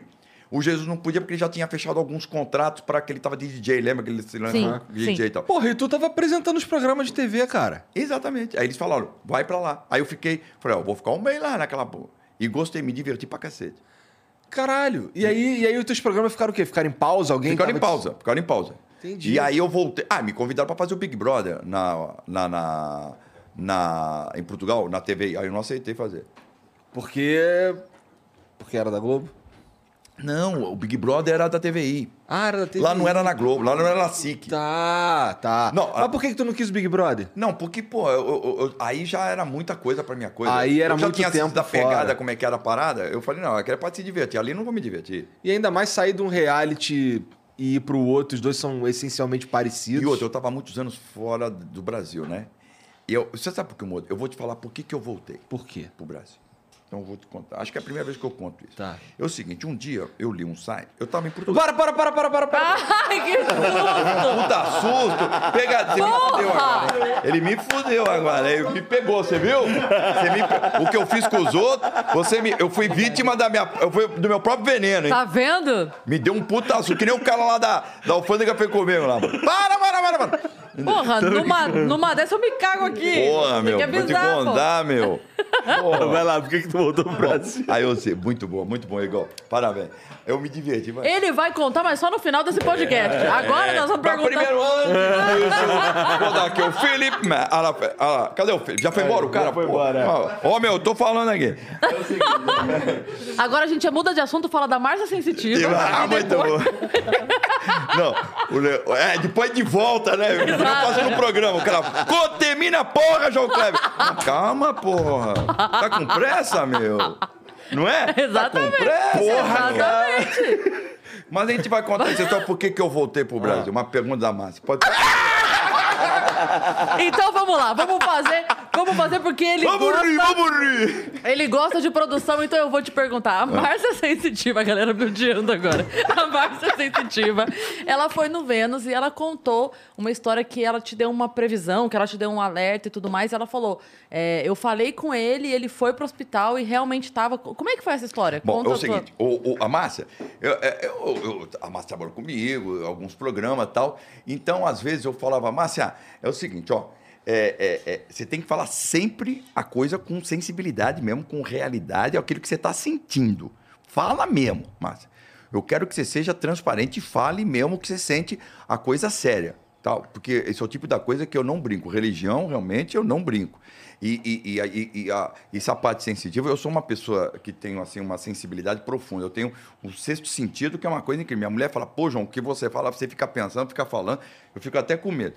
O Jesus não podia porque ele já tinha fechado alguns contratos para que ele tava de DJ, lembra que ele se lançou DJ sim. e tal? Porra, e tu tava apresentando os programas de TV, cara. Exatamente. Aí eles falaram, vai pra lá. Aí eu fiquei, falei, ó, vou ficar um mês lá naquela porra. E gostei, me diverti pra cacete. Caralho. E aí, e aí os teus programas ficaram o quê? Ficaram em pausa? Alguém Ficaram em tava te- pausa, ficaram em pausa. Entendi. E aí eu voltei. Ah, me convidaram pra fazer o Big Brother na, na, na, na- em Portugal, na TV. Aí eu não aceitei fazer. Porque... Porque era da Globo? Não, o Big Brother era da TVI. Ah, era da TV. Lá não era na Globo, lá não era na SIC. Tá, tá. Não, Mas por que, que tu não quis o Big Brother? Não, porque, pô, eu- eu- eu- aí já era muita coisa pra minha coisa. Aí era eu já muito tinha tempo assistido a fora. pegada, como é que era a parada. Eu falei, não, aquela pra se divertir. Ali não vou me divertir. E ainda mais sair de um reality e ir pro outro, os dois são essencialmente parecidos. E outra, eu estava muitos anos fora do Brasil, né? E eu, você sabe por que eu mudei? Eu vou te falar por que, que eu voltei Por quê? pro Brasil. Então eu vou te contar. Acho que é a primeira vez que eu conto isso. Tá. É o seguinte, um dia eu li um site, eu estava em Portugal. Para, para, para, para, para, para. Ai, que susto! Puta susto! Pega, você me fudeu agora. Ele me fudeu agora. Ele me pegou, você viu? Você me pe- O que eu fiz com os outros, você me... eu fui vítima da minha... eu fui do meu próprio veneno, hein? Tá vendo? Me deu um puta susto, que nem o cara lá da, da alfândega foi comigo lá. Para, para, para, para! Porra, numa, numa dessa eu me cago aqui. Porra, Tem meu, que vou te contar, meu. Vai lá, por que, que tu voltou pro Brasil. Aí eu sei, muito bom, muito bom, Igor. Parabéns. Eu me diverti. Mas... Ele vai contar, mas só no final desse podcast. Agora nós vamos perguntar. Primeiro ano, isso. Vou dar aqui o Felipe. né? Ah, lá, ah lá, cadê o Felipe? Já foi embora o cara? foi pô? embora. Ó, Ó, meu, eu tô falando aqui. Agora a gente muda de assunto, fala da Márcia Sensitiva. Ah, muito depois- bom. Não, o Le- é, depois de volta, né? Eu faço no programa. O cara, contamina porra, João Kleber. Calma, porra. Tá com pressa, meu? Não é? Exatamente. Tá com pressa? Porra, cara. Exatamente. Mas a gente vai contar essa história por que eu voltei pro Brasil. Uma pergunta da Márcia. Pode... Então vamos lá, vamos fazer, vamos fazer porque ele Vamos gosta, rir, vamos rir. ele gosta de produção, então eu vou te perguntar. A Márcia Sensitiva, a galera me odiando agora. A Márcia Sensitiva, ela foi no Vênus e ela contou uma história que ela te deu uma previsão, que ela te deu um alerta e tudo mais. E ela falou: é, eu falei com ele, ele foi pro hospital e realmente estava. Como é que foi essa história? Bom, Conta é o a tua- seguinte, o, o- a Márcia, eu- é, eu- eu- a Márcia trabalhou comigo, alguns programas e tal. Então, às vezes, eu falava, Márcia, é o seguinte, ó. é, é, é, você tem que falar sempre a coisa com sensibilidade mesmo, com realidade, é aquilo que você está sentindo. Fala mesmo, Márcia. Eu quero que você seja transparente e fale mesmo que você sente a coisa séria. Tal, porque esse é o tipo da coisa que eu não brinco. Religião, realmente, eu não brinco. E, e, e, e, a, essa parte sensitiva, eu sou uma pessoa que tenho assim, uma sensibilidade profunda. Eu tenho um sexto sentido, que é uma coisa incrível. Minha mulher fala, pô, João, o que você fala, você fica pensando, fica falando, eu fico até com medo.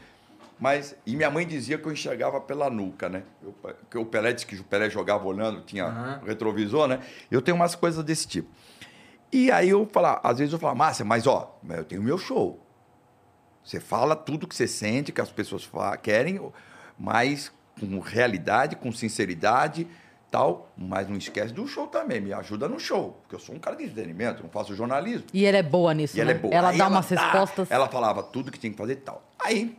Mas, e minha mãe dizia que eu enxergava pela nuca, né? Eu, que o Pelé disse que o Pelé jogava olhando, tinha retrovisor, né? Eu tenho umas coisas desse tipo. E aí eu falava, às vezes eu falava, Márcia, mas ó, eu tenho meu show. Você fala tudo que você sente, que as pessoas querem, mas com realidade, com sinceridade, tal. Mas não esquece do show também, me ajuda no show, porque eu sou um cara de entretenimento, não faço jornalismo. E ela é boa nisso, E ela né? é boa. Ela Aí dá umas respostas. Ela falava tudo que tinha que fazer e tal. Aí,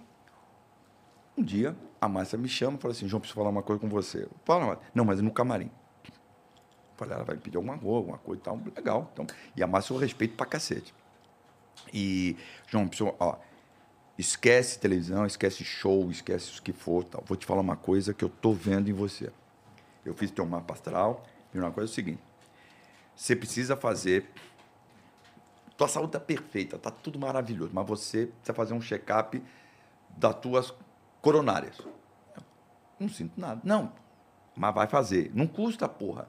um dia, a Márcia me chama e fala assim: João, preciso falar uma coisa com você. Fala, Márcia. Não, mas no camarim. Falei, ela vai me pedir alguma coisa, alguma coisa e tal. Legal. Então, e a Márcia eu respeito pra cacete. E, João, preciso, ó, esquece televisão, esquece show, esquece o que for. Tal. Vou te falar uma coisa que eu tô vendo em você. Eu fiz teu mapa astral e uma coisa é o seguinte: você precisa fazer. Tua saúde tá perfeita, tá tudo maravilhoso, mas você precisa fazer um check-up das tuas coronárias. Não sinto nada. Não, mas vai fazer. Não custa, porra.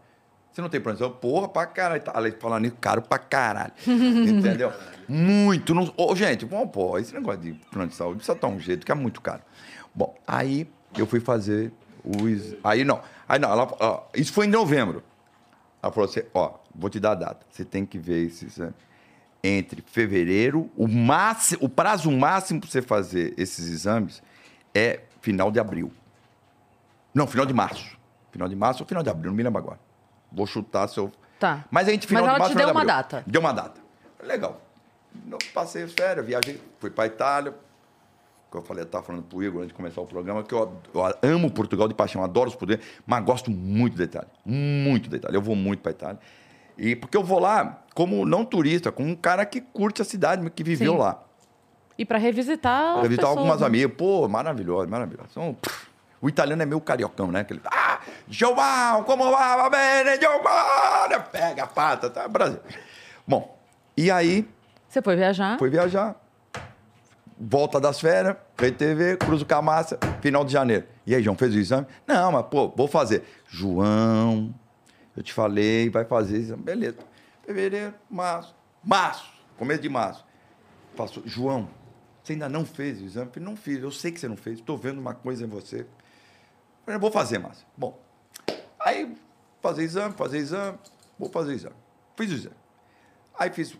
Você não tem plano Porra, pra caralho. Tá, Além de falar nisso, caro pra caralho. Entendeu? Muito. Não... Ô, gente, bom, pô, esse negócio de plano de saúde precisa estar um jeito que é muito caro. Bom, aí eu fui fazer os. Aí não. Aí não, ela, ó, isso foi em novembro. Ela falou assim: ó, vou te dar a data. Você tem que ver esse exame. Entre fevereiro, o, máximo, o prazo máximo para você fazer esses exames é final de abril. Não, final de março. Final de março ou final de abril, não me lembro agora. Vou chutar se eu. Tá. Mas a gente final Mas de ela março, te deu de uma abril. data. Deu uma data. Legal. Não, passei as férias, viajei, fui para Itália. Que eu falei, eu estava falando pro Igor antes de começar o programa, que eu, eu amo Portugal de paixão, adoro os poderes, mas gosto muito da Itália. Muito da Itália. Eu vou muito para Itália. E porque eu vou lá como não turista, como um cara que curte a cidade, que viveu Sim. lá. E pra revisitar. Pra visitar pessoas, algumas né? amigas. Pô, maravilhoso, maravilhoso. Pff, o italiano é meio cariocão, né? Aquele, ah, João, como va, va bene, Giovanni? Pega a pata, tá? Brasil. Bom, e aí, Você foi viajar? fui viajar. Volta das férias, Rede TV, Cruzo Camassa, final de janeiro. E aí, João, fez o exame? Não, mas, pô, vou fazer. João, eu te falei, vai fazer exame. Beleza. Fevereiro, março. Março, começo de março. Passou. João, você ainda não fez o exame? Falei, não fiz, eu sei que você não fez, estou vendo uma coisa em você. Falei, vou fazer, Márcio. Bom, aí, fazer exame, fazer exame, vou fazer exame. Fiz o exame. Aí fiz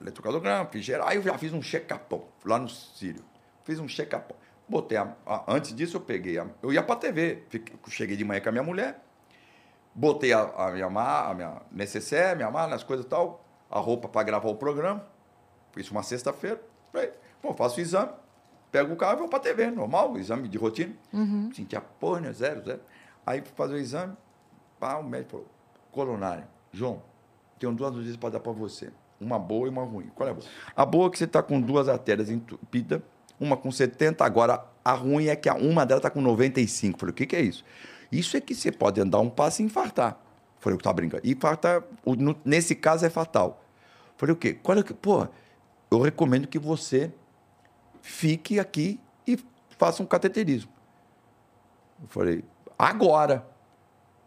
eletrocardiograma, fiz geral, aí eu já fiz um check-upão lá no Sírio. Fiz um check-upão. Botei a, a- antes disso eu peguei, a- eu ia pra TV, fiquei- cheguei de manhã com a minha mulher, botei a, a minha mala, a minha necessaire, minha mala, as coisas e tal, a roupa para gravar o programa. Isso uma sexta-feira. Pô, faço o exame, pego o carro e vou pra TV, normal, exame de rotina. Sentia porra, né? Zero, zero. Aí fui fazer o exame, pá, o médico falou, coronária, João, tenho duas notícias para dar para você. Uma boa e uma ruim. Qual é a boa? A boa é que você está com duas artérias entupidas, uma com 70, agora a ruim é que a uma delas está com 95. Falei, o que, que é isso? Isso é que você pode andar um passo e infartar. Falei, eu tava brincando. No- nesse caso é fatal. Falei, o quê? Qual é que, pô, eu recomendo que você fique aqui e faça um cateterismo. Eu falei, agora,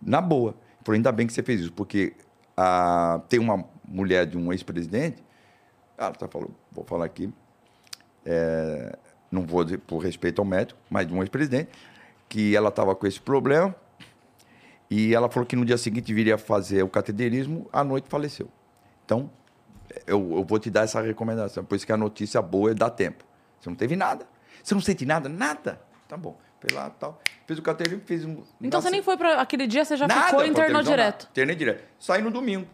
na boa. Falei, ainda bem que você fez isso, porque ah, tem uma mulher de um ex-presidente, ela tá falando, vou falar aqui, é, não vou dizer por respeito ao médico, mas de um ex-presidente, que ela estava com esse problema e ela falou que no dia seguinte viria fazer o cateterismo, à noite faleceu. Então, eu, eu vou te dar essa recomendação, por isso que a notícia boa é dar tempo. Você não teve nada. Você não sente nada? Nada. Tá bom. Foi lá tal. Fez o cateterismo, fez um. Então você nem foi pra. Aquele dia você já Nada, ficou e internou direto. nada. Internei direto. Saí no domingo.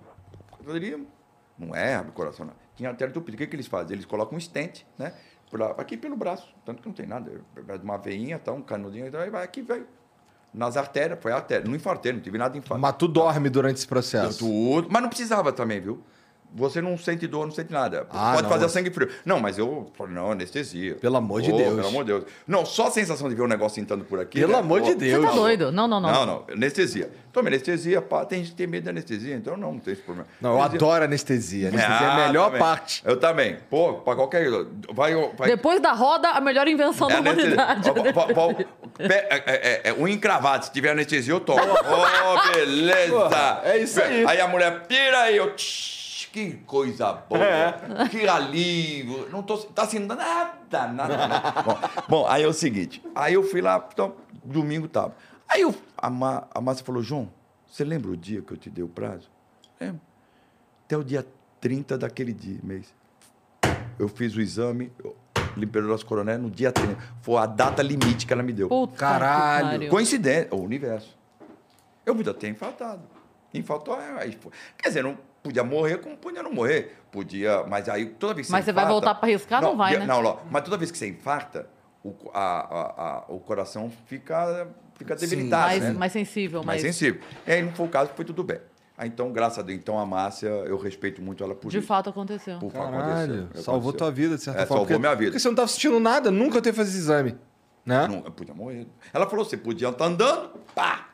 Cateterismo. Não é abre o coração, não. Tinha artéria entupida. O que, que eles fazem? Eles colocam um stent, né? por lá- aqui pelo braço. Tanto que não tem nada. Uma veinha, tá, um canudinho, então aí vai aqui, veio. Nas artérias, foi a artéria. Não infartei, não tive nada de infarto. Mas tu dorme durante esse Eu processo. tudo. Mas não precisava também, viu? Você não sente dor, não sente nada. Ah, Pode não. fazer sangue frio. Não, mas eu falei, não, anestesia. Pelo amor de Pô, Deus. Pelo amor de Deus. Não, só a sensação de ver o negócio entrando por aqui. Pelo né? amor de Pô, Deus. Você tá doido? Não, não, não. Não, não, anestesia. Toma anestesia, pá, tem gente que tem medo de anestesia, então não, não tem esse problema. Não, eu Anestesia- adoro anestesia. Anestesia é Ah, a melhor também. parte. Eu também. Pô, pra qualquer. Vai. vai Depois da roda, a melhor invenção é da anestesia. humanidade. Pé- é, é, é, unha encravada. Se tiver anestesia, eu tomo. Ô, beleza. Porra, é isso aí. Aí a mulher pira aí, eu. Que coisa boa. É. Que alívio. Não tô, tá sendo nada, nada, nada. bom, bom, aí é o seguinte. Aí eu fui lá, então, domingo tava. Aí eu, a, Ma, a Márcia falou, João, você lembra o dia que eu te dei o prazo? Lembro. Até o dia 30 daquele dia, mês. Eu fiz o exame, eu liberou as coronéis no dia 30. Foi a data limite que ela me deu. Puta Caralho. Coincidência, o universo. Eu podia ter infartado. Infartou, aí foi. Quer dizer, não podia morrer como podia não morrer. Podia, mas aí toda vez que Mas você vai voltar pra arriscar? Não vai, dia- né? Não, não, mas toda vez que você infarta, o, a- a- a- o coração fica, fica debilitado, mais, né? mais sensível, mais mais. sensível. E aí não foi o caso, foi tudo bem. Então, graças a Deus, então a Márcia, eu respeito muito ela por De isso. fato aconteceu. Por Caralho, aconteceu, salvou aconteceu. tua vida, de certa É, forma. salvou porque, minha vida. Porque você não tava sentindo nada, nunca teve esse exame. Né? Não, eu podia morrer. Ela falou, você podia estar andando, pá!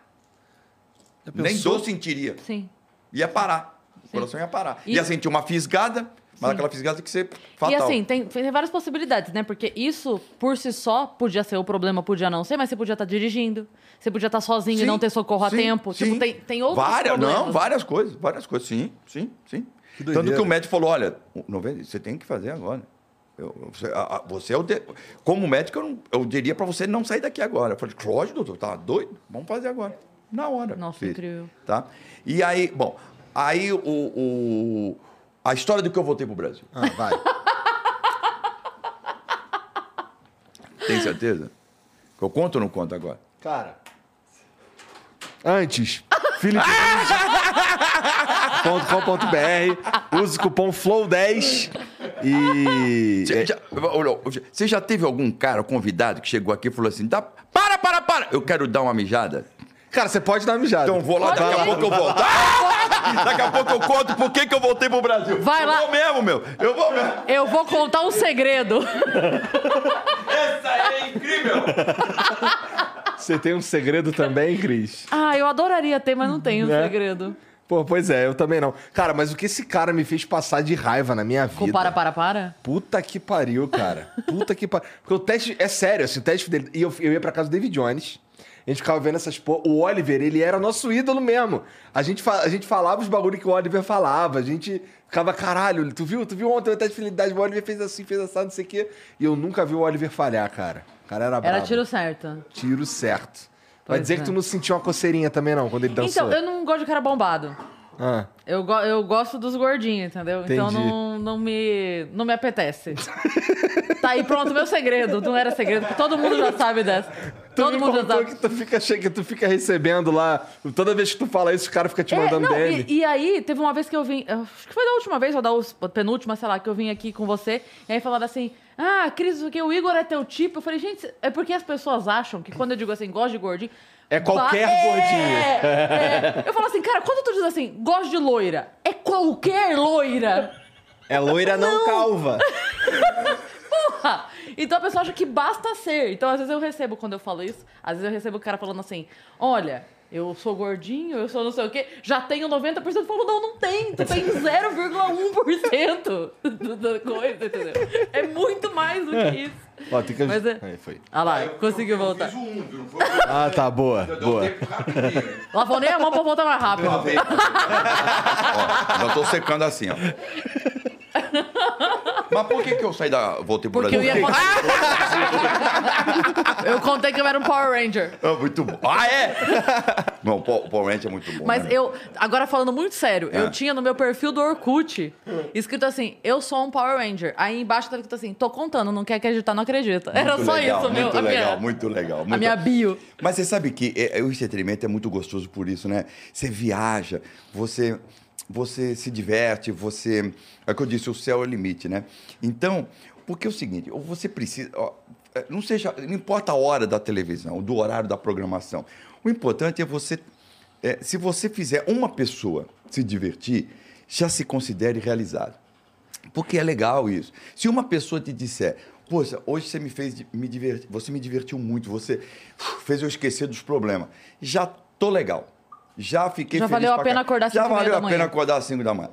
Nem dor sentiria. Sim. Ia parar. Coração ia parar. E- Ia sentir uma fisgada, mas aquela fisgada tem que ser fatal. E assim, tem, tem várias possibilidades, né? Porque isso, por si só, podia ser o problema, podia não ser, mas você podia estar dirigindo, você podia estar sozinho e Sim, não ter socorro sim, a tempo. sim. Tipo, tem, tem outros várias, problemas. Não, várias coisas, várias coisas. Sim, sim, sim. Que Tanto que o médico falou, olha, o 90 você tem que fazer agora. Eu- você, a- a- você é o de- Como médico, eu, não- eu diria para você não sair daqui agora. Eu falei, lógico, doutor, tá doido? Vamos fazer agora. Na hora. Nossa, fiz, incrível. Tá? E aí, bom, aí o, o- a história do que eu voltei pro Brasil. Ah, vai. Tem certeza? Que eu conto ou não conto agora? Cara. Antes, philipinho.com.br, use o cupom FLOW10 e. Você já, olha, você já teve algum cara convidado que chegou aqui e falou assim: tá, para, para, para, eu quero dar uma mijada? Cara, você pode dar uma mijada. Então vou lá, daqui a pouco eu volto. Ah! Daqui a pouco eu conto por que, que eu voltei pro Brasil. Vai eu lá. vou mesmo, meu. Eu vou mesmo. Eu vou contar um segredo. Essa é incrível. Você tem um segredo também, Cris? Ah, eu adoraria ter, mas não tenho um Né? segredo. Pô, pois é, eu também não. Cara, mas o que esse cara me fez passar de raiva na minha vida? Com para, para, para? Puta que pariu, cara. Puta que pariu. Porque o teste. É sério, assim, o teste dele. E eu, eu ia pra casa do David Jones. A gente ficava vendo essas porra. O Oliver, ele era nosso ídolo mesmo. A gente, fa- a gente falava os bagulho que o Oliver falava. A gente ficava, caralho, tu viu? Tu viu ontem teste de fidelidade? O Oliver fez assim, fez assim, não sei o quê. E eu nunca vi o Oliver falhar, cara. O cara era bravo. Era tiro certo. Tiro certo. Vai dizer é. que tu não sentiu uma coceirinha também, não, quando ele dançou. Então, eu não gosto de cara bombado. Ah. Eu, go- eu gosto dos gordinhos, entendeu? Então Entendi. não, não, me, não me apetece. tá aí, pronto, meu segredo. Não era segredo, porque todo mundo já sabe dessa. Todo me mundo já contou que tu fica, que tu fica recebendo lá. Toda vez que tu fala isso, o cara fica te É, mandando não, dele. e, e aí, teve uma vez que eu vim. Acho que foi da última vez, ou da penúltima, sei lá, que eu vim aqui com você. E aí falaram assim: Ah, Cris, o que? O Igor é teu tipo? Eu falei, gente, é porque as pessoas acham que quando eu digo assim, gosto de gordinho. É qualquer ba- gordinho. É, é. Eu falo assim, cara, quando tu diz assim, gosto de loira, é qualquer loira. É loira não, calva. Porra! Então a pessoa acha que basta ser. Então, às vezes eu recebo, quando eu falo isso, às vezes eu recebo o cara falando assim: olha, eu sou gordinho, eu sou não sei o quê, já tenho 90%. Eu falo, não, não tem. Tu tem 0,1% do- da coisa, entendeu? É muito mais do que isso. Ó, tem que... Mas é- Aí, foi. Ah lá, conseguiu voltar. O um, viu? Foi Ah, tá, boa, Deu boa. nem a mão pra voltar mais rápido. Lavei. ó, já tô secando assim, ó. Mas por que, que eu saí da. Voltei pro Porque eu Brasil? ia contar. eu contei que eu era um Power Ranger. Ah, muito bom. Ah, é? Não, o Power Ranger é muito bom. Mas né? eu, agora falando muito sério, eu tinha no meu perfil do Orkut escrito assim: eu sou um Power Ranger. Aí embaixo tava escrito assim: tô contando, não quer acreditar, não acredita. Era Muito só legal, isso, meu. Muito a legal, minha, muito legal. a muito- minha bio. Mas você sabe que é, é, o entretenimento é muito gostoso por isso, né? Você viaja, você, você se diverte, você. É o que eu disse, o céu é o limite, né? Então, porque é o seguinte, ou você precisa. ó, é, não seja. Não importa a hora da televisão, do horário da programação. O importante é você. é, se você fizer uma pessoa se divertir, já se considere realizado. Porque é legal isso. Se uma pessoa te disser, poxa, hoje você me fez me divertir, você me divertiu muito, você fez eu esquecer dos problemas. Já tô legal. Já fiquei Já feliz valeu a pena acordar Já cinco e meia valeu da a manhã. pena acordar às 5 da manhã.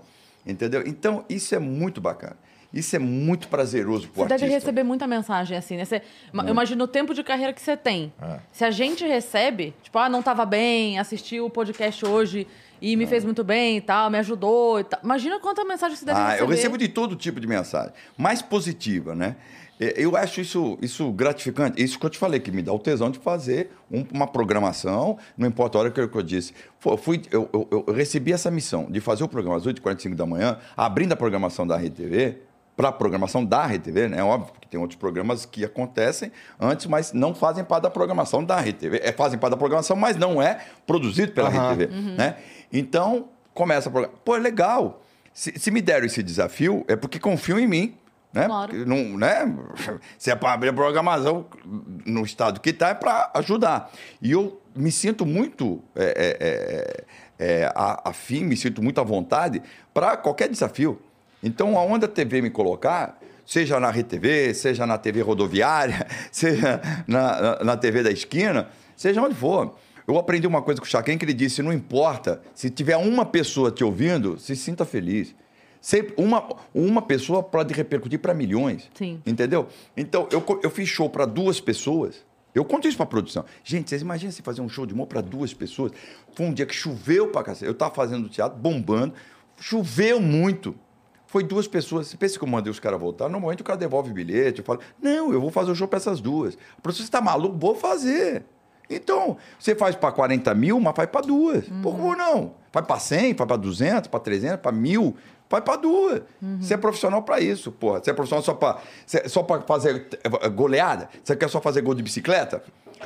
Entendeu? Então, isso é muito bacana. Isso é muito prazeroso pro Você deve artista. receber muita mensagem assim, né? Você, eu imagino o tempo de carreira que você tem. É. Se a gente recebe, tipo, ah, não tava bem, assistiu o podcast hoje e É. me fez muito bem e tal, me ajudou e tal. Imagina quanta mensagem você deve Ah, receber. eu recebo de todo tipo de mensagem. Mais positiva, né? É, Eu acho isso, isso gratificante. Isso que eu te falei, que me dá o tesão de fazer um- uma programação, não importa a hora que eu, que eu disse. Fui, eu, eu- eu recebi essa missão de fazer o programa às 8h45 da manhã, abrindo a programação da RedeTV, para a programação da RedeTV, né? É óbvio que tem outros programas que acontecem antes, mas não fazem parte da programação da RedeTV. É, fazem parte da programação, mas não é produzido pela Aham. RedeTV, né? Então, começa a programa. Pô, é legal. Se, se me deram esse desafio, é porque confiam em mim. Né? Claro. Porque Não, né? Se é para abrir a programação no estado que está, é para ajudar. E eu me sinto muito é, é, é, é, a- afim, me sinto muito à vontade para qualquer desafio. Então, aonde a TV me colocar, seja na RTV, seja na TV rodoviária, seja na, na, na TV da esquina, seja onde for. Eu aprendi uma coisa com o Chacrin que ele disse: não importa, se tiver uma pessoa te ouvindo, se sinta feliz. Sempre, uma, uma pessoa pode repercutir para milhões. Sim. Entendeu? Então, eu, eu fiz show para duas pessoas. Eu conto isso para produção. Gente, vocês imaginam se fazer um show de humor para duas pessoas? Foi um dia que choveu para cacete. Eu estava fazendo teatro, bombando, choveu muito. Foi duas pessoas. Você pensa que eu mandei os caras voltar? Normalmente o cara devolve o bilhete. Eu falo, não, eu vou fazer o show para essas duas. A produção, você está maluco? Vou fazer. Então, você faz para 40 mil, mas faz para duas. Por que não? Faz para 100, faz para 200, para 300, para mil. Faz para duas. Você é profissional para isso, porra. Você é profissional só para só pra fazer eh, goleada? Você quer só fazer gol de bicicleta?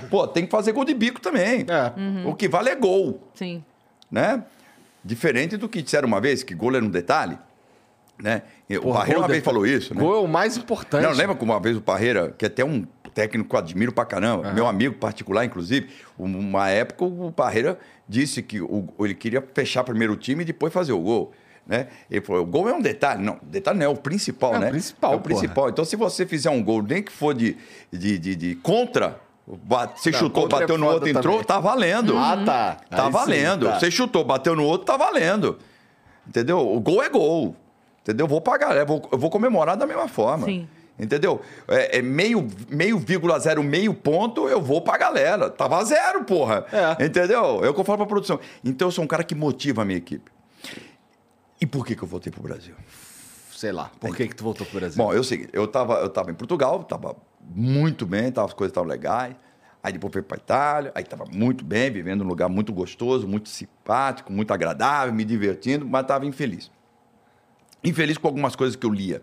Pô, tem que fazer gol de bico também. É. O que vale é gol Sim. né? Diferente do que disseram uma vez, que gol era um detalhe, né? E o Porra, Parreira gol uma vez de- falou isso, né? Gol é o mais importante. Não, lembra como uma vez o Parreira, que até um técnico que eu admiro pra caramba, meu amigo particular, inclusive, uma época o Parreira disse que o- ele queria fechar primeiro o time e depois fazer o gol. Né? Ele falou, o gol é um detalhe. Não, detalhe não é o principal, É o né? principal, É o principal. Então, se você fizer um gol, nem que for de, de, de, de contra, bate- você Não, chutou, contra é bateu no foda outro, entrou, também. tá valendo. Ah, tá. Tá Aí sim, valendo. tá. Você chutou, bateu no outro, tá valendo. Entendeu? O gol é gol. Entendeu? Vou pagar, eu vou, eu vou comemorar da mesma forma. Sim. Entendeu? É, é meio, meio vírgula zero, meio ponto, eu vou pra galera. Tava zero, porra. É. Entendeu? É o que eu falo pra produção. Então eu sou um cara que motiva a minha equipe. E por que, que eu voltei pro Brasil? Sei lá. Por que, que tu voltou pro Brasil? Bom, eu segui. Eu tava, eu tava em Portugal, tava muito bem, tava, as coisas estavam legais. Aí depois fui para Itália, aí tava muito bem, vivendo num lugar muito gostoso, muito simpático, muito agradável, me divertindo, mas tava infeliz. Infeliz com algumas coisas que eu lia.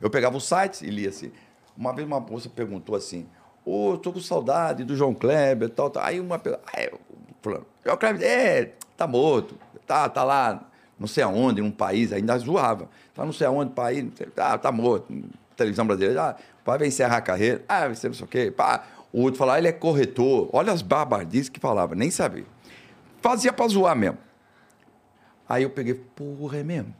Eu pegava os sites e lia assim. Uma vez uma moça perguntou assim: Ô, eu tô com saudade do João Kleber, tal, tal. Aí uma pessoa, aí, eu falando, João Kleber, é, tá morto, tá, tá lá, não sei aonde, num país, ainda zoava. Tá não sei aonde, país, não sei, ah, tá morto, televisão brasileira, ah, vai encerrar a carreira, ah, ser não sei o quê, pá. O outro falava, ele é corretor, olha as barbardices que falava, nem sabia. Fazia pra zoar mesmo. Aí eu peguei, porra, é mesmo?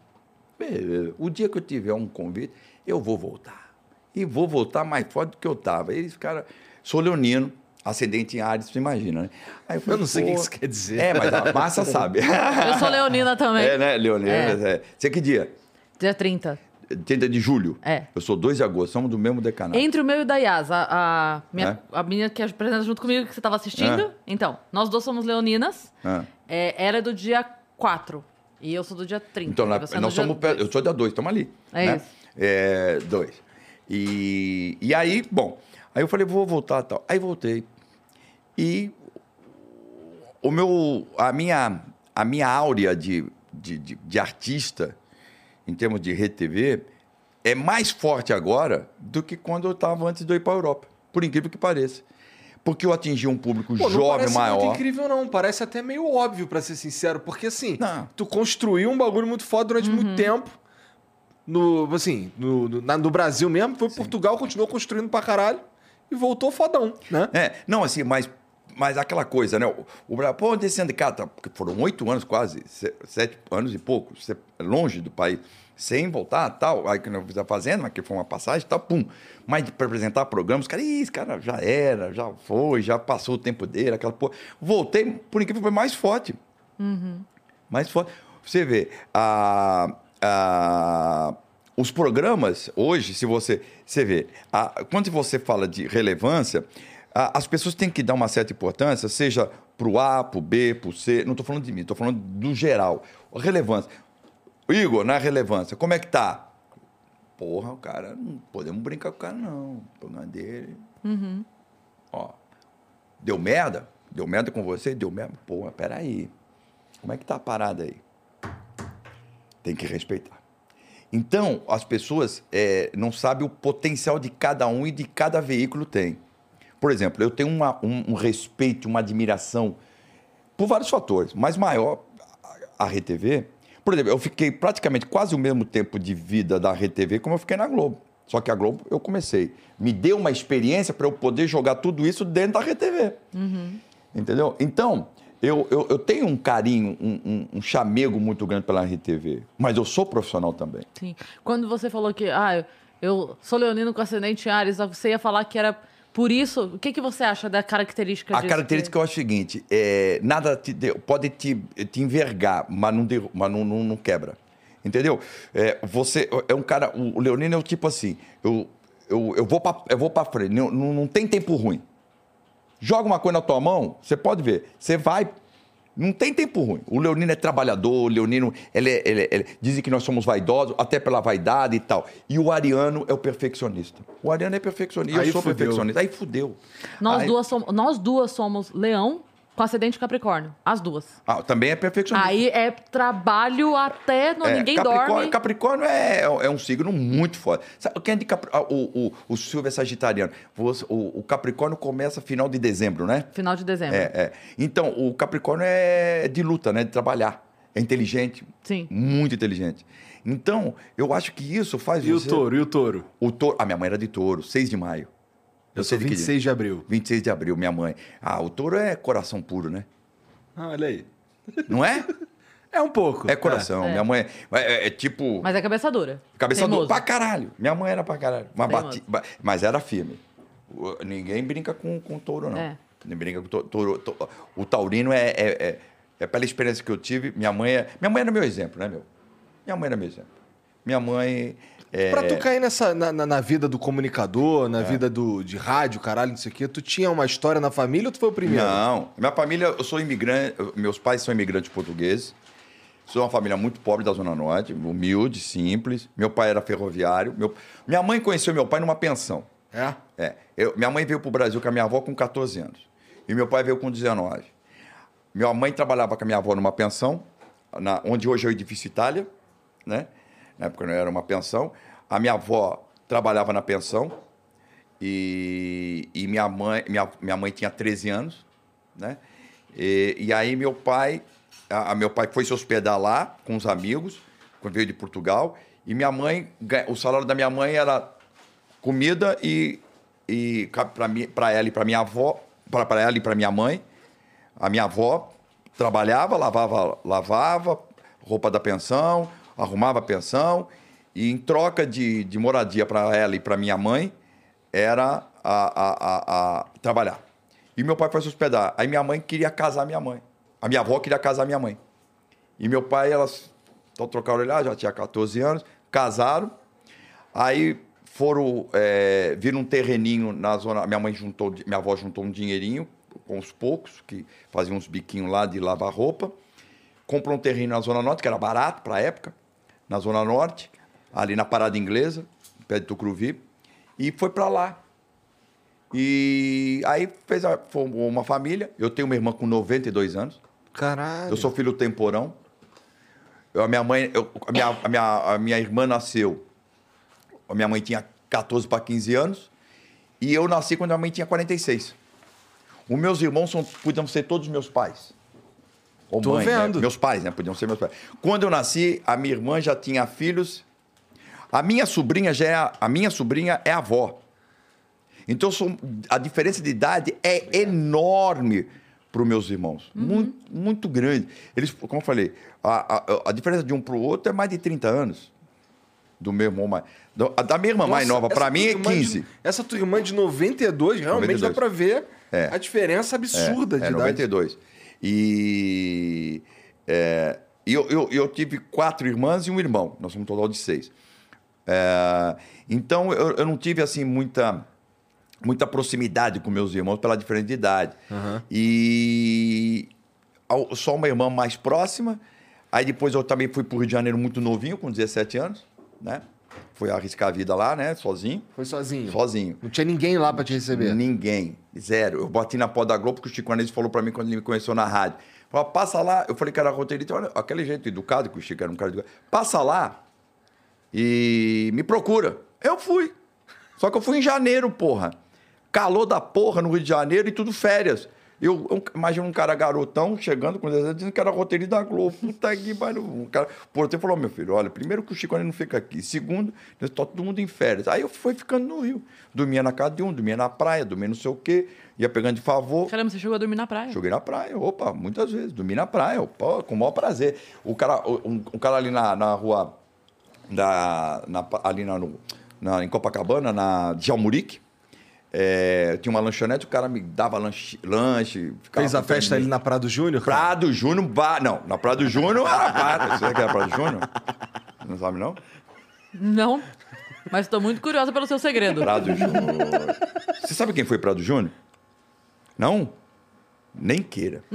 O dia que eu tiver um convite, eu vou voltar. E vou voltar mais forte do que eu estava. Eles ficaram. Sou leonino, ascendente em Ares, tu imagina, né? Aí Eu falei, não sei o que isso quer dizer. É, mas a Márcia sabe. Eu sou leonina também. É, né, Leonina? É. Você que dia? Dia 30. 30 de julho. É. Eu sou 2 de agosto, somos do mesmo decanato. Entre o meu e o da Yas, a, a, minha, É? a menina que apresenta junto comigo, que você estava assistindo. É. Então, nós duas somos leoninas. É, ela é do dia 4. E eu sou do dia 30. Então, na- você é nós somos. 2. Eu sou dia 2, estamos ali. É né? isso. É, dois. E, e aí, bom, aí eu falei, vou voltar e tal. Aí voltei. E o meu, a minha, a minha áurea de, de, de, de artista, em termos de rede TV, é mais forte agora do que quando eu estava antes de eu ir para a Europa. Por incrível que pareça. Porque eu atingi um público Pô, não jovem parece maior. muito incrível, não. Parece até meio óbvio, pra ser sincero. Porque, assim, Não. tu construiu um bagulho muito foda durante muito tempo. No, assim, no, no, na- no Brasil mesmo. Foi Portugal, continuou construindo pra caralho. E voltou fodão, né? É, não, assim, mas, mas aquela coisa, né? O, o Brasil, onde esse sindicato? Porque foram oito anos quase, se- sete anos e pouco, longe do país, sem voltar tal. Aí que nós fizemos a fazenda, mas que foi uma passagem tal, pum. Mas para apresentar programas, cara, esse cara já era, já foi, já passou o tempo dele, aquela porra. Voltei, por incrível foi mais forte. Mais forte. Você vê, a, a- os programas, hoje, se você, você vê, a- quando você fala de relevância, as pessoas têm que dar uma certa importância, seja para o A, para o B, para o C, não estou falando de mim, estou falando do geral. Relevância. Igor, na relevância, como é que tá? Porra, o cara, não podemos brincar com o cara, não. O programa dele. Ó, deu merda? Deu merda com você? Deu merda? Porra, peraí. Como é que tá a parada aí? Tem que respeitar. Então, as pessoas é, não sabem o potencial de cada um e de cada veículo tem. Por exemplo, eu tenho uma- um, um respeito, uma admiração por vários fatores, mas maior a RTV. Por exemplo, eu fiquei praticamente quase o mesmo tempo de vida da RTV como eu fiquei na Globo. Só que a Globo eu comecei. Me deu uma experiência para eu poder jogar tudo isso dentro da RTV. Entendeu? Então, eu, eu, eu tenho um carinho, um, um, um chamego muito grande pela RTV. Mas eu sou profissional também. Sim. Quando você falou que, ah, eu, eu sou leonino com ascendente em Ares, você ia falar que era por isso. O que, que você acha da característica A característica eu acho o seguinte: é, nada te de- pode te, te envergar, mas não, derru- mas não, não, não quebra. Entendeu? É, você é um cara. O Leonino é o tipo assim: eu, eu, eu vou pra, eu vou pra frente, não, não, não tem tempo ruim. Joga uma coisa na tua mão, você pode ver. Você vai. Não tem tempo ruim. O Leonino é trabalhador, o Leonino. Ele, é- ele, é- ele- dizem que nós somos vaidosos, até pela vaidade e tal. E o Ariano é o perfeccionista. O Ariano é perfeccionista. Aí eu sou fudeu. perfeccionista. Aí fudeu. Nós, Aí- duas somos, nós duas somos leão com ascendente capricórnio. As duas. Ah, também é perfeccionista. Aí é trabalho até não, É, ninguém Capricórnio, dorme. Capricórnio é, é um signo muito forte. Sabe, quem é de Capri... ah, o, o, o Silvio é sagitariano. Você- O, o Capricórnio começa final de dezembro, né? Final de dezembro. É, é. Então, o Capricórnio é de luta, né? De trabalhar. É inteligente. Sim. Muito inteligente. Então, eu acho que isso faz E o você... touro? E o touro? O touro... A minha mãe era de touro, 6 de maio. Eu sei sou de que dia. 26 de abril. 26 de abril, minha mãe. Ah, o touro é coração puro, né? Ah, olha aí. Não é? É um pouco. É coração. É. Minha mãe... É, é- é tipo... Mas é cabeça dura. Cabeça Teimoso. dura pra caralho. Minha mãe era pra caralho. Mas, bati- ba- mas era firme. Ninguém brinca com, com touro, não. É. Nem brinca com to- touro. to- o taurino é, é, é, é pela experiência que eu tive. Minha mãe, é, minha mãe era meu exemplo, né, meu? Minha mãe era meu exemplo. Minha mãe. É, Pra tu cair nessa, na, na- na vida do comunicador, na vida do, de rádio, caralho, não sei o quê, tu tinha uma história na família ou tu foi o primeiro? Não. Minha família, eu sou imigrante. eu- Meus pais são imigrantes portugueses. Sou uma família muito pobre da Zona Norte, humilde, simples. Meu pai era ferroviário. Meu, minha mãe conheceu meu pai numa pensão. É? É. Eu- minha mãe veio para o Brasil com a minha avó com 14 anos. E meu pai veio com 19. Minha mãe trabalhava com a minha avó numa pensão, na- onde hoje é o Edifício Itália, né? Na época não era uma pensão. A minha avó trabalhava na pensão. E, e minha, mãe, minha, minha mãe tinha 13 anos, né? E, e aí meu pai, a, a meu pai foi se hospedar lá com os amigos, quando veio de Portugal. E minha mãe, o salário da minha mãe era comida e, e para ela e para minha avó, para ela e para minha mãe. A minha avó trabalhava, lavava, lavava roupa da pensão, arrumava a pensão e em troca de, de moradia para ela e para minha mãe era a, a, a, trabalhar. E meu pai foi se hospedar. Aí minha mãe queria casar minha mãe. A minha avó queria casar minha mãe. E meu pai, elas então, trocaram olhar, já tinha 14 anos, casaram. Aí foram, é, viram um terreninho na zona. Minha mãe juntou, minha avó juntou um dinheirinho com os poucos, que faziam uns biquinhos lá de lavar roupa. Comprou um terreno na Zona Norte, que era barato para a época, na Zona Norte, ali na Parada Inglesa, pé de Tucuruvi, e foi para lá. E aí fez a, uma família. Eu tenho uma irmã com 92 anos. Caralho. Eu sou filho temporão. Eu, a minha mãe, eu- a, minha, a, minha, a minha irmã nasceu. A minha mãe tinha 14 para 15 anos. E eu nasci quando a minha mãe tinha 46. Os meus irmãos são, podiam ser todos meus pais. Ou Tô mãe, né? vendo. Meus pais, né? Podiam ser meus pais. Quando eu nasci, a minha irmã já tinha filhos. A minha sobrinha já é a, a minha sobrinha é avó. Então sou- a diferença de idade é enorme para os meus irmãos. Muito, muito grande. Eles, como eu falei, a, a, a diferença de um para o outro é mais de 30 anos. Do meu irmão mais. Da minha irmã mais Nossa, nova, essa para mim, é irmã de- 15. essa tua irmã de 92, realmente 92. dá pra ver É. a diferença absurda é, de é, idade. 92. E é, e eu, eu, eu tive quatro irmãs e um irmão. Nós somos um total de seis. É, então eu, eu não tive assim muita muita proximidade com meus irmãos pela diferença de idade. E ao- só uma irmã mais próxima. Aí depois eu também fui para o Rio de Janeiro muito novinho, com 17 anos, né? Fui arriscar a vida lá, né? Sozinho. Foi sozinho. Sozinho. Não tinha ninguém lá pra te receber. Ninguém. Zero. Eu bati na porta da Globo porque o Chico Anísio falou pra mim quando ele me conheceu na rádio. Falou, passa lá. Eu falei que era roteirista. Olha, aquele jeito educado que o Chico era um cara educado. Passa lá e me procura. Eu fui. Só que eu fui em janeiro, porra. Calor da porra no Rio de Janeiro e tudo férias. Eu, eu imagino um cara garotão chegando com 17 dizendo que era roteirista da Globo. Puta que pariu. Um cara, o porteiro falou, meu filho, olha, primeiro que o Chico não fica aqui. Segundo, está todo mundo em férias. Aí eu fui ficando no Rio. Dormia na casa de um, dormia na praia, dormia não sei o quê. Ia pegando de favor. Caramba, você chegou a dormir na praia. Joguei na praia, opa, muitas vezes. Dormi na praia, opa, com o maior prazer. O cara, um, um cara ali na, na rua, da, na- ali na, no- na- em Copacabana, na Djalmurique, é, tinha uma lanchonete, o cara me dava lanche. lanche ficava Fez a festa ali na Praia do Júnior? cara? Prado Júnior, ba... não, na Prado Júnior era bar. Você sabe que era Prado Júnior? Não sabe, não? Não, mas tô muito curiosa pelo seu segredo. Prado Júnior. Você sabe quem foi Prado Júnior? Não? Nem queira.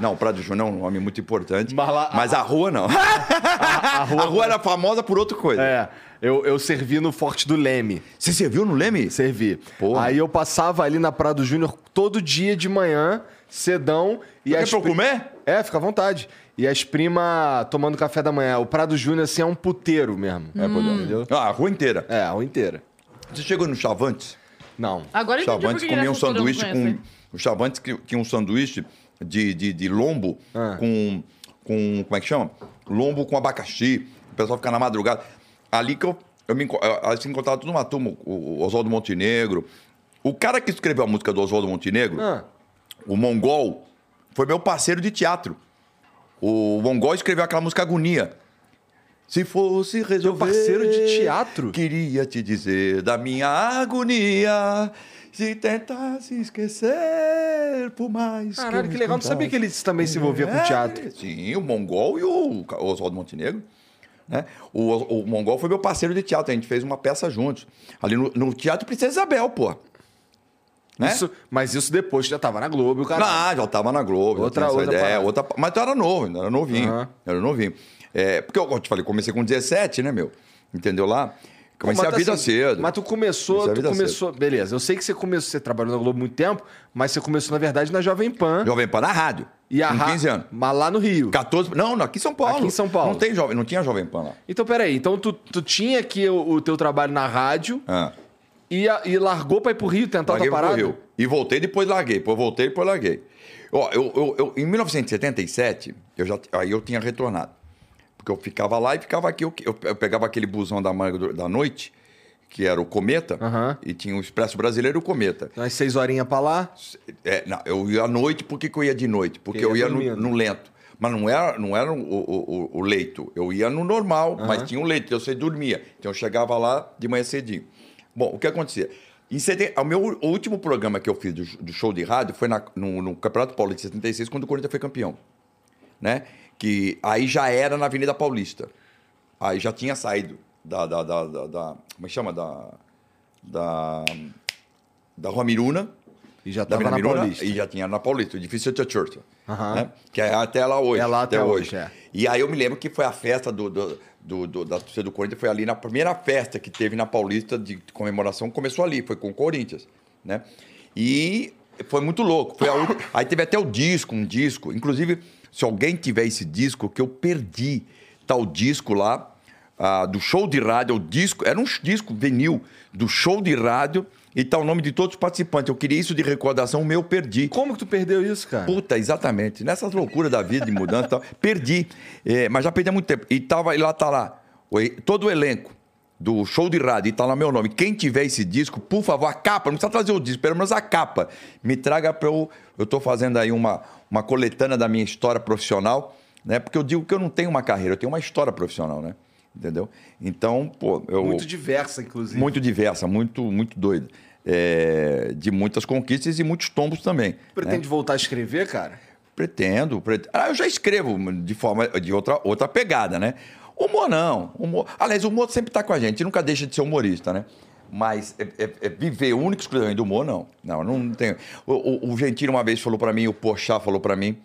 Não, Prado Júnior é um nome muito importante. Mas lá- mas a rua não. A, rua... era famosa por outra coisa. É, eu, eu servi no Forte do Leme. Você serviu no Leme? Servi. Porra. Aí eu passava ali na Praia do Júnior todo dia de manhã, cedão. E Quer as pra eu comer? É, fica à vontade. E as primas tomando café da manhã. O Prado Júnior, assim, é um puteiro mesmo. É, entendeu? Ah, a rua inteira. É, a rua inteira. Você chegou no Chavantes? Não. Agora eu Chavantes comia um sanduíche com. O Chavantes que tinha um sanduíche de, de, de lombo Ah. com, com. Como é que chama? Lombo com abacaxi. O pessoal fica na madrugada. Ali que eu, eu me eu- assim, encontrava toda uma turma, o, o Oswaldo Montenegro. O cara que escreveu a música do Oswaldo Montenegro, Ah, o Mongol, foi meu parceiro de teatro. O Mongol escreveu aquela música Agonia. Se fosse resolver... parceiro de teatro? Queria te dizer da minha agonia. Se tentasse esquecer por mais caralho, eu que me legal. Não sabia que ele também se envolvia com É, teatro. Sim, o Mongol e o Oswaldo Montenegro. Né? O, o Mongol foi meu parceiro de teatro. A gente fez uma peça juntos. Ali no, no Teatro Princesa Isabel, pô. Né? Isso, mas isso depois já tava na Globo, o cara. Ah, já tava na Globo, Outra- outra, ideia, parada. outra, mas tu era novo, ainda era novinho. Aham. Era novinho. É, porque eu, eu te falei, comecei com 17, né, meu? Entendeu lá? Comecei mas a vida assim, cedo. Mas tu começou, tu começou. Beleza, eu sei que você começou, você trabalhou na Globo muito tempo, mas você começou, na verdade, na Jovem Pan. Jovem Pan na rádio. E a com ra- 15 anos. Mas lá no Rio. 14. Não, não, aqui em São Paulo. Aqui em São Paulo. Não, tem jovem, não tinha Jovem Pan lá. Então, peraí. Então, tu, tu tinha aqui o, o teu trabalho na rádio Ah. e, a- e largou pra ir pro Rio tentar outra parada? Rio. E voltei, depois larguei. Depois voltei, depois larguei. Ó, eu, eu, eu- em 1977, eu já, aí eu tinha retornado. Porque eu ficava lá e ficava aqui. Eu, eu- eu pegava aquele busão da, da noite, que era o Cometa, Aham. e tinha o Expresso Brasileiro e o Cometa. Umas seis horinhas pra lá. É, não, eu ia à noite, por que, que eu ia de noite? Porque eu ia ia no, no lento. Mas não era, não era o, o, o- leito. Eu ia no normal, mas tinha um leito, eu sei dormia. Então eu chegava lá de manhã cedinho. Bom, o que acontecia? Em seten- O meu o último programa que eu fiz do, do show de rádio foi na- no, no Campeonato Paulista de 76, quando o Corinthians foi campeão. Né? Que aí já era na Avenida Paulista. Aí já tinha saído da. da, da, da- da- como é que chama? Da. Da. Da Rua Miruna. E já Da tava na Miruna, Paulista. E já tinha na Paulista, o edifício Tia Churchill. Né? Que é até lá hoje. É lá até hoje, é. E aí eu me lembro que foi a festa do, do, do- do- da torcida do Corinthians, foi ali na primeira festa que teve na Paulista de comemoração, começou ali, foi com o Corinthians, né? E foi muito louco. Foi a aí teve até o disco, um disco. Inclusive, se alguém tiver esse disco, que eu perdi, o disco lá, ah, do show de rádio, o disco, era um disco vinil do show de rádio, e tá o nome de todos os participantes. Eu queria isso de recordação, o meu eu perdi. Como que tu perdeu isso, cara? Puta, exatamente. Nessas loucuras da vida, de mudança e tal. Perdi. É, mas já perdi há muito tempo. E, tava, e lá tá lá. todo o elenco do show de rádio, e tá lá meu nome. Quem tiver esse disco, por favor, a capa, não precisa trazer o disco, pelo menos a capa. Me traga para eu. Eu tô fazendo aí uma, uma coletânea da minha história profissional, né? Porque eu digo que eu não tenho uma carreira, eu tenho uma história profissional, né? Entendeu? Então, pô, eu. Muito diversa, inclusive. Muito diversa, muito, muito doida. É, de muitas conquistas e muitos tombos também. né? Pretende voltar a escrever, cara? Pretendo, pretendo. Ah, eu já escrevo de forma de outra, outra pegada, né? Humor não. Humor... Aliás, o humor sempre está com a gente, nunca deixa de ser humorista, né? Mas é, é- é viver único exclusivamente do humor, não. Não, não tem. O, o, o Gentili uma vez falou para mim, o Porchat falou para mim,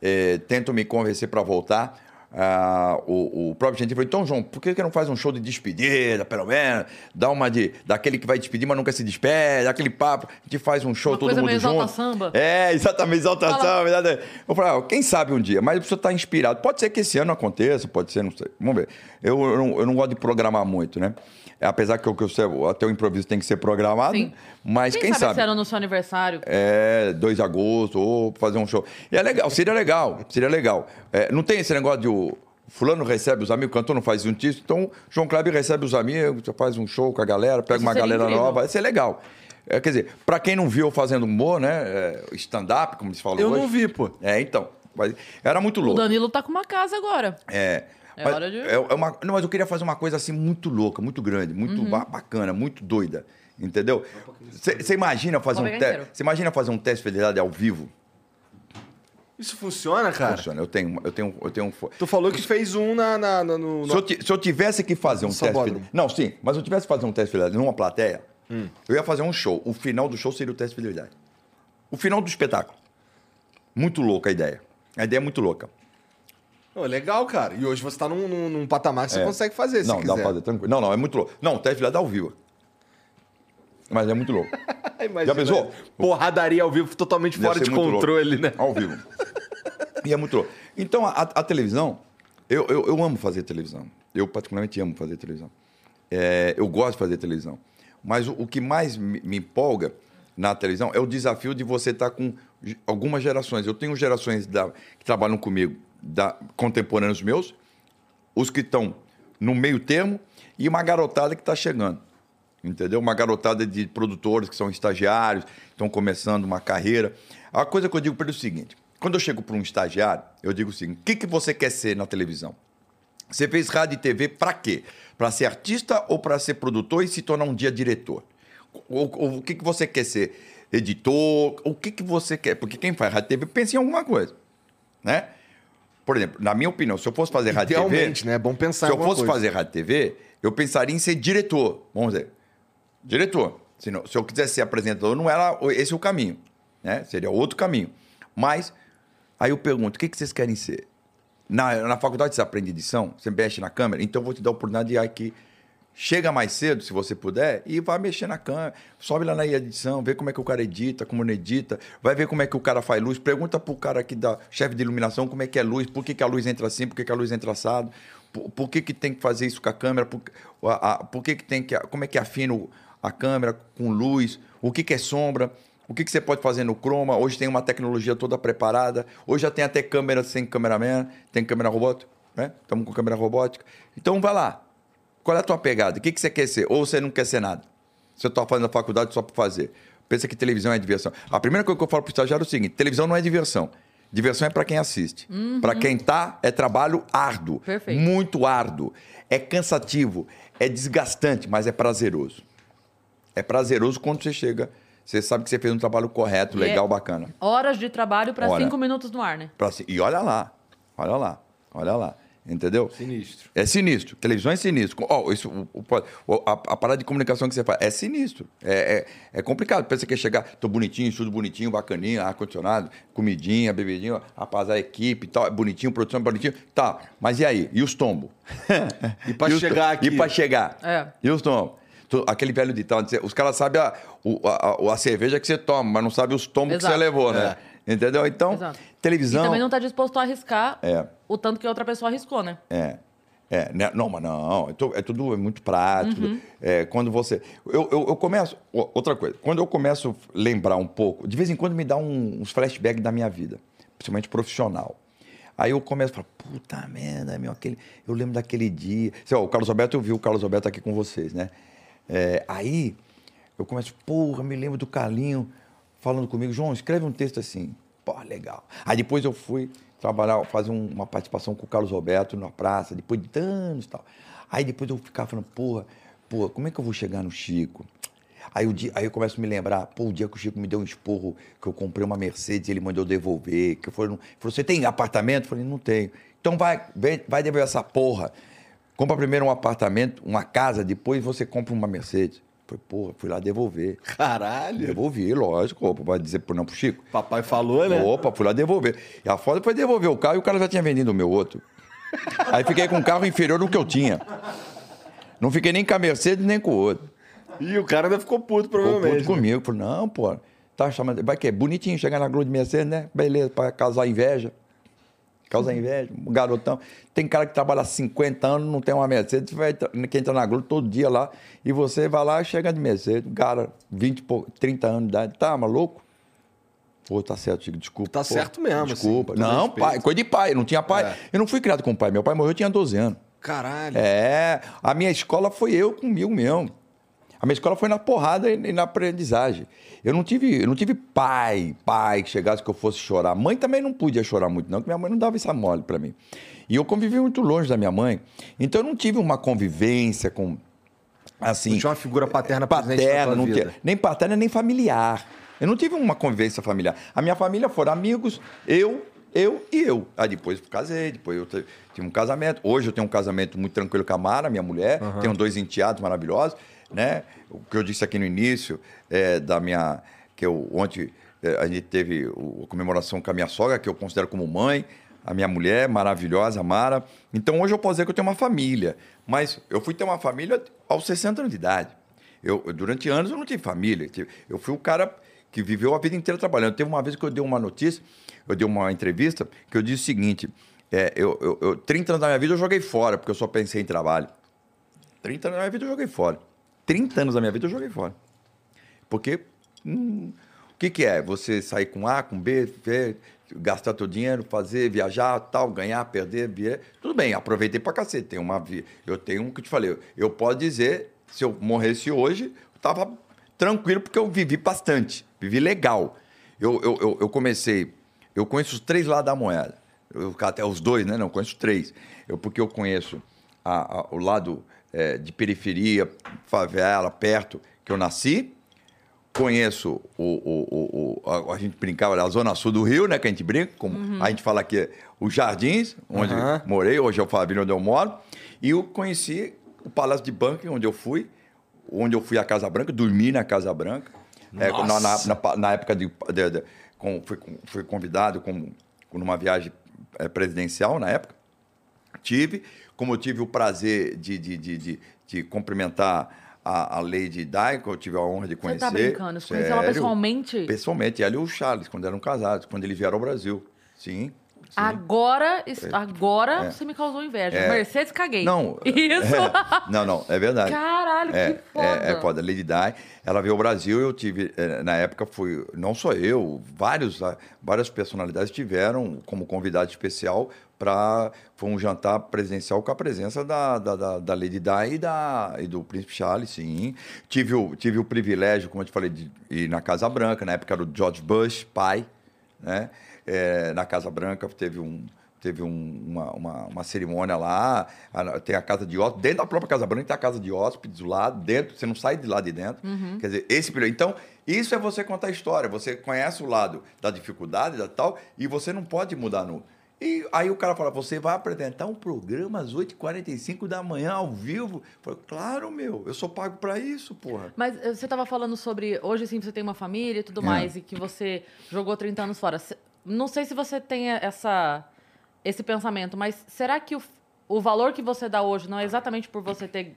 é, tento me convencer para voltar. Ah, o, o próprio Gentili falou, então, João, por que, que não faz um show de despedida, pelo menos? Dá uma de. daquele que vai despedir, mas nunca se despede, aquele papo, a gente faz um show Uma todo coisa mundo meio junto. exalta samba. É, exatamente. Fala. verdade. Eu falei, ah, quem sabe um dia, mas precisa estar inspirado. Pode ser que esse ano aconteça, pode ser, não sei. Vamos ver. Eu, eu, não, eu não gosto de programar muito, né? Apesar que o que eu até o improviso tem que ser programado, Sim. mas quem, sabe, sabe? esse ano no seu aniversário? É, 2 de agosto, ou fazer um show. E é legal, seria legal, seria legal. É, não tem esse negócio de o fulano recebe os amigos, o cantor não faz um título, então João Kleber recebe os amigos, faz um show com a galera, pega Isso uma galera incrível. nova, isso é legal. É, quer dizer, pra quem não viu eu fazendo humor, né, é, stand-up, como se fala Eu hoje. não vi, pô. É, então, mas era muito O louco. Danilo tá com uma casa agora. É. É mas hora de- é- é uma- não, mas eu queria fazer uma coisa assim muito louca, muito grande, muito Uhum. ba- bacana, muito doida. Entendeu? Você imagina fazer Vou um teste. Você imagina fazer um teste de fidelidade ao vivo? Isso funciona, cara? Funciona. Eu tenho, eu tenho, eu tenho. um Tu falou que fez um na, na- na- no... Se eu, ti- se eu tivesse que fazer um teste. Sabódromo. fide- Não, sim, mas se eu tivesse que fazer um teste de fidelidade numa plateia, Hum. eu ia fazer um show. O final do show seria o teste de fidelidade. O final do espetáculo. Muito louca a ideia. A ideia é muito louca. Ô, legal, cara. E hoje você tá num, num- num patamar que você É. consegue fazer, se não, quiser. dá pra fazer tranquilo. Não, não, é muito louco. Não, o teste de fidelidade ao vivo. Mas é muito louco. Já pensou? Porradaria ao vivo totalmente Deve fora de controle, louco. né? Ao vivo. E é muito louco. Então, a, a televisão, eu, eu, eu amo fazer televisão. Eu, particularmente, amo fazer televisão. É, eu gosto de fazer televisão. Mas o, o que mais me, me empolga na televisão é o desafio de você estar com ge- algumas gerações. Eu tenho gerações da- que trabalham comigo, da, contemporâneos meus, os que estão no meio termo e uma garotada que está chegando. Entendeu? Uma garotada de produtores que são estagiários, estão começando uma carreira. A coisa que eu digo para ele é o seguinte: quando eu chego para um estagiário, eu digo o seguinte: o que, que você quer ser na televisão? Você fez rádio e TV para quê? Para ser artista ou para ser produtor e se tornar um dia diretor? Ou o que, que você quer ser? Editor? O que, que você quer? Porque quem faz rádio e TV pensa em alguma coisa, né? Por exemplo, na minha opinião, se eu fosse fazer rádio TV... Né? É bom pensar Se eu fosse coisa. fazer rádio TV, eu pensaria em ser diretor. Vamos dizer, diretor. Se, não- se eu quisesse ser apresentador, não era esse o caminho. Né? Seria outro caminho. Mas, aí eu pergunto, o que, que vocês querem ser? Na, na faculdade você aprende edição, você mexe na câmera, então eu vou te dar a oportunidade de ir aqui. Chega mais cedo, se você puder, e vai mexer na câmera. Sobe lá na edição, vê como é que o cara edita, como não edita. Vai ver como é que o cara faz luz. Pergunta pro cara aqui da chefe de iluminação como é que é luz, por que, que a luz entra assim, por que, que a luz entra assado, por, por que, que tem que fazer isso com a câmera, por, a- a- por que, que tem que. Como é que afina a câmera com luz, o que, que é sombra. O que, que você pode fazer no Chroma? Hoje tem uma tecnologia toda preparada. Hoje já tem até câmera sem cameraman, tem câmera robótica, né? Estamos com câmera robótica. Então vai lá. Qual é a tua pegada? O que, que você quer ser? Ou você não quer ser nada? Você está fazendo a faculdade só para fazer. Pensa que televisão é diversão. A primeira coisa que eu falo para o estagiário é o seguinte: televisão não é diversão. Diversão é para quem assiste. Para quem tá, é trabalho árduo. Perfeito. Muito árduo. É cansativo. É desgastante, mas é prazeroso. É prazeroso quando você chega, você sabe que você fez um trabalho correto, E é- legal, bacana. Horas de trabalho pra Hora. cinco minutos no ar, né? Pra E olha lá, olha lá, olha lá. Entendeu? Sinistro. É sinistro. Televisão é sinistro. Ó, isso, o- o- a, a parada de comunicação que você faz é sinistro. É, é, é complicado. Pensa que quer chegar, tô bonitinho, estudo bonitinho, bacaninho, ar-condicionado, comidinha, bebidinha, rapaz, a equipe e tal, é bonitinho, produção é bonitinho. Tá, mas e aí? E os tombos? E pra os chegar aqui? E pra chegar? É. E os tombos? Aquele velho ditado, os caras sabem a, a, a- a cerveja que você toma, mas não sabem os tombos que Exato. você levou, né? Entendeu? Então, Exato. Televisão... E também não tá disposto a arriscar É. o tanto que outra pessoa arriscou, né? É. É, né? não, mas não, é, é tudo é muito prático. É, quando você. Eu, eu, eu começo. ó, Outra coisa, quando eu começo a lembrar um pouco, de vez em quando me dá um- uns flashbacks da minha vida, principalmente profissional. Aí eu começo a falar, puta merda, meu, aquele, eu lembro daquele dia. Sei lá, o Carlos Alberto, eu vi o Carlos Alberto aqui com vocês, né? É, aí eu começo, porra, me lembro do Carlinho falando comigo, João, escreve um texto assim. Pô, legal. Aí depois eu fui trabalhar, fazer um- uma participação com o Carlos Alberto na praça, depois de anos e tal. Aí depois eu ficava falando, porra, porra, como é que eu vou chegar no Chico? Aí, o dia, aí eu começo a me lembrar, pô, o dia que o Chico me deu um esporro, que eu comprei uma Mercedes, ele mandou devolver, que eu falei, você tem apartamento? Eu falei, não tenho. Então vai, vai devolver essa porra. Compra primeiro um apartamento, uma casa, depois você compra uma Mercedes. Falei, porra, fui lá devolver. Caralho. Devolvi, lógico. Opa, vai dizer por não pro Chico? Papai falou, né? Opa, fui lá devolver. E a foda foi devolver o carro e o cara já tinha vendido o meu outro. Aí fiquei com um carro inferior do que eu tinha. Não fiquei nem com a Mercedes nem com o outro. E o cara ainda ficou puto, Ficou provavelmente. puto comigo. Falei, não, pô, tá chamando. Vai que é bonitinho chegar na Globo de Mercedes, né? Beleza, pra causar inveja. Causar inveja, um garotão. Tem cara que trabalha há 50 anos, não tem uma Mercedes, vai, quem entra na Globo todo dia lá, e você vai lá e chega de Mercedes. Cara, 20, e pouco, 30 anos de idade. Tá, maluco? Pô, tá certo, Chico, desculpa. Tá Pô, certo mesmo, Desculpa. assim, com todo não, pai, coisa de pai, não tinha pai. É. Eu não fui criado com pai. Meu pai morreu, eu tinha 12 anos. Caralho. É, a minha escola foi eu comigo mesmo. A minha escola foi na porrada e na aprendizagem. Eu não tive, eu não tive pai, pai que chegasse que eu fosse chorar. Mãe também não podia chorar muito, não, porque minha mãe não dava essa mole para mim. E eu convivi muito longe da minha mãe, então eu não tive uma convivência com assim. Não tinha uma figura paterna paterna, não tinha, nem paterna nem familiar. Eu não tive uma convivência familiar. A minha família foram amigos, eu, eu e eu. Aí depois eu casei, depois eu tive um casamento. Hoje eu tenho um casamento muito tranquilo com a Mara, minha mulher. Tenho dois enteados maravilhosos, né? O que eu disse aqui no início é, da minha que eu ontem é, a gente teve a comemoração com a minha sogra, que eu considero como mãe, a minha mulher maravilhosa, Mara. Então hoje eu posso dizer que eu tenho uma família, mas eu fui ter uma família aos 60 anos de idade. Eu, durante anos eu não tive família. Eu fui o cara que viveu a vida inteira trabalhando. Teve uma vez que eu dei uma notícia, eu dei uma entrevista, que eu disse o seguinte: é, eu, eu, eu- 30 anos da minha vida eu joguei fora, porque eu só pensei em trabalho. 30 anos da minha vida eu joguei fora. 30 anos da minha vida eu joguei fora. Porque hum, o que, que é? Você sair com A, com B, ver, gastar teu dinheiro, fazer, viajar, tal, ganhar, perder, vier. Tudo bem, aproveitei pra cacete. Tem uma, eu tenho um que eu te falei. Eu posso dizer, se eu morresse hoje, eu tava tranquilo porque eu vivi bastante, vivi legal. Eu, eu, eu, eu comecei, eu conheço os três lados da moeda. Eu, até os dois, né? Não, conheço três. Eu, porque eu conheço a- a- o lado eh, de periferia, favela, perto, que eu nasci. Conheço o, o, o, o- a, a gente brincava da Zona Sul do Rio, né? Que a gente brinca, como a gente fala aqui, é os Jardins, onde Aham. morei, hoje é o Favila onde eu moro. E eu conheci o Palácio de Banca, onde eu fui, onde eu fui à Casa Branca, dormi na Casa Branca. É, na, na, na, na época de. de, de com, fui, fui convidado como, numa viagem eh, presidencial na época. Tive, como eu tive o prazer de, de, de, de, de cumprimentar a, a Lady Di, que eu tive a honra de Você conhecer. tá brincando? Você conheceu ela pessoalmente? Pessoalmente, ela e o Charles, quando eram casados, quando eles vieram ao Brasil. Sim. sim. Agora, es- agora É. você me causou inveja. É. Mercedes, caguei. Não. Isso. é, não, não, é verdade. Caralho, É, que foda. é, é foda. Lady Di, ela veio ao Brasil, eu tive, eh, na época fui, não só eu, vários, várias personalidades tiveram como convidado especial para foi um jantar presidencial com a presença da, da, da, da Lady Di e, da, e do Príncipe Charles, sim. Tive o, tive o privilégio, como eu te falei, de ir na Casa Branca, na época era o George Bush, pai, né? Eh, na Casa Branca teve um teve um- uma, uma, uma cerimônia lá, a- tem a casa de hóspedes, dentro da própria Casa Branca tem a casa de hóspedes lá dentro, você não sai de lá de dentro. Quer dizer, esse período. Então, isso é você contar a história, você conhece o lado da dificuldade, da tal, e você não pode mudar no. E aí o cara fala, você vai apresentar um programa às 8h45 da manhã, ao vivo? Eu claro, meu, eu sou pago pra isso, porra. Mas eh, você estava falando sobre. Hoje, sim, você tem uma família e tudo É. mais, e que você jogou 30 anos fora. Não sei se você tem essa, esse pensamento, mas será que o, o valor que você dá hoje não é exatamente por você ter.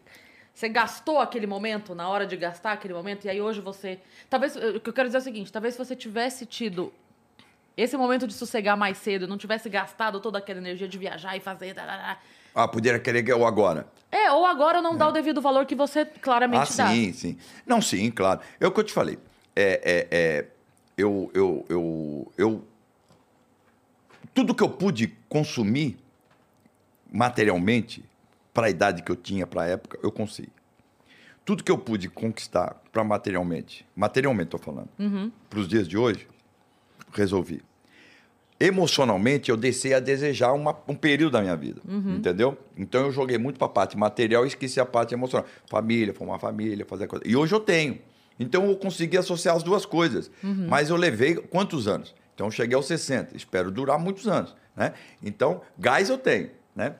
Você gastou aquele momento na hora de gastar aquele momento, e aí hoje você. Talvez. eh, O que eu quero dizer é o seguinte: talvez se você tivesse tido esse momento de sossegar mais cedo, não tivesse gastado toda aquela energia de viajar e fazer. tarará. Ah, poderia querer que eu agora. É, ou agora não dá o devido valor que você claramente Ah, dá. sim, sim. Não, sim, claro. É o que eu te falei. É, é, é, eu, eu, eu, eu. Tudo que eu pude consumir materialmente, para a idade que eu tinha, para a época, eu consegui. Tudo que eu pude conquistar para materialmente, materialmente estou falando, para os dias de hoje, resolvi. Emocionalmente, eu desci a desejar uma- um período da minha vida, entendeu? Então eu joguei muito para a parte material e esqueci a parte emocional. Família, formar família, fazer coisa. E hoje eu tenho. Então eu consegui associar as duas coisas. Mas eu levei quantos anos? Então eu cheguei aos 60. Espero durar muitos anos, né? Então, gás eu tenho, né?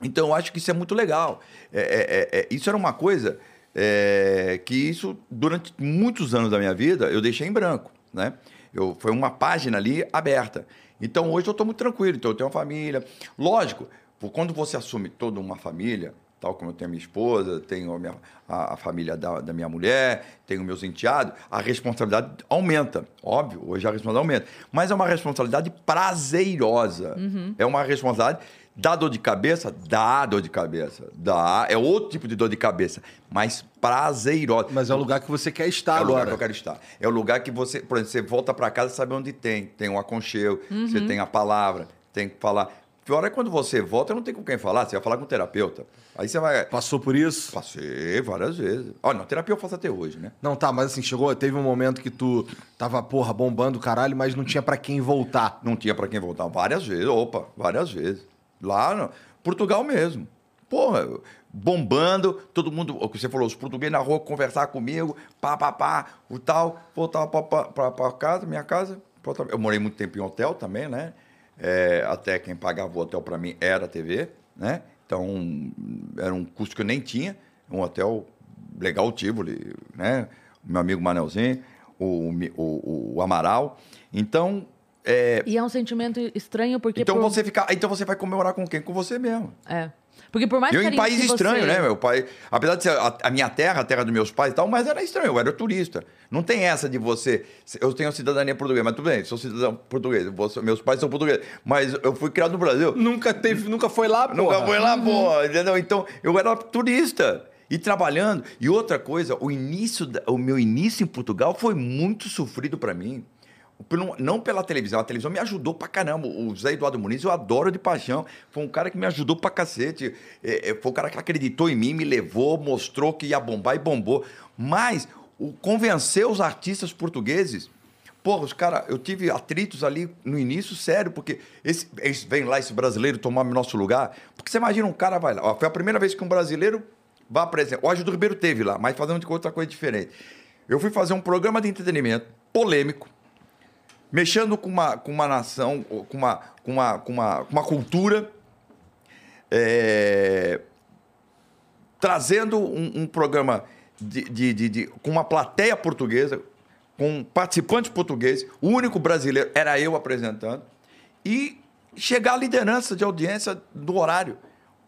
Então, eu acho que isso é muito legal. É, é, é, é, isso era uma coisa é, que isso, durante muitos anos da minha vida, eu deixei em branco, né? Eu, foi uma página ali aberta. Então, hoje eu estou muito tranquilo. Então, eu tenho uma família. Lógico, quando você assume toda uma família, tal como eu tenho a minha esposa, tenho a, minha- a- a família da, da minha mulher, tenho meus enteados, a responsabilidade aumenta. Óbvio, hoje a responsabilidade aumenta. Mas é uma responsabilidade prazerosa. É uma responsabilidade. Dá dor de cabeça? Dá dor de cabeça. Dá. É outro tipo de dor de cabeça, mas prazerosa. Mas é o lugar que você quer estar É o lugar que agora. eu quero estar. É o lugar que você, por exemplo, você volta para casa e sabe onde tem. Tem um aconchego, você tem a palavra, tem que falar. Pior é quando você volta, não tem com quem falar, você vai falar com o terapeuta. Aí você vai. Passou por isso? Passei várias vezes. Olha, não, terapia eu faço até hoje, né? Não, tá, mas assim, chegou, teve um momento que tu tava, porra, bombando o caralho, mas não tinha pra quem voltar. Não tinha para quem voltar. Várias vezes, opa, várias vezes. Lá no Portugal mesmo. Porra, bombando, todo mundo, o que você falou, os portugueses na rua conversar comigo, pá, pá, pá, o tal, voltava para casa, minha casa. Eu morei muito tempo em hotel também, né? É, até quem pagava o hotel para mim era a TV, né? Então, era um custo que eu nem tinha. Um hotel legal, Tivoli, né? Meu amigo Manelzinho, o, o, o Amaral. Então, é, E é um sentimento estranho porque. então por- você fica, então você vai comemorar com quem? Com você mesmo. É. Porque por mais Eu em país que você- estranho, né? Meu pai, apesar de ser a, a minha terra, a terra dos meus pais e tal, mas era estranho, eu era turista. Não tem essa de você, eu tenho cidadania portuguesa, mas tudo bem, sou cidadão português, você- meus pais são portugueses, mas eu fui criado no Brasil. Nunca teve, nunca foi lá, porra. Nunca foi lá, pô, entendeu? Então, eu era turista e trabalhando. E outra coisa, o início, da- o meu início em Portugal foi muito sofrido para mim. Pelo- Não pela televisão, a televisão me ajudou pra caramba. O Zé Eduardo Muniz eu adoro de paixão. Foi um cara que me ajudou pra cacete. É, é, foi um cara que acreditou em mim, me levou, mostrou que ia bombar e bombou. Mas o convencer os artistas portugueses Porra, os caras, eu tive atritos ali no início, sério, porque esse, esse- vem lá esse brasileiro tomar nosso lugar. Porque você imagina um cara vai lá. Ó, foi a primeira vez que um brasileiro vai apresentar. O Ângelo Ribeiro teve lá, mas fazendo outra coisa diferente. Eu fui fazer um programa de entretenimento polêmico, mexendo com uma, com uma nação, com uma, com uma, com uma, com uma cultura, é, trazendo um, um programa de, de- de- de- com uma plateia portuguesa, com participantes portugueses, o único brasileiro era eu apresentando, e chegar à liderança de audiência do horário.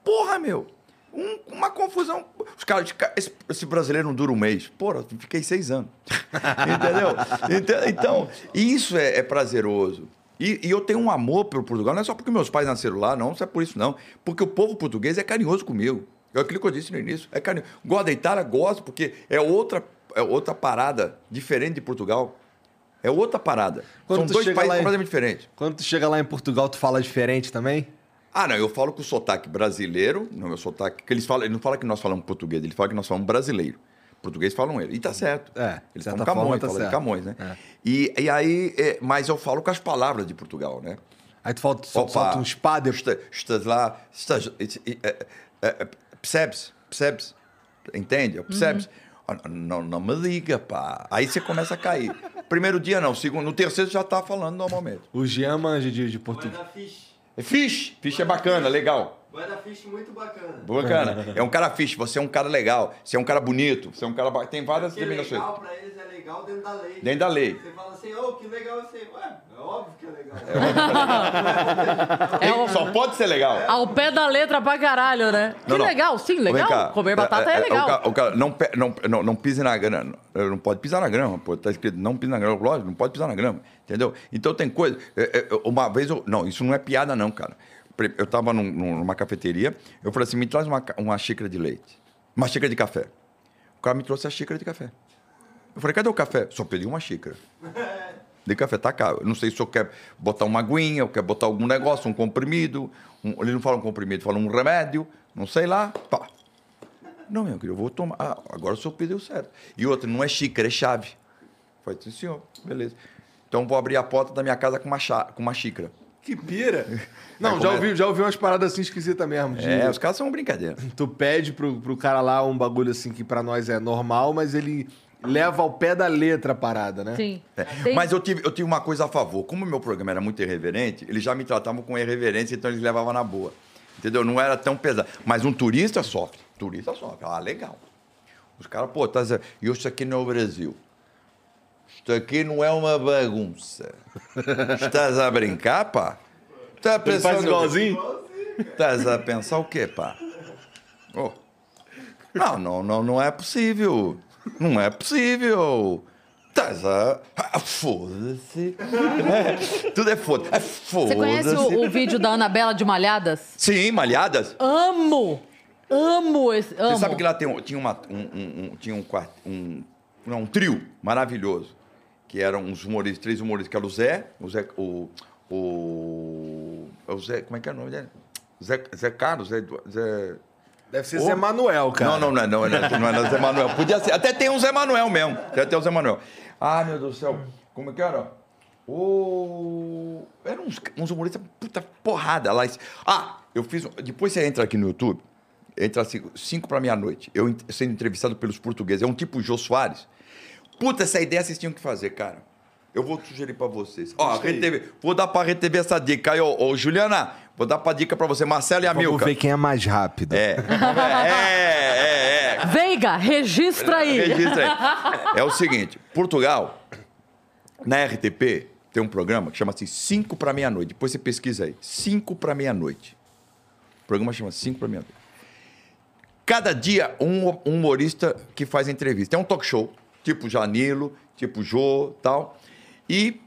Porra, meu! Um- uma confusão. Os caras, esse, esse brasileiro não dura um mês. Porra, eu fiquei seis anos. Entendeu? Então, então, isso é, é prazeroso. E, e eu tenho um amor pelo Portugal, não é só porque meus pais nasceram lá, não, não é por isso, não. Porque o povo português é carinhoso comigo. É aquilo que eu disse no início. É carinhoso. Gosto da Itália, gosto, porque é outra, é outra parada diferente de Portugal. É outra parada. Quando São dois países em- completamente diferentes. Quando tu chega lá em Portugal, tu fala diferente também? Ah, não, eu falo com o sotaque brasileiro, no meu sotaque, que eles falam, ele não fala que nós falamos português, ele fala que nós falamos brasileiro. Português falam ele. E tá certo. É, Eles falam Camões, tá falam de. Camões, né? É. E, e aí, é, mas eu falo com as palavras de Portugal, né? Aí tu falta, Opa, solta um depois. Estás, lá, estás, é, é, percebes? Percebes? Entende? Percebes? Ah, Não, não me liga, pá. Aí você começa a cair. Primeiro dia não, segundo, no terceiro já tá falando normalmente. O Jean manja de, de português. Fish. É Fish, é bacana, legal. Vai dar fish muito bacana. Bacana. É um cara fish, você é um cara legal, você é um cara bonito, você é um cara. ba- Tem várias Porque denominações. legal pra eles é legal dentro da lei. Dentro da lei. Você fala assim, ô, que legal isso aí. Ué, é óbvio que é legal. É o- Só pode ser legal. Ao pé da letra pra caralho, né? Não, que não. legal, sim, legal. cá. Comer batata é, o legal. ca- O cara, não, não, não, não pise na grama. Não pode pisar na grama, pô. Tá escrito não pise na grama. Lógico, não pode pisar na grama. Entendeu? Então tem coisa. é, é, Uma vez eu. Não, isso não é piada, não, cara. Eu tava num- num- numa cafeteria, eu falei assim: me traz uma, uma xícara de leite. Uma xícara de café. O cara me trouxe a xícara de café. Eu falei, cadê o café? Só pedi uma xícara. De café, tá caro. Eu não sei se o senhor quer botar uma aguinha, ou quer botar algum negócio, um comprimido. Um, ele não fala um comprimido, fala um remédio, não sei lá. Pá. Não, meu querido, eu vou tomar. Ah, agora o senhor pediu certo. E outra, não é xícara, é chave. Falei, sim, senhor, beleza. Então vou abrir a porta da minha casa com uma, chá, com uma xícara. Que pira. Não, já ouvi, já ouvi umas paradas assim esquisitas mesmo. de- É, os caras são brincadeira. Tu pede pro, pro cara lá um bagulho assim que pra nós é normal, mas ele leva ao pé da letra a parada, né? Sim. É, Tem- Mas eu tive, eu tive uma coisa a favor. Como o meu programa era muito irreverente, eles já me tratavam com irreverência, então eles levavam na boa. Entendeu? Não era tão pesado. Mas um turista sofre. Turista sofre. Ah, legal. Os caras, pô, tá dizendo, isso aqui não é o Brasil. Isso aqui não é uma bagunça. Estás a brincar, pá? Tá Ele pensando. faz igualzinho? Estás a pensar o quê, pá? Ô. Não, não, não, não é possível. Não é possível. Estás a. Ah, Foda-se. É, tudo é foda. É Você conhece foda-se. o, o vídeo da Anabela de Malhadas? Sim, malhadas. Amo! Amo esse. Amo. Você sabe que lá tem, um- tinha, uma, um, um- um- tinha um, quart- um, não, um trio maravilhoso. Que eram uns humoristas, três humoristas, que era o Zé, o Zé. O, o, o Zé. Como é que é o nome dele? Zé, Zé Carlos, Zé, Edu- Zé Deve ser. Zé Manuel, cara. Não, não, não, não, não, é- não é Zé Manuel. Podia ser. Até tem um Zé Manuel mesmo. Até tem um Zé Manuel. Ah, meu Deus do céu. Como é que era? O... Eram uns, uns humoristas, puta porrada lá. Ah, eu fiz. Depois você entra aqui no YouTube, entra assim, 5 para meia-noite. Eu sendo entrevistado pelos portugueses. É um tipo Jô Soares. Puta, essa ideia vocês tinham que fazer, cara. Eu vou sugerir pra vocês. Ó, TV, vou dar pra Rede TV essa dica. Aí, ô, ô, Juliana, vou dar pra dica pra você. Marcelo e Vamos Amilcar. ver quem é mais rápido. É. É, é, é. Veiga, registra aí. Registra aí. É o seguinte, Portugal, na RTP, tem um programa que chama assim 5 para meia-noite. Depois você pesquisa aí. 5 para meia-noite. O programa chama 5 para meia-noite. Cada dia, um um humorista que faz entrevista. É um talk show, tipo Janilo, tipo Jô, tal. E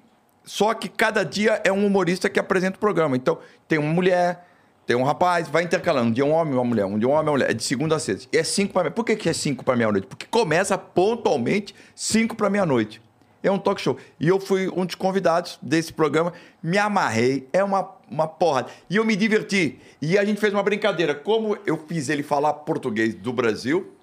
só que cada dia é um humorista que apresenta o programa. Então, tem uma mulher, tem um rapaz, vai intercalando. Um dia um homem uma mulher, um dia um homem uma mulher. É de segunda a sexta. E é cinco para meia. Por que, que é cinco para meia-noite? Porque começa pontualmente cinco para meia-noite. É um talk show. E eu fui um dos convidados desse programa. Me amarrei. É uma, uma porra. E eu me diverti. E a gente fez uma brincadeira. Como eu fiz ele falar português do Brasil,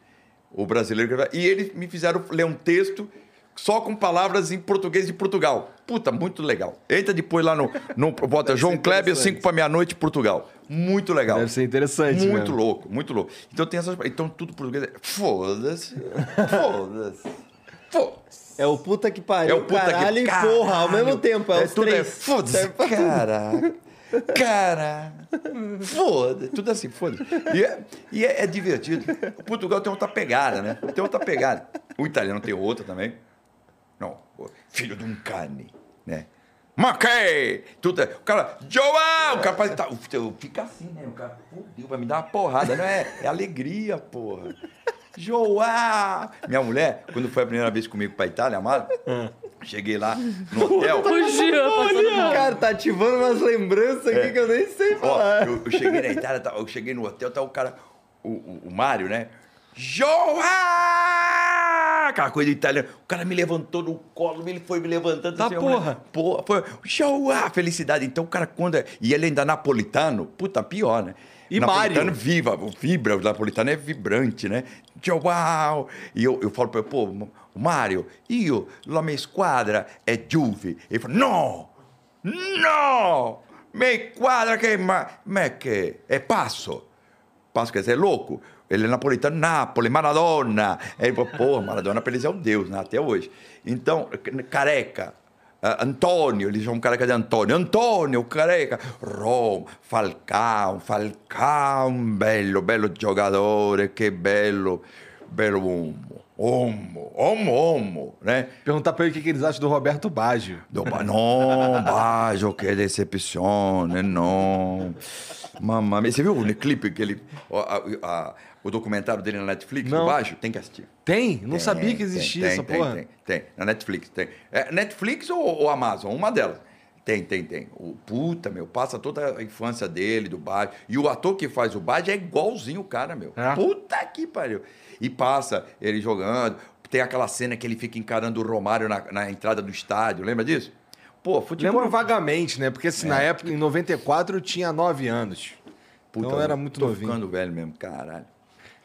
o brasileiro, e eles me fizeram ler um texto só com palavras em português de Portugal. Puta, muito legal. Entra depois lá no. no bota João Kleber, 5 para meia-noite, Portugal. Muito legal. Deve ser interessante, Muito mesmo. louco, muito louco. Então tem essas. Então tudo português é. Foda-se. Foda-se. Foda-se. É o puta que pariu, É o puta caralho que. e porra, ao mesmo tempo. É, os tudo três. Foda-se, cara. Cara. Foda-se. Tudo assim, foda-se. E, é, e é, é divertido. O Portugal tem outra pegada, né? Tem outra pegada. O italiano tem outra também. Não, filho de um cane, né? Maquei! Tudo é, o cara, João! O cara faz, tá, fica assim, né? O cara, fudeu, vai me dar uma porrada, não é? É alegria, porra. João! Minha mulher, quando foi a primeira vez comigo pra Itália, amado, cheguei lá no hotel. O Jean passando. Cara, tá ativando umas lembranças aqui que eu nem sei Ó, falar. eu, eu cheguei na Itália, tá- eu cheguei no hotel, tá o cara, o, o, o Mário, né? João! Aquela coisa italiana. O cara me levantou no colo, ele foi me levantando. Tá assim, eu- porra. Porra, foi! Felicidade. Então o cara, quando. é- E ele ainda napolitano, puta, pior, né? E napolitano Mário? viva, vibra, o napolitano é vibrante, né? João! E eu, eu falo pra ele, pô, Mário, io, la mia squadra é Juve. Ele fala, não! No! me quadra che ma, ma che è passo. Passo quer dizer louco. Ele é napolitano, Nápoles, Maradona. Aí pô, Maradona pra eles é um deus, né? Até hoje. Então, careca. ah, Antônio, eles chamam careca de Antônio. Antônio, careca. Roma, Falcão, Falcão, bello, bello giocatore, che bello, bello uomo. Uomo, uomo, uomo, né? Perguntar pra ele o que, que eles acham do Roberto Baggio. Do ba- no, Baggio, decepzione, no. Mamma mia. Você viu o clipe que ele. o- a- a- o documentário dele na Netflix, Não. do Baggio? Tem que assistir. Tem? Não Tem, sabia que existia tem, essa tem, porra. Tem, tem, na Netflix, tem. É, Netflix ou, ou Amazon? Uma delas. Tem, tem, tem. O puta, meu, passa toda a infância dele, do Baggio. E o ator que faz o Baggio é igualzinho o cara, meu. É? Puta que pariu. E passa ele jogando. Tem aquela cena que ele fica encarando o Romário na, na entrada do estádio. Lembra disso? Pô, futebol. Lembro vagamente, né? Porque assim, na época, em 94, eu tinha 9 anos. Puta, então eu era muito tô novinho. ficando velho mesmo, caralho.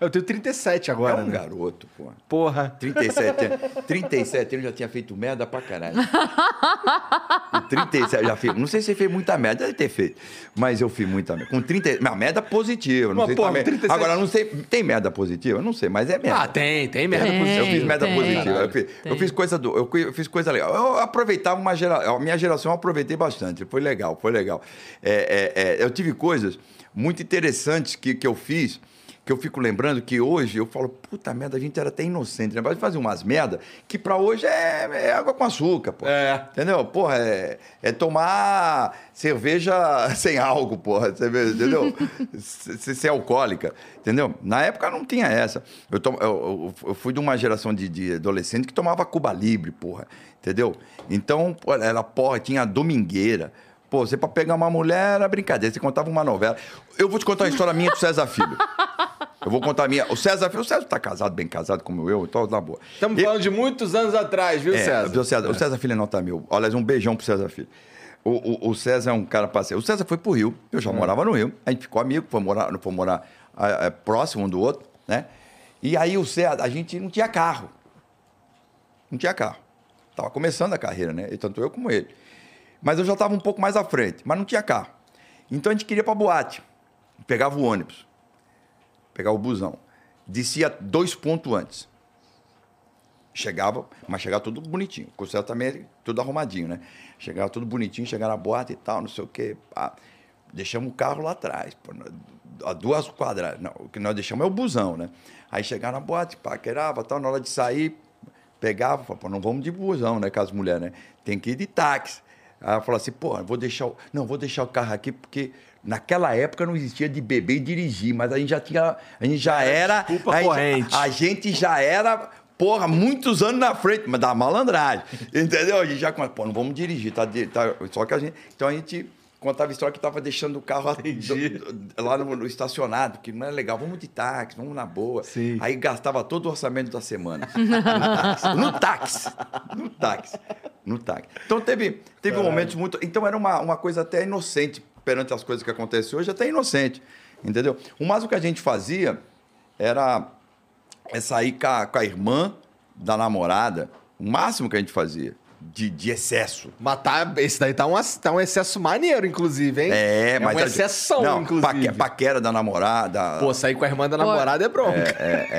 Eu tenho 37 agora, é um né? garoto, pô. Porra. 37 anos. 37 anos já tinha feito merda pra caralho. Com 37 já fiz. Não sei se você fez muita merda, deve ter feito. Mas eu fiz muita merda. Com 30. Mas merda positiva. Não Mas, sei pô, também. 37 Agora, não sei. Tem merda positiva? Eu não sei, mas é merda. Ah, tem, tem merda Tem. positiva. Eu fiz merda tem. positiva. Eu fiz, eu fiz coisa do, eu, eu fiz coisa legal. Eu aproveitava uma geração. A minha geração eu aproveitei bastante. Foi legal, foi legal. É, é, é, eu tive coisas muito interessantes que, que eu fiz. Que eu fico lembrando que hoje eu falo, puta merda, a gente era até inocente, né? Mas fazer umas merda que pra hoje é, é água com açúcar, pô. É. Entendeu? Porra, é, é tomar cerveja sem álcool, porra. Vê, entendeu? Se- Ser alcoólica, entendeu? Na época não tinha essa. Eu, tom- eu- eu- eu fui de uma geração de, de adolescente que tomava Cuba Libre, porra. Entendeu? Então, era porra, tinha domingueira. Pô, você pra pegar uma mulher era brincadeira, você contava uma novela. Eu vou te contar a história minha do César Filho. Eu vou contar a minha. O César Filho, o César tá casado, bem casado como eu, então na boa. Estamos falando de muitos anos atrás, viu, é, César? O César, o César Filho é nota mil. Aliás, um beijão pro César Filho. O, o- o César é um cara parceiro. O César foi pro Rio, eu já morava no Rio. A gente ficou amigo, foi morar, foi morar ah, ah, próximo um do outro, né? E aí o César, a gente não tinha carro. Não tinha carro. Tava começando a carreira, né? E tanto eu como ele. Mas eu já estava um pouco mais à frente, mas não tinha carro. Então a gente queria pra boate. Pegava o ônibus, pegava o busão. Descia dois pontos antes. Chegava, mas chegava tudo bonitinho. O César também tudo arrumadinho, né? Chegava tudo bonitinho, chegava na boate e tal, não sei o quê. pá. Deixamos o carro lá atrás, pô, a duas quadras. Não, o que nós deixamos é o busão, né? Aí chegava na boate, paquerava, tal, na hora de sair, pegava, pô, não vamos de busão, né, com as mulheres, né? Tem que ir de táxi. Aí ela falou assim, pô, vou deixar o... Não, vou deixar o carro aqui porque naquela época não existia de beber e dirigir, mas a gente já tinha... A gente já era... desculpa a gente- corrente. a gente já era, porra, muitos anos na frente, mas da malandragem. Entendeu? A gente já começa, pô, não vamos dirigir, tá, tá- Só que a gente. Então a gente contava história que tava deixando o carro do- lá no, no estacionado, que não é legal, vamos de táxi, vamos na boa. Sim. Aí gastava todo o orçamento da semana. no táxi. No táxi. No táxi. Então teve, teve momentos muito. Então era uma, uma coisa até inocente perante as coisas que acontecem hoje, até inocente. Entendeu? O máximo que a gente fazia era é sair com a, com a irmã da namorada, o máximo que a gente fazia, de, de excesso. Mas tá, esse daí tá um, tá um excesso maneiro, inclusive, hein? É, mas. uma a- exceção, não, inclusive. paque- paquera da namorada. Pô, sair com a irmã da namorada é bronca.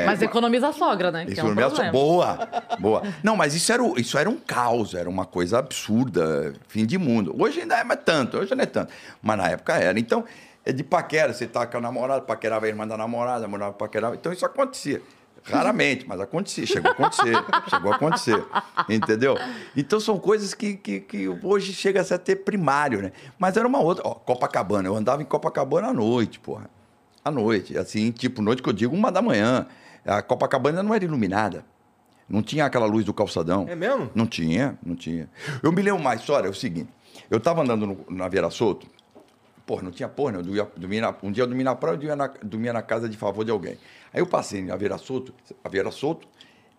Mas economiza a sogra, né? Que Isso é um é só- problema. boa, boa. Não, mas isso era, isso era um caos, era uma coisa absurda, fim de mundo. Hoje ainda é mais tanto, hoje não é tanto. Mas na época era. Então, é de paquera, você tá com a namorada, paquerava a irmã da namorada, morava paquerava. Então isso acontecia. Raramente, mas acontecia, chegou a acontecer, chegou a acontecer, entendeu? Então são coisas que, que, que hoje chega a ser até primário, né? Mas era uma outra, ó, Copacabana, eu andava em Copacabana à noite, porra. À noite, assim, tipo, noite que eu digo, uma da manhã. A Copacabana não era iluminada. Não tinha aquela luz do calçadão. É mesmo? Não tinha, não tinha. Eu me lembro uma história, é o seguinte. Eu estava andando no- na Vieira Solto, porra, não tinha porra, né? eu dormia, dormia na- um dia eu dormia na praia, eu dormia na, dormia na casa de favor de alguém. Aí eu passei na Vieira Solto, a Vieira Solto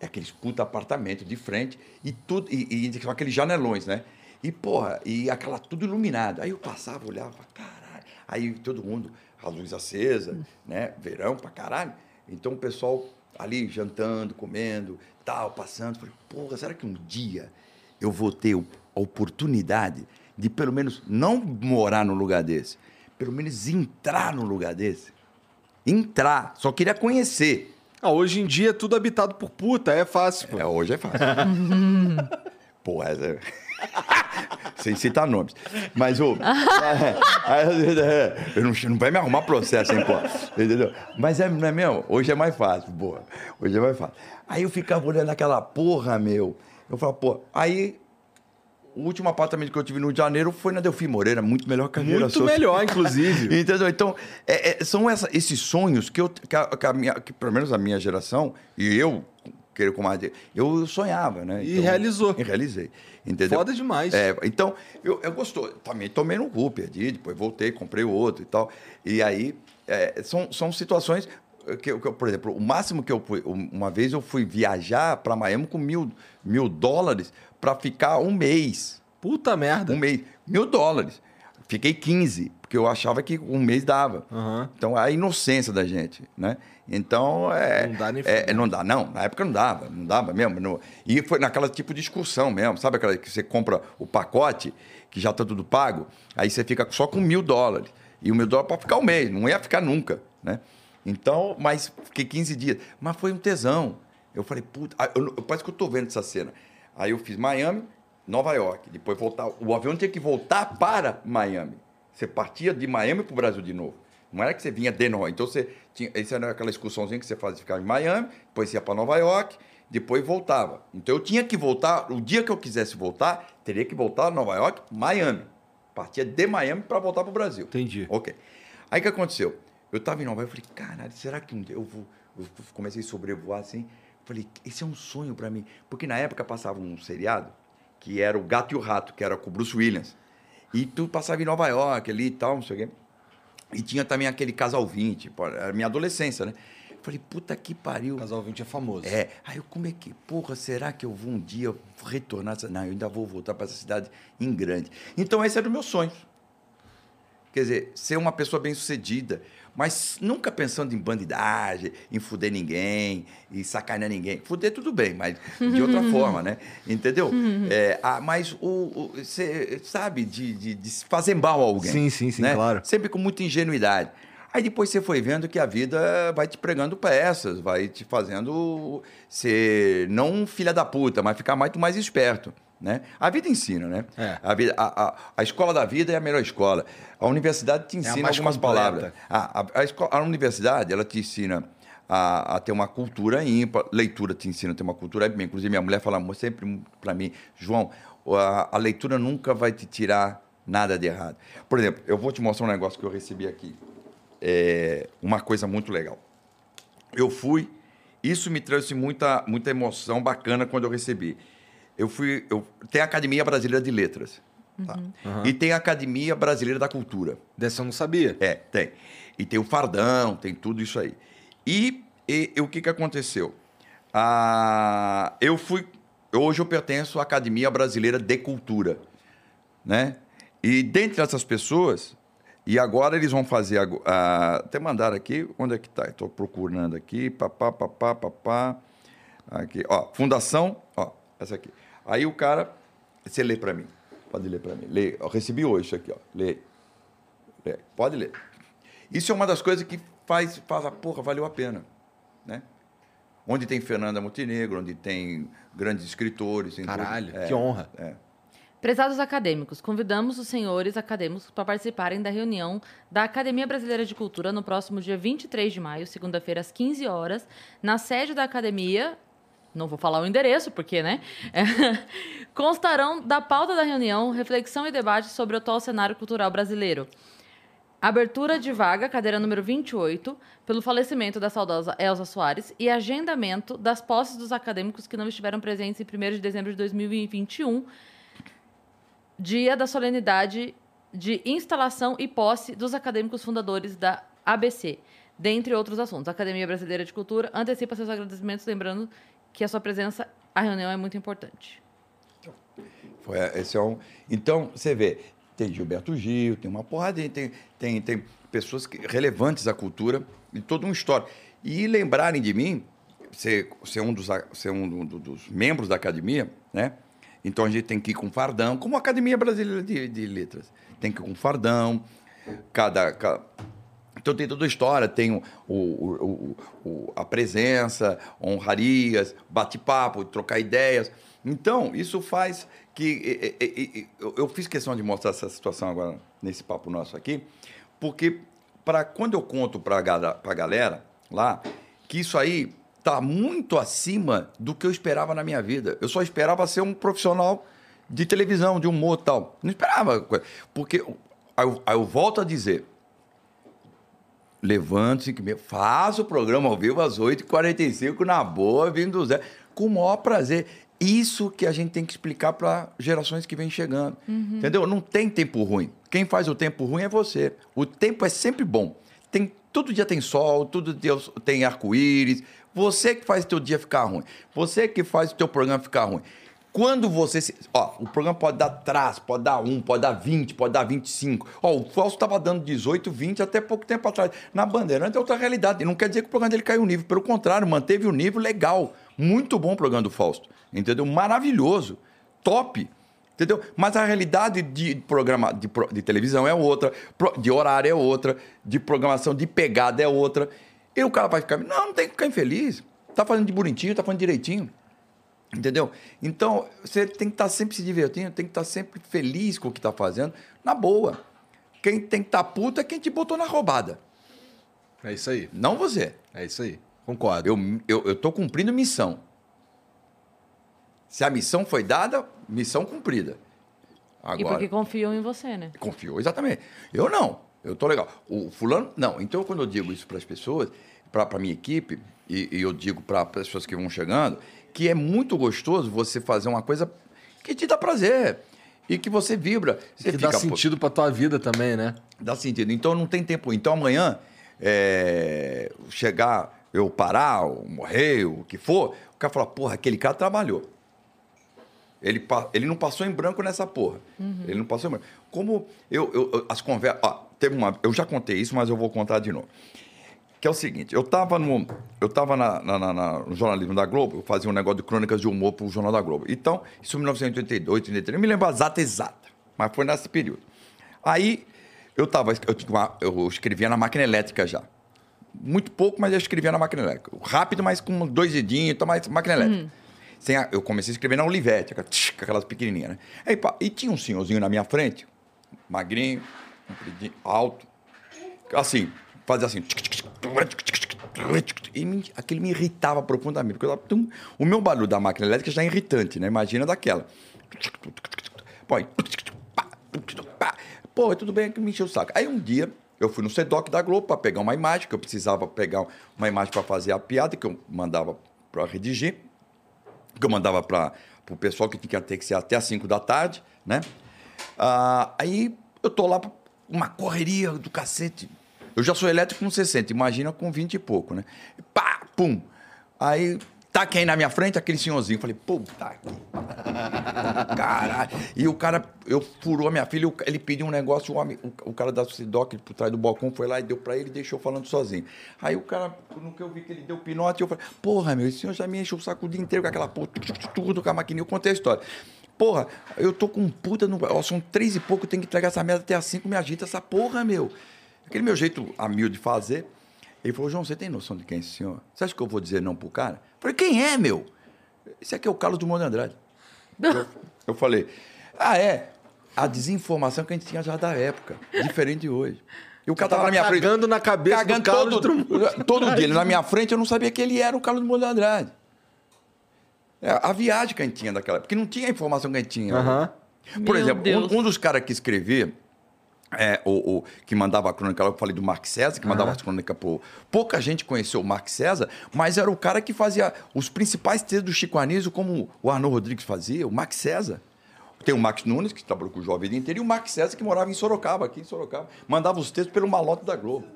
é aqueles puta apartamento de frente e tudo, e, e são aqueles janelões, né? E, porra, e aquela tudo iluminado. Aí eu passava, olhava, caralho. Aí todo mundo, a luz acesa, né? Verão pra caralho. Então o pessoal ali jantando, comendo, tal, passando. Falei, porra, será que um dia eu vou ter a oportunidade de pelo menos não morar num lugar desse, pelo menos entrar num lugar desse. Entrar, só queria conhecer. Ah, hoje em dia é tudo habitado por puta, é fácil, pô. É, hoje é fácil. Pô, essa... Sem citar nomes. Mas, ô. é, eu não, não vai me arrumar processo, hein, pô. Entendeu? Mas é, não é mesmo? Hoje é mais fácil, porra. Hoje é mais fácil. Aí eu ficava olhando aquela porra, meu. Eu falava, pô. Aí, o último apartamento que eu tive no Rio de Janeiro foi na Delfim Moreira, muito melhor carreira Muito melhor, inclusive. Entendeu? Então, é- é- são essa- esses sonhos que, eu, que, a, que a minha, que pelo menos a minha geração, e eu, querer com mais, eu sonhava, né? E realizou. E realizei. Entendeu? Foda demais. É, então, eu, eu gostou. Também tomei no cu, perdi, depois voltei, comprei outro e tal. E aí, é, são, são situações que, que por exemplo, o máximo que eu fui, um- uma vez eu fui viajar para Miami com mil, mil dólares para ficar um mês. Puta merda. Um mês. Mil dólares. Fiquei 15, porque eu achava que um mês dava. Aham. Então, a inocência da gente, né? Então, é... Não dá nem é. Não dá, não. Na época não dava, não dava mesmo. não- E foi naquela tipo de excursão mesmo. Sabe aquela que você compra o pacote, que já tá tudo pago? Aí você fica só com mil dólares. E o mil dólares para ficar um mês, não ia ficar nunca, né? Então, mas fiquei 15 dias. Mas foi um tesão. Eu falei, puta... ah, Eu, eu, parece que eu tô vendo essa cena. Aí eu fiz Miami, Nova York. Depois voltar... O avião tinha que voltar para Miami. Você partia de Miami para o Brasil de novo. Não era que você vinha de Nova. Então, você tinha... Essa era aquela excursãozinha que você fazia ficar em Miami, depois ia para Nova York, depois voltava. Então, eu tinha que voltar... O dia que eu quisesse voltar, teria que voltar Nova York, Miami. Partia de Miami para voltar para o Brasil. Entendi. Ok. Aí o que aconteceu? Eu estava em Nova York, eu falei, caralho, será que um dia eu vou. Eu comecei a sobrevoar assim. Falei, esse é um sonho para mim. Porque na época passava um seriado que era o Gato e o Rato, que era com o Bruce Williams. E tu passava em Nova York ali e tal, não sei o quê. E tinha também aquele casal 20, pô, era minha adolescência, né? Falei, puta que pariu. Casal 20 é famoso. É, aí eu, como é que, porra, será que eu vou um dia retornar? Não, eu ainda vou voltar para essa cidade em grande. Então, esse era o meu sonho. Quer dizer, ser uma pessoa bem-sucedida, mas nunca pensando em bandidagem, em fuder ninguém, em sacanear ninguém. Fuder tudo bem, mas de outra forma, né? Entendeu? É, ah, mas o, você sabe, de, de, de fazer mal a alguém. Sim, sim, sim, né? claro. Sempre com muita ingenuidade. Aí depois você foi vendo que a vida vai te pregando peças, vai te fazendo ser não filha da puta, mas ficar muito mais esperto. Né? A vida ensina, né? É. A, vida, a, a, a escola da vida é a melhor escola. A universidade te É a ensina mais algumas completa. palavras. A, a, a, esco- a universidade, ela te ensina a, ter uma cultura ímpar. Leitura te ensina a ter uma cultura ímpar. Inclusive, minha mulher fala sempre para mim, João, a, a leitura nunca vai te tirar nada de errado. Por exemplo, eu vou te mostrar um negócio que eu recebi aqui. É uma coisa muito legal. Eu fui, isso me trouxe muita, muita emoção bacana quando eu recebi. Eu fui, eu, tem a Academia Brasileira de Letras. tá? E tem a Academia Brasileira da Cultura. Dessa eu não sabia. É, tem. E tem o fardão, tem tudo isso aí. E, e- e o que, que aconteceu? Ah, eu fui. Hoje eu pertenço à Academia Brasileira de Cultura. Né? E dentre essas pessoas, e agora eles vão fazer. ah, até mandaram aqui, onde é que está? Estou procurando aqui. Papá, papá, papá. Aqui, ó, Fundação, ó, essa aqui. Aí o cara, você lê para mim. Pode ler para mim. Lê. Eu recebi hoje isso aqui, ó. Lê. Lê. Pode ler. Isso é uma das coisas que faz, faz a porra, valeu a pena, né? Onde tem Fernanda Montenegro, onde tem grandes escritores. Caralho, É, que honra. É. Prezados acadêmicos, convidamos os senhores acadêmicos para participarem da reunião da Academia Brasileira de Cultura no próximo dia 23 de maio, segunda-feira, às 15 horas, na sede da academia. Não vou falar o endereço, porque, né? Constarão da pauta da reunião reflexão e debate sobre o atual cenário cultural brasileiro. Abertura de vaga, cadeira número 28, pelo falecimento da saudosa Elza Soares e agendamento das posses dos acadêmicos que não estiveram presentes em 1 de dezembro de 2021, dia da solenidade de instalação e posse dos acadêmicos fundadores da ABC, dentre outros assuntos. A Academia Brasileira de Cultura antecipa seus agradecimentos, lembrando que a sua presença à reunião é muito importante. Foi, esse é um... Então, você vê, tem Gilberto Gil, tem uma porrada, de- tem, tem, tem pessoas que- relevantes à cultura e toda uma história. E lembrarem de mim, ser, ser um, dos, ser um do- do- dos membros da academia, né? Então a gente tem que ir com fardão, como a Academia Brasileira de, de Letras. Tem que ir com fardão, cada. ca- Então tem toda a história, tem o, o- o- a presença, honrarias, bate-papo, trocar ideias. Então, isso faz que. e- e- e- eu, fiz questão de mostrar essa situação agora nesse papo nosso aqui, porque para quando eu conto para a galera lá, que isso aí tá muito acima do que eu esperava na minha vida. Eu só esperava ser um profissional de televisão, de humor e tal. Não esperava. Porque aí eu, aí eu volto a dizer. Levante-se, faça o programa ao vivo às 8h45, na boa, vindo do Zé, com o maior prazer. Isso que a gente tem que explicar para gerações que vêm chegando. Entendeu? Não tem tempo ruim. Quem faz o tempo ruim é você. O tempo é sempre bom. Tem, todo dia tem sol, todo dia tem arco-íris. Você que faz o teu dia ficar ruim. Você que faz o teu programa ficar ruim. Quando você se. Ó, o programa pode dar traço, pode dar 1, pode dar 20, pode dar 25. Ó, o Fausto estava dando 18, 20 até pouco tempo atrás. Na Bandeirante é outra realidade. Não quer dizer que o programa dele caiu o nível. Pelo contrário, manteve o nível legal. Muito bom o programa do Fausto. Entendeu? Maravilhoso. Top. Entendeu? Mas a realidade de programa de, de televisão é outra, de horário é outra, de programação de pegada é outra. E o cara vai ficar. Não, não tem que ficar infeliz. Tá fazendo de bonitinho, tá fazendo direitinho. Entendeu? Então, você tem que estar sempre se divertindo, tem que estar sempre feliz com o que está fazendo, na boa. Quem tem que estar puto é quem te botou na roubada, É isso aí. não você. É isso aí. Concordo. Eu, eu, eu tô cumprindo missão. Se a missão foi dada, missão cumprida. E Agora, porque confiam em você, né? Confiou, exatamente. Eu não. Eu tô legal. O fulano, não. Então, quando eu digo isso para as pessoas, para a minha equipe, e, e eu digo para as pessoas que vão chegando, que é muito gostoso você fazer uma coisa que te dá prazer e que você vibra. Você que dá fica, pô, sentido pra tua vida também, né? Dá sentido. Então não tem tempo. Então amanhã, é, chegar, eu parar, ou morrer, o que for, o cara fala, porra, aquele cara trabalhou. Ele, ele não passou em branco nessa porra. Ele não passou em branco. Como eu, eu- eu- as conversas. Ó, teve uma. Eu já contei isso, mas eu vou contar de novo. Que é o seguinte, eu estava no, eu tava na, na- na- no jornalismo da Globo, eu fazia um negócio de crônicas de humor para o Jornal da Globo. Então, isso em 1982, 83, não me lembro a data exata, mas foi nesse período. Aí, eu tava, eu, eu escrevia na máquina elétrica já. Muito pouco, mas eu escrevia na máquina elétrica. Rápido, mas com dois dedinhos, então, mas máquina elétrica. Sem a- eu comecei a escrever na Olivetti, aquelas pequenininhas, né? Aí, pá, e tinha um senhorzinho na minha frente, magrinho, alto, assim, fazia assim. E me- aquele me irritava profundamente. Porque eu o meu barulho da máquina elétrica já é irritante, né? Imagina daquela. Aí, Pô, tudo bem que me encheu o saco. Aí um dia eu fui no SEDOC da Globo para pegar uma imagem, que eu precisava pegar uma imagem para fazer a piada, que eu mandava para redigir, que eu mandava para o pessoal que tinha que ser até às 5 da tarde, né? Ah, aí eu tô lá, uma correria do cacete. Eu já sou elétrico com 60, imagina com 20 e pouco, né? Pá, pum. Aí tá quem na minha frente? Aquele senhorzinho. Falei, puta que. Caralho. E o cara, eu furou a minha filha, ele pediu um negócio, o, homem- o, cara da Sidoc por trás do balcão foi lá e deu pra ele e deixou falando sozinho. Aí o cara, no que eu vi que ele deu pinote, eu falei, porra, meu, esse senhor já me encheu o saco o dia inteiro com aquela porra, tu- tu- tu- tudo com a maquininha. Eu contei a história. Porra, eu tô com puta no. Ó, são três e pouco, eu tenho que entregar essa merda até às cinco, me agita essa porra, meu. Aquele meu jeito a mil de fazer. Ele falou, João, você tem noção de quem é esse senhor? Você acha que eu vou dizer não pro cara? Eu falei, quem é, meu? Esse aqui é o Carlos Dumont de Andrade. Eu, eu falei, ah, é? A desinformação que a gente tinha já da época, diferente de hoje. E o cara tava, Tava na minha frente. cagando na cabeça do Carlos todo, todo dia. Na minha frente, eu não sabia que ele era o Carlos Dumont de Andrade. É, a viagem que a gente tinha daquela época, porque não tinha a informação que a gente tinha. Por Meu exemplo, um, um dos caras que escrevia, é, o, que mandava a crônica, lá, eu falei do Mark César, que mandava as crônicas por. Pouca gente conheceu o Mark César, mas era o cara que fazia os principais textos do Chico Anísio, como o Arnaud Rodrigues fazia, o Mark César. Tem o Max Nunes, que trabalhou com o Jovem vida inteiro, e o Mark César, que morava em Sorocaba, aqui em Sorocaba. Mandava os textos pelo malote da Globo.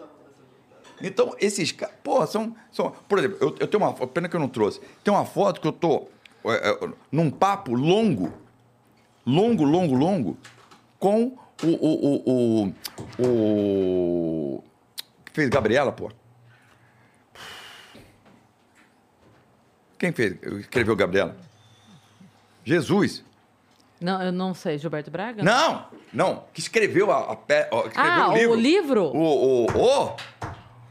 Então, esses caras, porra, são, são. Por exemplo, eu, eu tenho uma. Pena que eu não trouxe. Tem uma foto que eu tô é, é, num papo longo, longo, longo, longo, com o. o, o, o, o que fez Gabriela, pô. Quem fez? Escreveu Gabriela? Jesus. Não, eu não sei, Gilberto Braga? Não, não, que escreveu a, a pe- escreveu Ah, o livro. o livro? O, o, o-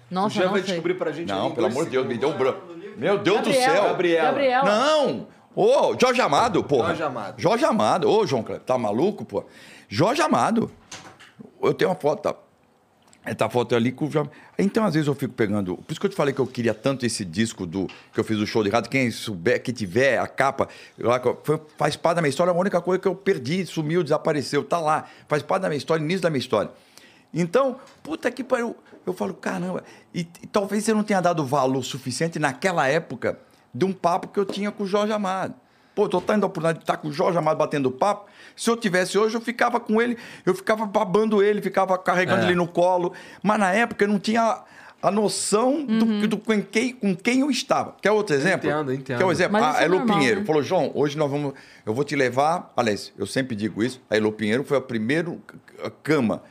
Nossa, Jean não vai sei. descobrir pra gente. Não, pelo amor de Deus, me deu um branco. Meu Deus do Gabriel. céu. Gabriela. Gabriel. Não! Ô, Jorge Amado, porra. Jorge Amado. Jorge Amado. Ô, João Cleber, tá maluco, pô? Jorge Amado. Eu tenho uma foto, tá? Essa foto ali com. Então, às vezes, eu fico pegando... Por isso que eu te falei que eu queria tanto esse disco do que eu fiz o show de rádio. Quem souber, que tiver a capa, lá, foi- faz parte da minha história. A única coisa que eu perdi, sumiu, desapareceu. Tá lá. Faz parte da minha história, início da minha história. Então, puta que pariu. Eu falo, caramba. E, e talvez eu não tenha dado valor suficiente naquela época de um papo que eu tinha com o Jorge Amado. Pô, tô tendo a oportunidade de estar com o Jorge Amado batendo papo. Se eu tivesse hoje, eu ficava com ele, eu ficava babando ele, ficava carregando É. ele no colo. Mas na época eu não tinha a noção do, do- com, quem, com quem eu estava. Quer outro exemplo? Entendo, entendo. Quer um exemplo? Mas A isso é Elo normal, Pinheiro né? falou, João, hoje nós vamos. Eu vou te levar. Aliás, eu sempre digo isso. A Elo Pinheiro foi a primeira cama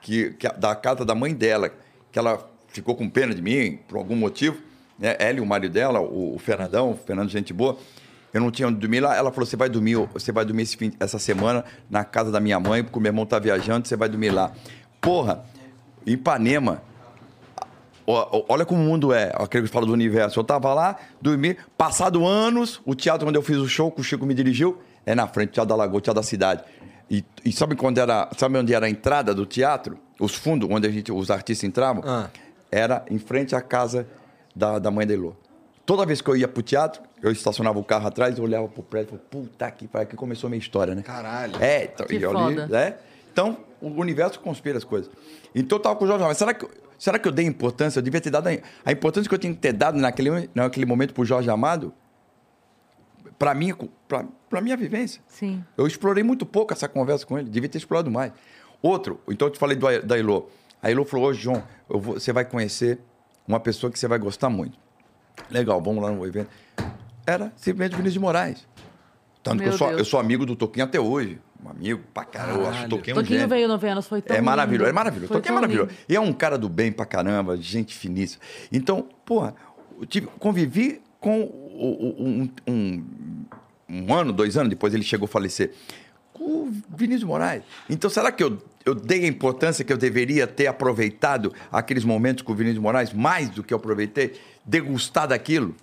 que, que da casa da mãe dela, que ela ficou com pena de mim, por algum motivo. Né? Ela e o marido dela, o, o Fernandão, o Fernando Gente Boa. Eu não tinha onde dormir lá. Ela falou: você vai dormir, você vai dormir fim- essa semana na casa da minha mãe, porque o meu irmão tá viajando, você vai dormir lá. Porra, Ipanema. Olha como o mundo é, aquele que fala do universo. Eu tava lá, dormi, passado anos, o teatro onde eu fiz o show, que o Chico me dirigiu, é na frente, Teatro da Lagoa, Teatro da Cidade. E, e sabe quando era, sabe onde era a entrada do teatro? Os fundos, onde a gente, os artistas entravam? Ah. Era em frente à casa da, da mãe da Elô. Toda vez que eu ia pro teatro, eu estacionava o carro atrás, eu olhava pro prédio e falava, puta que pariu, aqui começou a minha história, né? Caralho. É, então, Que e foda. ali, né? Então, o universo conspira as coisas. Então, eu tava com o Jorge Amado. Será que, será que eu dei importância? Eu devia ter dado a, a importância que eu tinha que ter dado naquele, naquele momento pro Jorge Amado, para mim, para minha vivência. Sim. Eu explorei muito pouco essa conversa com ele, devia ter explorado mais. Outro, então eu te falei do, da Elô. A Elô falou, hoje, João, eu vou- você vai conhecer uma pessoa que você vai gostar muito. Legal, vamos lá no evento. Era simplesmente o Vinícius de Moraes. Tanto que Meu eu sou, Deus. eu sou amigo do Toquinho até hoje. Um amigo pra caramba. Eu acho o. Toquinho um Toquinho gênio. veio no Vênus, foi tão É maravilhoso, lindo. é maravilhoso. Foi Toquinho é tão maravilhoso. lindo. E é um cara do bem pra caramba, gente finíssima. Então, porra, eu tive, convivi com o- o- um, um, um ano, dois anos depois ele chegou a falecer, com o Vinícius Moraes. Então, será que eu, eu dei a importância que eu deveria ter aproveitado aqueles momentos com o Vinícius Moraes mais do que eu aproveitei? Degustar daquilo?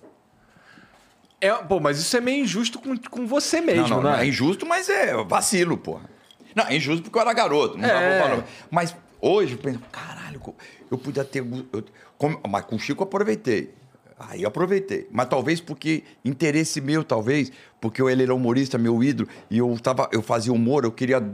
É, pô, mas isso é meio injusto com, com você mesmo, não, não, né? é injusto, mas é vacilo, porra. Não, é injusto porque eu era garoto, não É. Mas hoje eu penso, caralho, eu podia ter. eu- como- mas com o Chico eu aproveitei. Aí eu aproveitei. Mas talvez porque interesse meu, talvez, porque ele era humorista, meu ídolo, e eu, tava, eu fazia humor, eu queria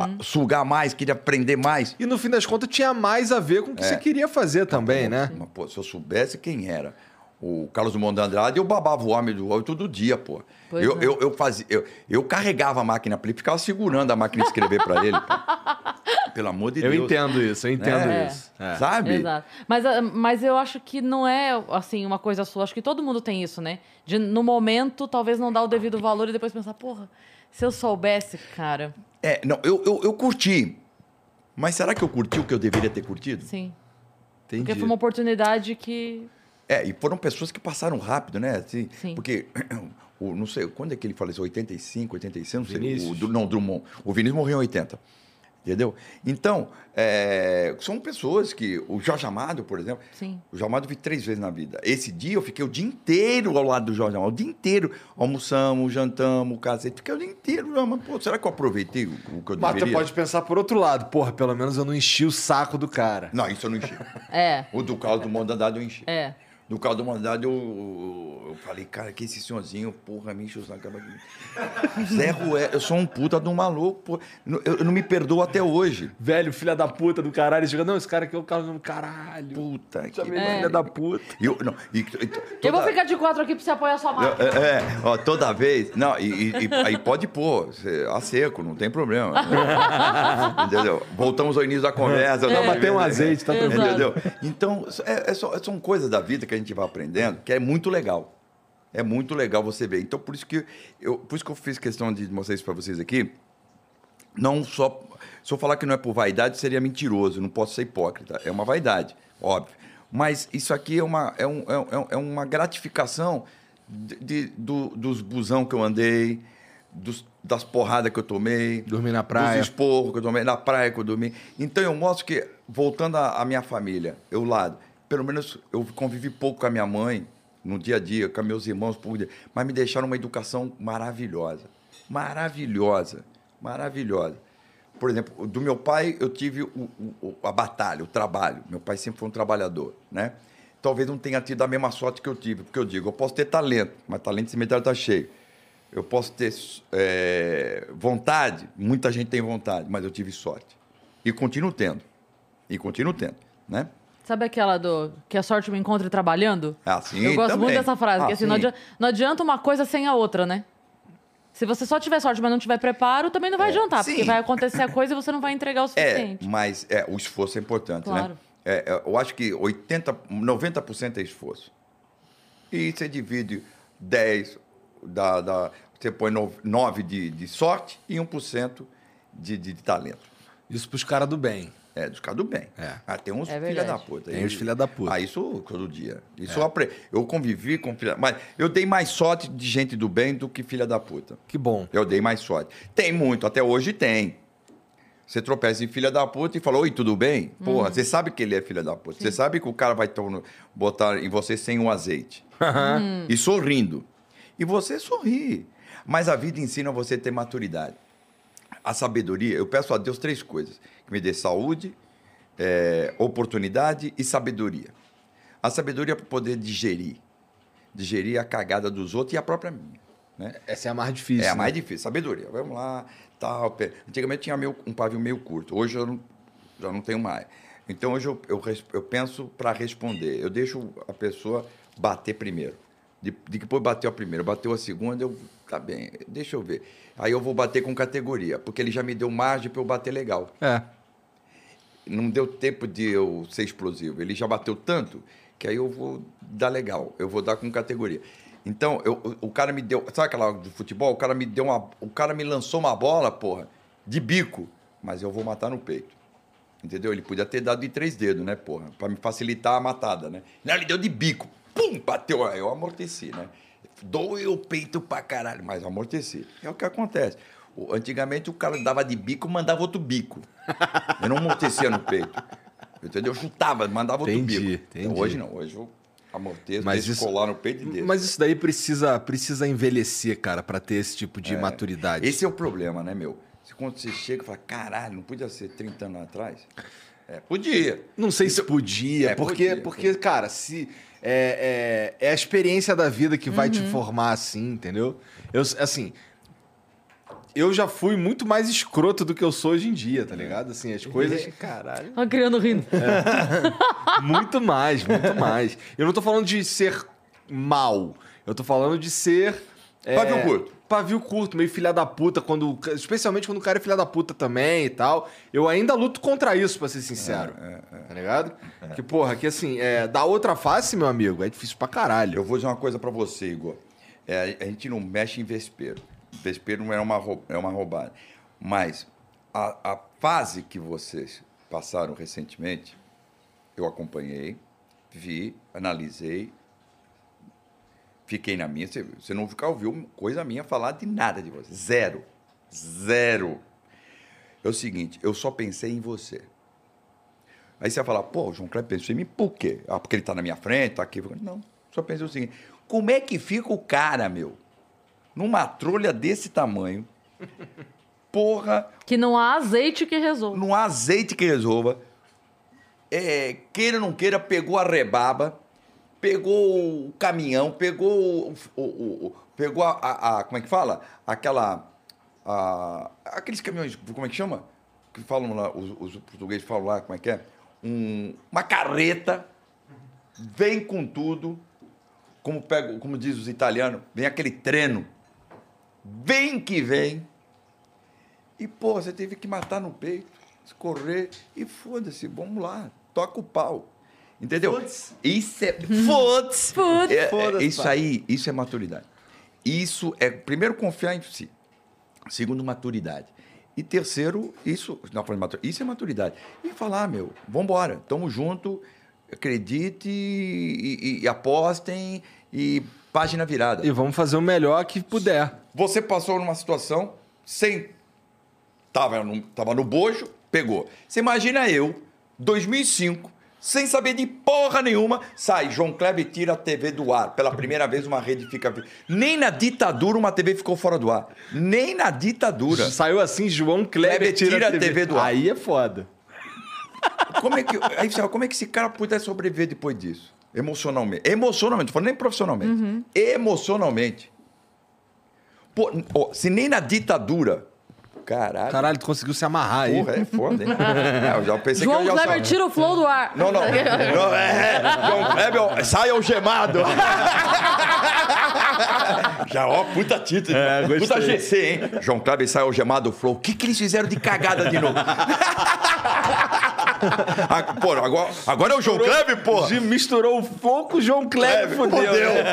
ah, sugar mais, queria aprender mais. E no fim das contas tinha mais a ver com o que É. você queria fazer também, né? Mas, pô, se eu soubesse quem era o Carlos de Andrade, eu babava o homem do homem todo dia, pô. Pois Eu, é. eu, eu, fazia, eu, eu carregava a máquina para ele, ficava segurando a máquina de escrever para ele. pô. Pelo amor de Eu Deus. entendo isso, eu entendo É. isso. É. Sabe? Exato. Mas, ah, mas eu acho que não é, assim, uma coisa sua. Acho que todo mundo tem isso, né? De, no momento, talvez não dar o devido valor e depois pensar, porra, se eu soubesse, cara. É, não, eu, eu, eu curti. Mas será que eu curti o que eu deveria ter curtido? Sim. Entendi. Porque foi uma oportunidade que. É, e foram pessoas que passaram rápido, né? Assim, Sim. Porque, o, não sei, quando é que ele faleceu? 85, 86, não sei. Vinícius? O, Dru- não, Drummond. O Vinícius morreu em 80. Entendeu? Então, é, são pessoas que. O Jorge Amado, por exemplo. Sim. O Jorge Amado eu vi três vezes na vida. Esse dia eu fiquei o dia inteiro ao lado do Jorge Amado. O dia inteiro. Almoçamos, jantamos, casei. Fiquei o dia inteiro. Mas, pô, será que eu aproveitei o, o que eu Mas deveria? pode pensar por outro lado. Porra, pelo menos eu não enchi o saco do cara. Não, isso eu não enchi. É. o do Carlos do Mundo Andado eu enchi. É. Carlos do Mundo Andado eu, eu, eu falei, cara, que esse senhorzinho, porra, me enche o saco. acaba aqui. Zé Rué, eu sou um puta de um maluco, pô. Eu, eu não me perdoo até hoje. Velho, filha da puta do caralho. Chega, não, esse cara aqui é o cara do caralho. Puta que... É. filha da puta. Eu, não, e, e- Eu vou toda- ficar de quatro aqui pra você apoiar sua mão. É, é, ó, toda vez. Não, e, e- e- aí pode pôr, cê- a seco, não tem problema. Entendeu? Voltamos ao início da conversa. Né? mas tem um azeite, tá tranquilo. Entendeu? Então, é, é só- são coisas da vida que a gente vai aprendendo que é muito legal. É muito legal você ver. Então, por isso que eu, por isso que eu fiz questão de mostrar isso para vocês aqui. Não só. Se eu falar que não é por vaidade, seria mentiroso. Não posso ser hipócrita. É uma vaidade, óbvio. Mas isso aqui é uma, é um, é um- é uma gratificação de, de- do- dos busão que eu andei, dos- das porradas que eu tomei. Dormir na praia. Dos esporros que eu tomei, na praia que eu dormi. Então eu mostro que, voltando à minha família, eu lado, pelo menos eu convivi pouco com a minha mãe, no dia a dia, com meus irmãos, dia, mas me deixaram uma educação maravilhosa. Maravilhosa. Maravilhosa. Por exemplo, do meu pai, eu tive o- o- a batalha, o trabalho. Meu pai sempre foi um trabalhador, né? Talvez não tenha tido a mesma sorte que eu tive, porque eu digo, eu posso ter talento, mas talento de cemitério está cheio. Eu posso ter é, vontade, muita gente tem vontade, mas eu tive sorte. E continuo tendo. E continuo tendo, né? Sabe aquela do que a sorte me encontre trabalhando? Ah, sim, Eu gosto também. muito dessa frase, Ah, que assim, não adianta, não adianta uma coisa sem a outra, né? Se você só tiver sorte, mas não tiver preparo, também não vai adiantar, porque É, sim. vai acontecer a coisa e você não vai entregar o É, suficiente. mas é, o esforço é importante, Claro. né? É, é, eu acho que 80, 90% é esforço. E você divide 10, da, da, você põe 9 de, de sorte e 1% de, de, de talento. Isso pros caras do bem. É, dos caras do bem. É. Ah, tem uns É filha da puta. Tem uns filha da puta. Ah, isso todo dia. Isso eu aprendi. Eu convivi com filha... Mas eu dei mais sorte de gente do bem do que filha da puta. Que bom. Eu dei mais sorte. Tem muito, até hoje tem. Você tropeça em filha da puta e fala, oi, tudo bem? Porra, você sabe que ele é filha da puta. Você sabe que o cara vai botar em você sem um azeite. E sorrindo. E você sorri. Mas a vida ensina você a ter maturidade. A sabedoria, eu peço a Deus três coisas. Que me dê saúde, eh, oportunidade e sabedoria. A sabedoria para poder digerir. Digerir a cagada dos outros e a própria minha. Né? Essa é a mais difícil. É a né? mais difícil, sabedoria. Vamos lá, tal. Antigamente tinha meio- um pavio meio curto, hoje eu não, já não tenho mais. Então hoje eu, eu, eu penso para responder. Eu deixo a pessoa bater primeiro. De, de depois bateu a primeira, bateu a segunda, eu. Tá bem, deixa eu ver. Aí eu vou bater com categoria, porque ele já me deu margem para eu bater legal. É. Não deu tempo de eu ser explosivo. Ele já bateu tanto que aí eu vou dar legal. Eu vou dar com categoria. Então, eu- o- cara me deu. Sabe aquela do futebol? O cara me deu uma. O cara me lançou uma bola, porra, de bico. Mas eu vou matar no peito. Entendeu? Ele podia ter dado de três dedos, né, porra? Pra me facilitar a matada, né? Não, ele deu de bico. Pum! Bateu. Aí Eu amorteci, né? Doeu o peito pra caralho, mas amorteci. É o que acontece. Antigamente o cara dava de bico, mandava outro bico. Eu não amortecia no peito. Entendeu? Eu chutava, mandava outro Entendi, bico. Então, entendi. hoje não, hoje eu amorteço, Mas deixo isso- colar no peito e deixo. Mas isso daí precisa, precisa envelhecer, cara, pra ter esse tipo de maturidade. Esse é o problema, né, meu? Se Quando você chega e fala, caralho, não podia ser 30 anos atrás? É, podia. Não sei se podia, É, porque, podia, porque cara, se é, é, é a experiência da vida que vai te formar assim, entendeu? Eu, assim, eu já fui muito mais escroto do que eu sou hoje em dia, tá ligado? Assim, as coisas... Caralho. Olha a criando rindo. muito mais, muito mais. Eu não tô falando de ser mal, eu tô falando de ser... é, Pavio curto. Pavio curto, meio filha da puta, quando, especialmente quando o cara é filha da puta também e tal. Eu ainda luto contra isso, pra ser sincero. Tá ligado? Que, porra, que assim, é, da outra face, meu amigo, é difícil pra caralho. Eu vou dizer uma coisa pra você, Igor. É, a gente não mexe em vespeiro. Vespeiro não é uma, é uma roubada. Mas a, a fase que vocês passaram recentemente, eu acompanhei, vi, analisei, fiquei na minha. Você, você não nunca ouviu coisa minha falar de nada de você. Zero. Zero. É o seguinte, eu só pensei em você. Aí você vai falar, pô, o João Kleber pensou em mim por quê? Ah, porque ele tá na minha frente, tá aqui. Não, só pensei o seguinte, como é que fica o cara, meu, numa trolha desse tamanho, porra, Que não há azeite que resolva. num azeite que resolva, é, queira ou não queira, pegou a rebaba, pegou o caminhão, pegou o, o- o- o- pegou a, a- a- como é que fala? Aquela, a- aqueles caminhões, como é que chama? Que falam lá, os, os portugueses falam lá, como é que é? Um- uma carreta, vem com tudo, como, pego, como diz os italianos, vem aquele treno, vem que vem, e, pô, você teve que matar no peito, escorrer e foda-se, vamos lá, toca o pau. Entendeu? Isso é. Foda-se! Foda-se. É- é- Foda-se, isso pai. aí, isso é maturidade. Isso é, primeiro, confiar em si. Segundo, maturidade. E terceiro, isso, não, isso é maturidade. E falar, meu, vambora, tamo junto, acredite e, e- e apostem e página virada. E vamos fazer o melhor que puder. Você passou numa situação sem. Tava no, tava no bojo, pegou. Você imagina eu, 2005, sem saber de porra nenhuma, sai, João Kleber tira a TV do ar. Pela primeira vez uma rede fica. Nem na ditadura uma TV ficou fora do ar. Nem na ditadura. Saiu assim, João Kleber, Kleber tira a TV do ar. Aí é foda. Como é que, aí, como é que esse cara puder sobreviver depois disso? Emocionalmente. Emocionalmente, não falando nem profissionalmente. Emocionalmente. Pô, ó, se nem na ditadura. Caralho. Caralho, tu conseguiu se amarrar aí. Porra, é foda, hein? É, eu já pensei João que eu já Kleber tira o flow do ar. Não, não. não é, João Kleber, sai algemado. Já, ó, puta título. É, puta GC, hein? João Kleber sai algemado, Flow. O que, que eles fizeram de cagada de novo? ah, pô, agora, agora é o João Kleber, porra. De- Misturou o flow com o João Kleber, fudeu. né?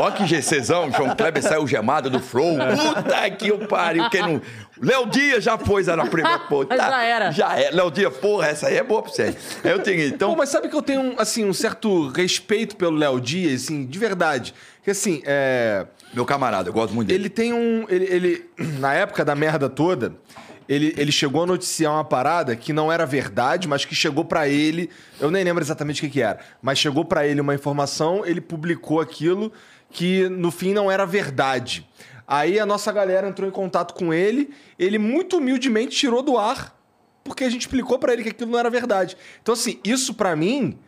Olha que GCzão, João Kleber saiu gemado do Flow. Puta que o pariu. Quem não... Léo Dias já pôs na primeira. Pô, tá- Já era. Já é. Léo Dias, porra, essa aí é boa pra você. Eu tenho, então... Pô, mas sabe que eu tenho, assim, um certo respeito pelo Léo Dias, assim, de verdade. Que, assim, é... Meu camarada, eu gosto muito dele. Ele tem um... Ele, ele- na época da merda toda, ele, ele chegou a noticiar uma parada que não era verdade, mas que chegou pra ele... Eu nem lembro exatamente o que, que era. Mas chegou pra ele uma informação, ele publicou aquilo que, no fim, não era verdade. Aí a nossa galera entrou em contato com ele, ele muito humildemente tirou do ar porque a gente explicou pra ele que aquilo não era verdade. Então, assim, isso pra mim,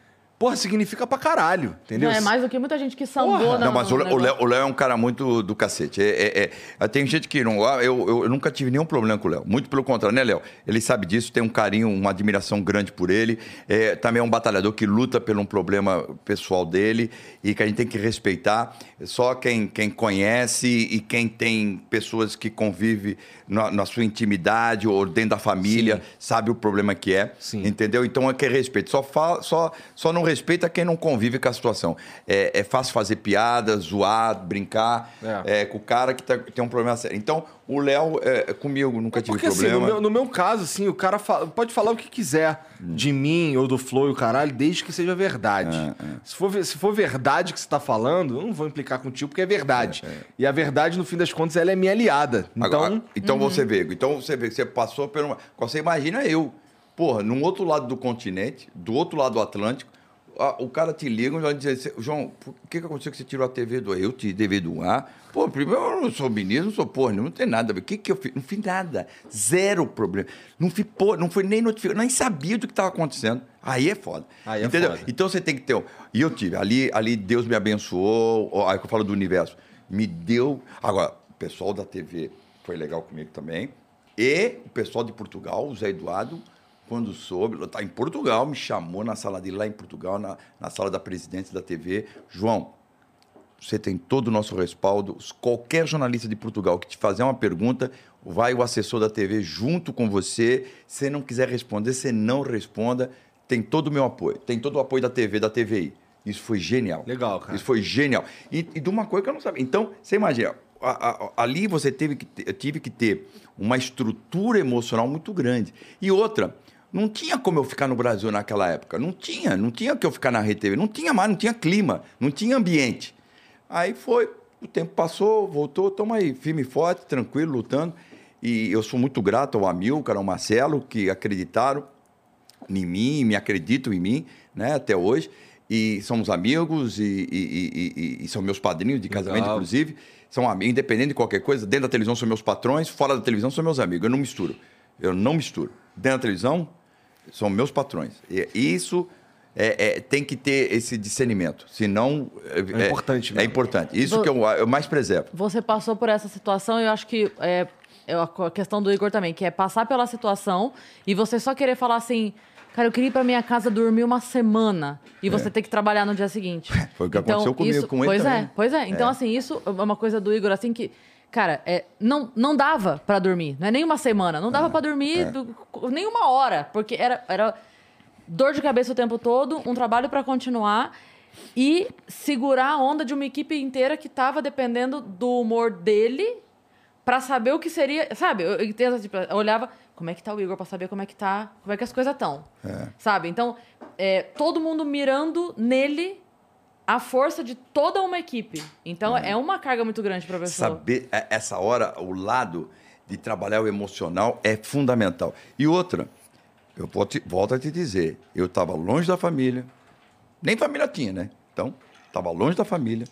porra, significa pra caralho, entendeu? Não, é mais do que muita gente que sambou na Não, mas o Léo, o Léo- o Léo é um cara muito do cacete. É, é- é- tem gente que não. ah, Eu, eu, eu nunca tive nenhum problema com o Léo. Muito pelo contrário, né, Léo? Ele sabe disso, tem um carinho, uma admiração grande por ele. É, também é um batalhador que luta por um problema pessoal dele e que a gente tem que respeitar. Só quem, quem conhece e quem tem pessoas que convive na, na sua intimidade ou dentro da família sabe o problema que é. Sim. Entendeu? Então é que respeito. Só, fala, só, só não respeita quem não convive com a situação. É, é fácil fazer piada, zoar, brincar É. é, com o cara que tá- tem um problema sério. Então, o Léo, é, comigo, nunca tive Porque assim, problema. no meu, no meu caso, assim, o cara fa- pode falar o que quiser de mim ou do Flow e o caralho, desde que seja verdade. Se, for, se for verdade que você tá falando, eu não vou implicar contigo porque é verdade. E a verdade, no fim das contas, ela é minha aliada. Então, Agora, então você vê, então você vê que você passou por uma. Você imagina eu, porra, num outro lado do continente, do outro lado do Atlântico, a- o cara te liga e assim, João, por que, que aconteceu que você tirou a TV do ar? Eu a TV do ar. Pô, primeiro eu não sou ministro, não sou porra, não tem nada a ver. O que, que eu fiz? Não fiz nada. Zero problema. Não fui, porra, não foi nem notificado, nem sabia do que estava acontecendo. Aí é foda. Aí é Entendeu? foda. Então você tem que ter. E eu tive. Ali, ali Deus me abençoou. Aí que eu falo do universo. Me deu. Agora, o pessoal da TV foi legal comigo também. E o pessoal de Portugal, o Zé Eduardo, quando soube, tá em Portugal, me chamou na sala dele lá em Portugal, na, na sala da presidência da TV. João, você tem todo o nosso respaldo. Qualquer jornalista de Portugal que te fazer uma pergunta, vai o assessor da TV junto com você. Se não quiser responder, você não responda. Tem todo o meu apoio. Tem todo o apoio da TV, da TVI. Isso foi genial. Legal, cara. Isso foi genial. E, e de uma coisa que eu não sabia. Então, você imagina, a- a- ali você teve que ter, tive que ter uma estrutura emocional muito grande. E outra, não tinha como eu ficar no Brasil naquela época. Não tinha, não tinha que eu ficar na Rede TV. Não tinha mais, não tinha clima, não tinha ambiente. Aí foi, o tempo passou, voltou, estamos aí, firme e forte, tranquilo, lutando. E eu sou muito grato ao Amilcar, ao Marcelo, que acreditaram em mim, me acreditam em mim, né, até hoje. E somos amigos e, e- e- e- e são meus padrinhos de casamento, Legal. inclusive. São amigos, independente de qualquer coisa. Dentro da televisão são meus patrões, fora da televisão são meus amigos. Eu não misturo. Eu não misturo. Dentro da televisão são meus patrões. E isso é- é- tem que ter esse discernimento. Senão. É importante É, mesmo. importante. Isso Vo- que eu, eu mais preservo. Você passou por essa situação e eu acho que é, é a questão do Igor também, que é passar pela situação e você só querer falar assim, cara, eu queria ir pra minha casa dormir uma semana e você ter que trabalhar no dia seguinte. É. Foi o que aconteceu comigo, isso- com ele Pois também. é, pois é. Então, assim, isso é uma coisa do Igor, assim, que, cara, é, não, não dava pra dormir. Não é nem uma semana. Não É. dava pra dormir do- nem uma hora, porque era, era dor de cabeça o tempo todo, um trabalho pra continuar e segurar a onda de uma equipe inteira que tava dependendo do humor dele pra saber o que seria, sabe? Eu, eu, tipo, eu olhava, como é que tá o Igor pra saber como é que tá, como é que as coisas estão, sabe? Então, é, todo mundo mirando nele a força de toda uma equipe. Então é uma carga muito grande pra pessoa. Saber é, essa hora, o lado de trabalhar o emocional é fundamental. E outra, eu te- volto a te dizer, eu estava longe da família, nem família tinha, né? Então, estava longe da família,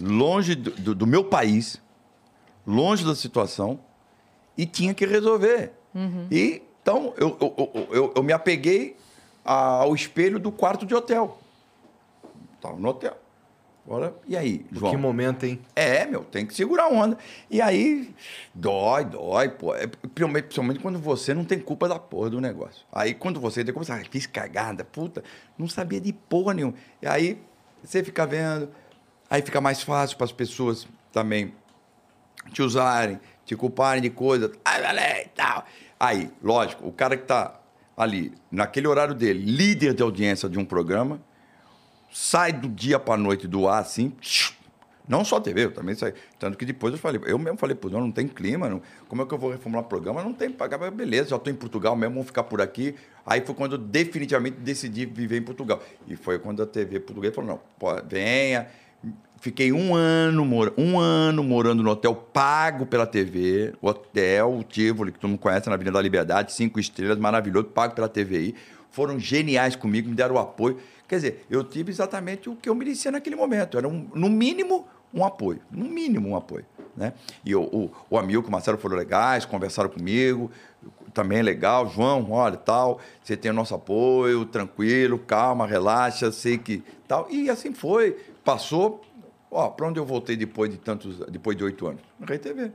longe do, do- do meu país, longe da situação e tinha que resolver. E então eu, eu, eu- eu me apeguei ao espelho do quarto de hotel. No hotel. Agora, e aí, João? Que momento, hein? É, meu, tem que segurar a onda. E aí, dói, dói, pô. É, principalmente, quando você não tem culpa da porra do negócio. Aí, quando você tem culpa, você ah, fiz cagada, puta, não sabia de porra nenhuma. E aí, você fica vendo, aí fica mais fácil para as pessoas também te usarem, te culparem de coisa, ai, valeu, e tal. Aí, lógico, o cara que tá ali, naquele horário dele, líder de audiência de um programa, sai do dia para noite do ar assim, não só a TV, eu também saí. Tanto que depois eu falei, eu mesmo falei, pô, não, não tem clima, não, como é que eu vou reformular o programa? Não tem pagar, beleza, já estou em Portugal mesmo, vamos ficar por aqui. Aí foi quando eu definitivamente decidi viver em Portugal. E foi quando a TV portuguesa falou, não, pô, venha. Fiquei um ano, um ano morando no hotel pago pela TV, hotel, o Tivoli, que todo mundo conhece na Avenida da Liberdade, cinco estrelas, maravilhoso, pago pela TVI. Foram geniais comigo, me deram o apoio. Quer dizer, eu tive exatamente o que eu merecia naquele momento. Era, um, no mínimo, um apoio. No mínimo, um apoio. Né? E o, o, amigo, o Marcelo, foram legais, conversaram comigo, também é legal. João, olha, tal, você tem o nosso apoio, tranquilo, calma, relaxa, sei que tal. E assim foi. Passou. Ó, para onde eu voltei depois de tantos, depois de oito anos? Na Rede TV.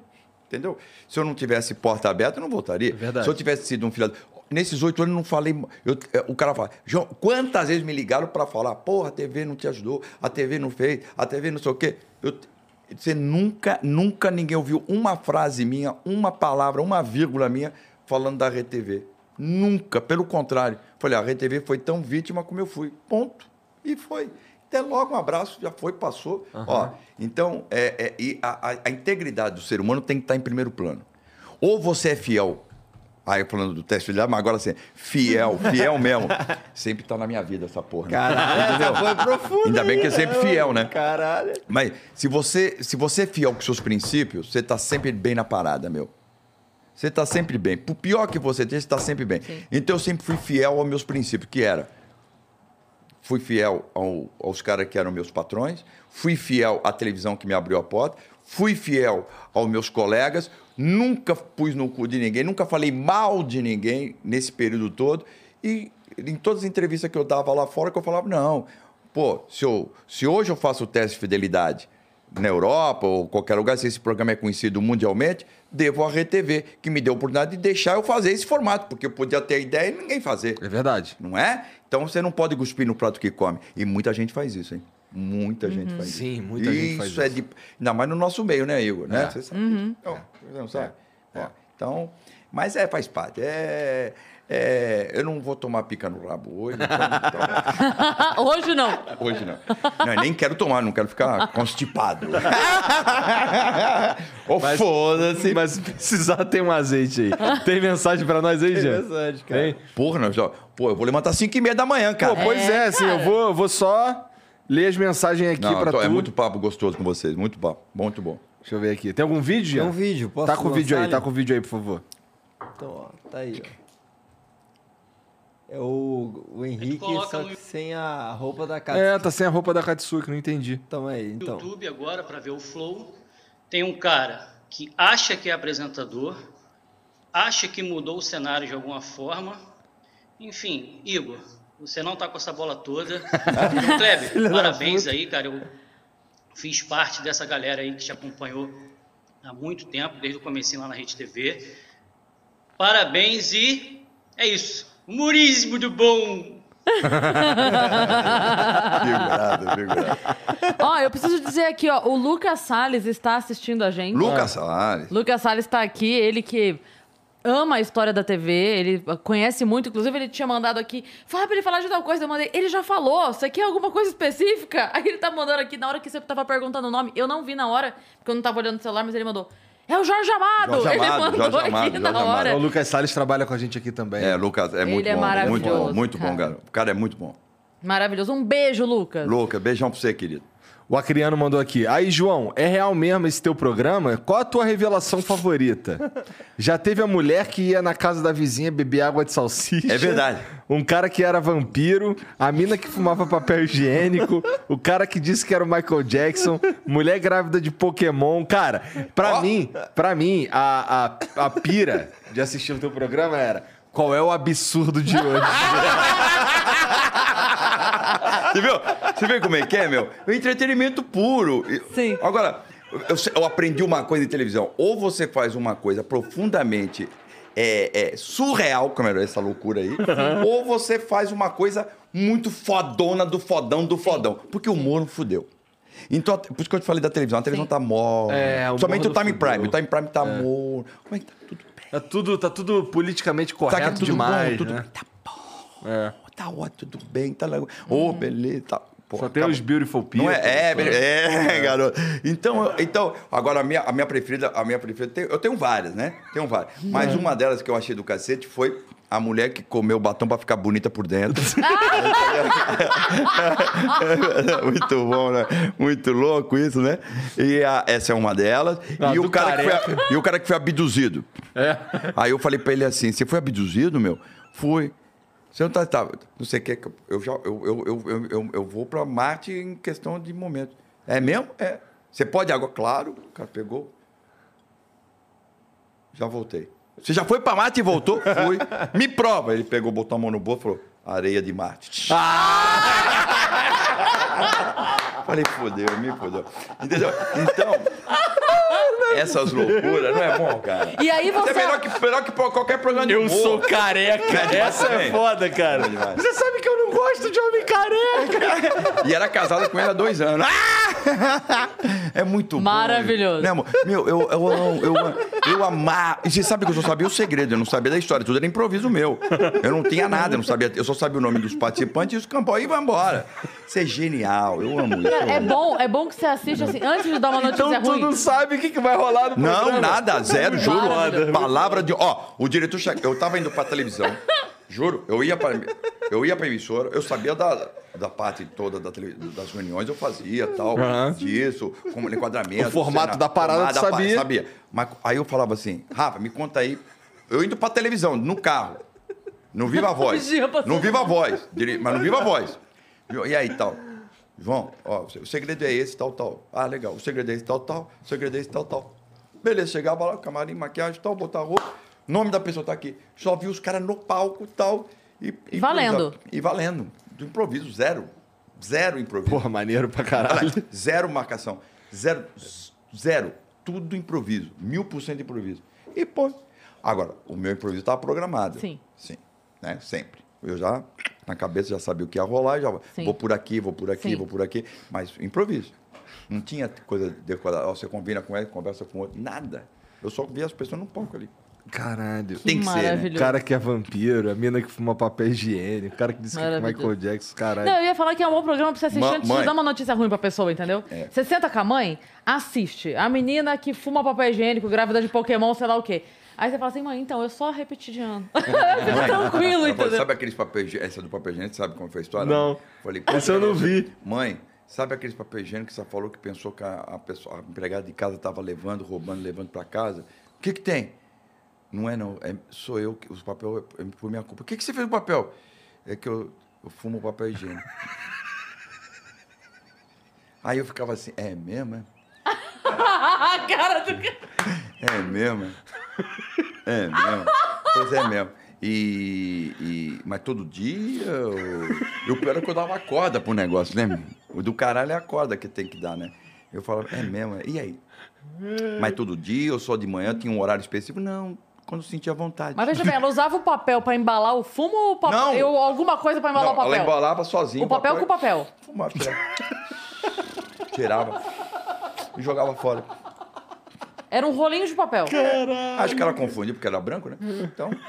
Entendeu? Se eu não tivesse porta aberta, eu não voltaria. verdade. Se eu tivesse sido um filho. Nesses oito anos não falei. eu- é, o cara fala, João, quantas vezes me ligaram para falar, porra, a TV não te ajudou, a TV não fez, a TV não sei o quê. Eu, você nunca, nunca ninguém ouviu uma frase minha, uma palavra, uma vírgula minha falando da RTV. Nunca, pelo contrário. Falei, a RTV foi tão vítima como eu fui. Ponto. E foi. Até logo, um abraço, já foi, passou. Ó, então, é, é, e a, a- a integridade do ser humano tem que estar em primeiro plano. Ou você é fiel, aí falando do teste de fidelidade, mas agora assim, fiel, fiel mesmo. Sempre está na minha vida essa porra. né? Caralho, essa foi profunda. Ainda bem que é sempre fiel, né? Caralho. Mas se você, se você é fiel com seus princípios, você está sempre bem na parada, meu. Você está sempre bem. Por pior que você esteja, você está sempre bem. Então eu sempre fui fiel aos meus princípios, que era fui fiel ao- aos caras que eram meus patrões, fui fiel à televisão que me abriu a porta, fui fiel aos meus colegas, nunca pus no cu de ninguém, nunca falei mal de ninguém nesse período todo. E em todas as entrevistas que eu dava lá fora, que eu falava, não, pô, se, eu, se hoje eu faço o teste de fidelidade na Europa ou qualquer lugar, se esse programa é conhecido mundialmente, devo à RTV, que me deu a oportunidade de deixar eu fazer esse formato, porque eu podia ter a ideia e ninguém fazer É verdade. não é? Então você não pode cuspir no prato que come. E muita gente faz isso, hein? Muita gente faz isso. Sim, muita gente faz é isso. de. Ainda mais no nosso meio, né, Igor? Né? É. Você sabe. Não, você não sabe? Ó, então, mas é, faz parte. É, é, eu não vou tomar pica no rabo hoje. então- Hoje não. hoje não. não. Nem quero tomar, não quero ficar constipado. Ô, Mas- foda-se. Mas se precisar, tem um azeite aí. Tem mensagem pra nós aí, Jean? Interessante, cara. Tem? Porra, não, já- pô, eu vou levantar 5 e meia da manhã, cara. Pô, pois é, É, assim, eu vou, eu vou só ler as mensagens aqui Não, pra tô- tu. é muito papo gostoso com vocês, muito papo, muito bom. Deixa eu ver aqui. Tem algum vídeo? Tem um vídeo, posso Tá com o vídeo aí, tá com o vídeo aí, por favor. Então, ó, tá aí, ó. É o, o Henrique, só no- que sem a roupa da casa. É, tá sem a roupa da Katsuki, não entendi. Toma aí, no então. YouTube agora para ver o Flow. Tem um cara que acha que é apresentador, acha que mudou o cenário de alguma forma. Enfim, Igor, você não tá com essa bola toda. Kleber, parabéns aí, cara. Eu fiz parte dessa galera aí que te acompanhou há muito tempo, desde o comecinho lá na Rede TV. Parabéns e é isso. Humorismo do bom. Figurado, figurado. Ó, eu preciso dizer aqui, ó, o Lucas Salles está assistindo a gente. Lucas Salles. Lucas Salles está aqui, ele que ama a história da TV, ele conhece muito, inclusive ele tinha mandado aqui, fala pra ele falar de tal coisa, eu mandei, ele já falou, você quer alguma coisa específica? Aí ele tá mandando aqui, na hora que você tava perguntando o nome, eu não vi na hora, porque eu não tava olhando o celular, mas ele mandou, é o Jorge Amado! Jorge ele Amado, mandou Jorge aqui Amado, na Jorge hora. O Lucas Salles trabalha com a gente aqui também. É, Lucas, é Ele muito é bom. Muito maravilhoso, bom, muito bom, cara. cara. O cara é muito bom. Maravilhoso. Um beijo, Lucas. Louca, beijão pra você, querido. O Acriano mandou aqui. Aí, João, é real mesmo esse teu programa? Qual a tua revelação favorita? Já teve a mulher que ia na casa da vizinha beber água de salsicha? É verdade. Um cara que era vampiro, a mina que fumava papel higiênico, o cara que disse que era o Michael Jackson, mulher grávida de Pokémon. Cara, pra Ó. mim, pra mim, a, a, a pira de assistir o teu programa era qual é o absurdo de hoje? Você viu? Você viu como é que é, meu? É entretenimento puro. Sim. Agora, eu, eu aprendi uma coisa em televisão. Ou você faz uma coisa profundamente é, é, surreal, como era essa loucura aí, ou você faz uma coisa muito fodona do fodão do fodão. Porque o humor não fudeu. Então, por isso que eu te falei da televisão. A televisão Sim. tá morta. É, o Somente o Time fudeu. Prime. O Time Prime tá morto. Como é que tá tudo bem? Tá tudo, tá tudo politicamente Tá correto é tudo demais, bom, tudo né? Tá É. Tá ótimo, tudo bem, tá legal. Ô, beleza, tá. Pô, Só tem tá os beautiful people. Não é, é, é, garoto. Então, então, agora a minha, a minha preferida, a minha preferida, tem- eu tenho várias, né? Tenho várias. Mas uma delas que eu achei do cacete foi a mulher que comeu batom pra ficar bonita por dentro. Muito bom, né? Muito louco isso, né? E a- essa é uma delas. Ah, e, o cara que foi, e o cara que foi abduzido. É. Aí eu falei pra ele assim: você foi abduzido, meu? Fui. Você não tá. tá não sei o que. Eu, já, eu, eu, eu, eu, eu, vou pra Marte em questão de momento. É mesmo? É. Você pode água? Claro. O cara pegou. Já voltei. Você já foi pra Marte e voltou? Fui. Me prova. Ele pegou, botou a mão no bolso e falou: areia de Marte. Falei, fodeu, me fodeu. Entendeu? Então, essas loucuras, não é bom, cara? E aí Isso você. é melhor que, melhor que qualquer programa de Eu humor. sou careca. demais Essa é foda, cara. É. Você sabe que eu não gosto de homem careca. E era casada com ele há dois anos. Ah! É muito bom. Maravilhoso. Né? Meu, eu, eu, eu, eu, eu amar. E você sabe que eu só sabia o segredo, eu não sabia da história, tudo era improviso meu. Eu não tinha nada, eu não sabia. Eu só sabia o nome dos participantes e os campos. Aí vai embora. Isso é genial, eu amo isso. eu É amo. bom, é bom que você assiste assim, antes de dar uma notícia Então tu ruim. não sabe o que, que vai rolar no programa. Não, nada, zero, juro. Maravilhoso. Palavra de. Ó, o diretor. Eu tava indo pra televisão, juro. Eu ia pra, eu ia pra emissora, eu sabia da, da parte toda da tele- das reuniões, eu fazia tal, Aham. disso, como enquadramento. O formato da parada pa- sabia. Sabia. Mas aí eu falava assim, Rafa, me conta aí. Eu indo pra televisão, no carro. No Viva Voz. No Viva Voz. Mas no Viva Voz. E aí, tal. João, ó, o segredo é esse, tal, tal. Ah, legal. O segredo é esse, tal, tal. O segredo é esse, tal, tal. Beleza, chegava lá, camarim, maquiagem, tal, botar roupa. Nome da pessoa tá aqui. Só vi os caras no palco tal. E, e Valendo. E valendo. Do improviso, zero. Zero improviso. Porra, maneiro pra caralho. Zero marcação. Zero. Zero. Tudo improviso. Mil por cento improviso. E, pô. Agora, o meu improviso estava programado. Sim. Sim. Né? Sempre. Eu já, na cabeça, já sabia o que ia rolar, já Sim. vou por aqui, vou por aqui, Sim. vou por aqui. Mas improviso. Não tinha coisa decorada. Você combina com ele, conversa com outro. Nada. Eu só via as pessoas no palco ali. Caralho. Tem que ser, né? O cara que é vampiro, a mina que fuma papel higiênico, o cara que disse que é. Michael Jackson, caralho. Não, eu ia falar que é um bom programa pra você assistir Ma- antes de mãe. dar uma notícia ruim pra pessoa, entendeu? É. Você senta com a mãe, assiste. A menina que fuma papel higiênico, grávida de Pokémon, sei lá o quê. Aí você fala assim, mãe, então, eu só repeti de ano. Fica tranquilo, entendeu? Sabe aqueles papéis? Essa do papel higiênico, sabe como foi a história? Não. Falei, Esse eu não vi. Mãe, sabe aqueles papéis higiênicos que você falou que pensou que a, a pessoa, a empregada de casa estava levando, roubando, levando para casa? O que que tem? Não é não, é, sou eu que os papel é por minha culpa. O que que você fez com o papel? É que eu, eu fumo papel higiênico. Aí eu ficava assim, é mesmo, é? A cara do... É mesmo? É mesmo? Pois é mesmo. E, e- mas todo dia. Eu, o pior é que eu dava a corda pro negócio, né? O do caralho é a corda que tem que dar, né? Eu falava, é mesmo? E aí? Mas todo dia, ou só de manhã, tinha um horário específico? Não, quando sentia vontade. Mas veja bem, ela usava o papel pra embalar o fumo ou o papel? Não. Eu, alguma coisa pra embalar Não, o papel? ela embalava sozinha. O papel com o papel. Fumava, tirava. tirava. E jogava fora. Era um rolinho de papel. Acho que ela confundiu porque era branco, né? Então.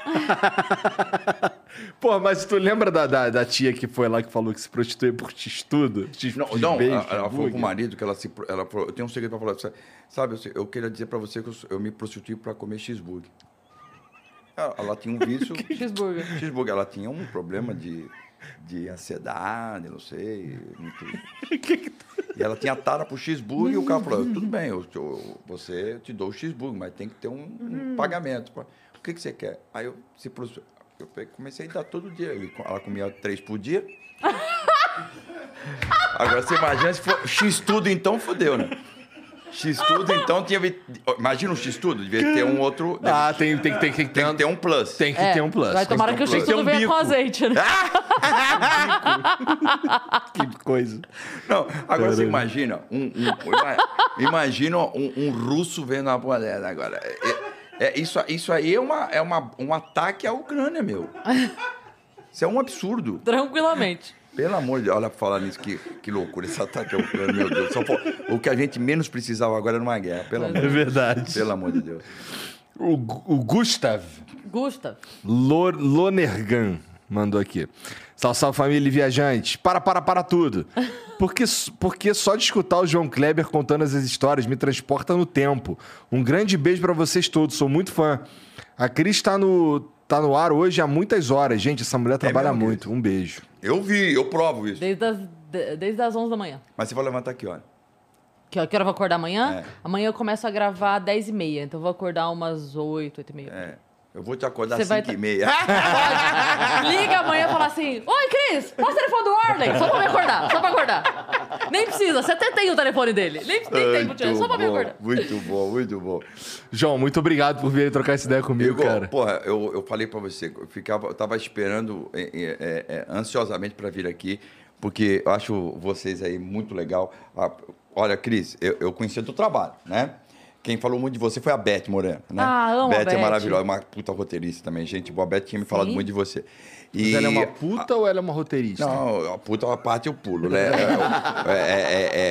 Pô, mas tu lembra da, da, da tia que foi lá que falou que se prostituía por x-tudo? X, Não, não beijo, ela, ela falou X-burger? com o marido que ela se. Ela falou, eu tenho um segredo pra falar. Sabe, eu, eu queria dizer pra você que eu, eu me prostituí pra comer cheeseburger. Ela, ela tinha um vício. Cheeseburger. cheeseburger. Ela tinha um problema de. De ansiedade, não sei. muito- E ela tinha tara pro cheeseburger e o cara falou, tudo bem, eu, eu- você eu te dou o cheeseburger, mas tem que ter um, um pagamento. O que, que você quer? Aí eu, se eu comecei a dar todo dia. Ela comia três por dia. Agora você imagina se for X tudo, então fodeu, né? X tudo, então tinha. Imagina um X tudo, devia ter um outro. Ah, tem, tem, tem, tem, tem que ter um plus. Tem que É, ter um plus. Vai tomara que um o plus. X Tem tudo um venha com azeite, né? Que coisa. Não, agora você imagina um, um- ima- imagina um, um russo vendo a mulher agora. É, é- isso, isso aí é, uma, é uma, um ataque à Ucrânia, meu. Isso é um absurdo. Tranquilamente. Pelo amor de Deus, olha, falar nisso, que, que loucura, esse ataque Ucrânia, meu Deus. Só o que a gente menos precisava agora era uma guerra, pelo amor, É verdade. pelo amor de Deus. O, o Gustav Gusta. Lor- Lonergan mandou aqui. Salve, salve família e viajantes. Para, para, para tudo. Porque, porque só de escutar o João Kleber contando as histórias me transporta no tempo. Um grande beijo pra vocês todos, sou muito fã. A Cris tá no, tá no ar hoje há muitas horas. Gente, essa mulher trabalha mesmo, muito. Um beijo. Eu vi, eu provo isso. Desde as, de- desde as 11 da manhã. Mas você vai levantar aqui, olha. Que, hora- que hora eu vou acordar amanhã? É. Amanhã eu começo a gravar às 10h30. Então eu vou acordar umas 8, 8 e meia. É, eu vou te acordar às vai 5 e tá- meia. Liga amanhã e fala assim: Oi, Cris, passa o telefone do Arley. Só pra me acordar, só pra acordar. Nem precisa, você até tem o telefone dele. Nem, nem tem, Putinha, só pra me acordar. muito bom, muito bom. João, muito obrigado por vir trocar essa ideia comigo, Igor, cara. porra, eu, eu falei pra você, eu, ficava, eu tava esperando é, é, é, ansiosamente pra vir aqui, porque eu acho vocês aí muito legal. Ah, olha, Cris, eu, eu conheci o teu trabalho, né? Quem falou muito de você foi a Beth Moreno, né? Ah, amo a Beth. Beth. é maravilhosa, uma puta roteirista também, gente. Boa, a Beth tinha me falado Sim. muito de você. Mas E ela é uma puta ou ela é uma roteirista? Não, a puta uma parte eu pulo, né? É, é,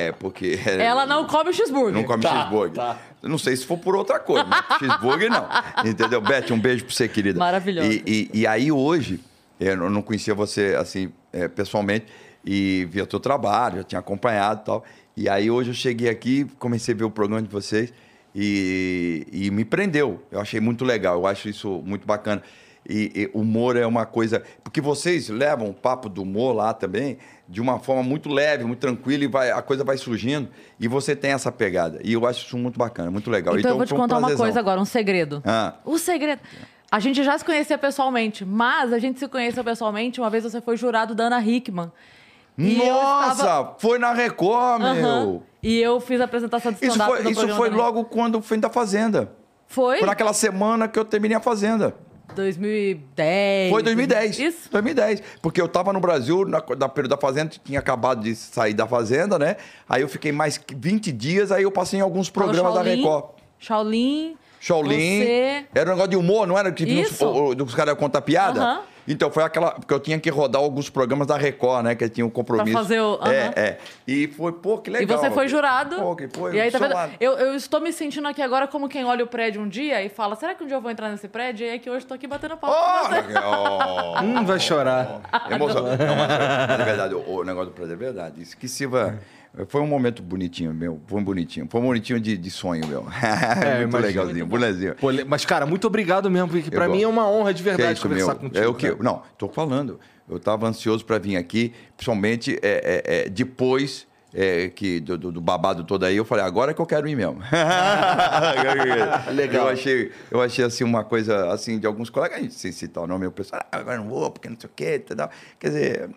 é, é, porque... Ela não come o cheeseburger. Não come cheeseburger. Não sei se for por outra coisa, mas cheeseburger não. Entendeu? Beth, um beijo pra você, querida. Maravilhosa. E, e, e aí hoje, eu não- não conhecia você assim, é, pessoalmente, e via teu trabalho, já tinha acompanhado e tal. E aí hoje eu cheguei aqui, comecei a ver o programa de vocês e, e me prendeu. Eu achei muito legal, eu acho isso muito bacana. E, e humor é uma coisa. Porque vocês levam o papo do humor lá também de uma forma muito leve, muito tranquila, e vai, a coisa vai surgindo. E você tem essa pegada. E eu acho isso muito bacana, muito legal. Então, eu vou te foi um contar uma prazerzão. coisa agora, um segredo. Ah. O segredo. A gente já se conhecia pessoalmente, mas a gente se conheceu pessoalmente. Uma vez você foi jurado da Ana Hickman. E Nossa, estava- foi na Record, meu. E eu fiz a apresentação de Isso stand-up foi, no isso foi também. logo quando eu fui da Fazenda. Foi? Foi naquela semana que eu terminei a Fazenda. 2010. Foi 2010. Isso? 2010. Porque eu tava no Brasil, na, na período da Fazenda, tinha acabado de sair da Fazenda, né? Aí eu fiquei mais 20 dias, aí eu passei em alguns programas da Shaolin, Record. Shaolin. Shaolin. Você. Era um negócio de humor, não era? Que os caras contar piada? Aham. Então foi aquela. Porque eu tinha que rodar alguns programas da Record, né? Que tinha um compromisso. Pra fazer o- aham. É, é. E foi, pô, que E legal. você foi jurado. Pô, que foi. e aí, tá vendo? Eu, eu estou me sentindo aqui agora como quem olha o prédio um dia e fala: será que um dia eu vou entrar nesse prédio? E é que hoje eu tô aqui batendo papo você. Oh, oh. Hum, vai chorar. Emoção. Não, mas, mas é verdade, o, o negócio do prédio é verdade. Isso que sirva. Foi um momento bonitinho, meu. Foi um bonitinho. Foi um bonitinho de, de sonho, meu. É, Muito imagino. legalzinho, bonezinho. Pô, mas, cara, muito obrigado mesmo, porque pra Eu mim é uma honra de Que é verdade isso, conversar meu? contigo. É o que? cara. Não, tô falando. Eu tava ansioso para vir aqui, principalmente é, é, é, depois é, que do, do- do babado todo aí, eu falei, agora que eu quero ir mesmo. Legal. Eu achei, eu achei assim uma coisa assim de alguns colegas, sem citar o nome, o pessoal, ah, agora não vou, porque não sei o quê, tal. Quer dizer,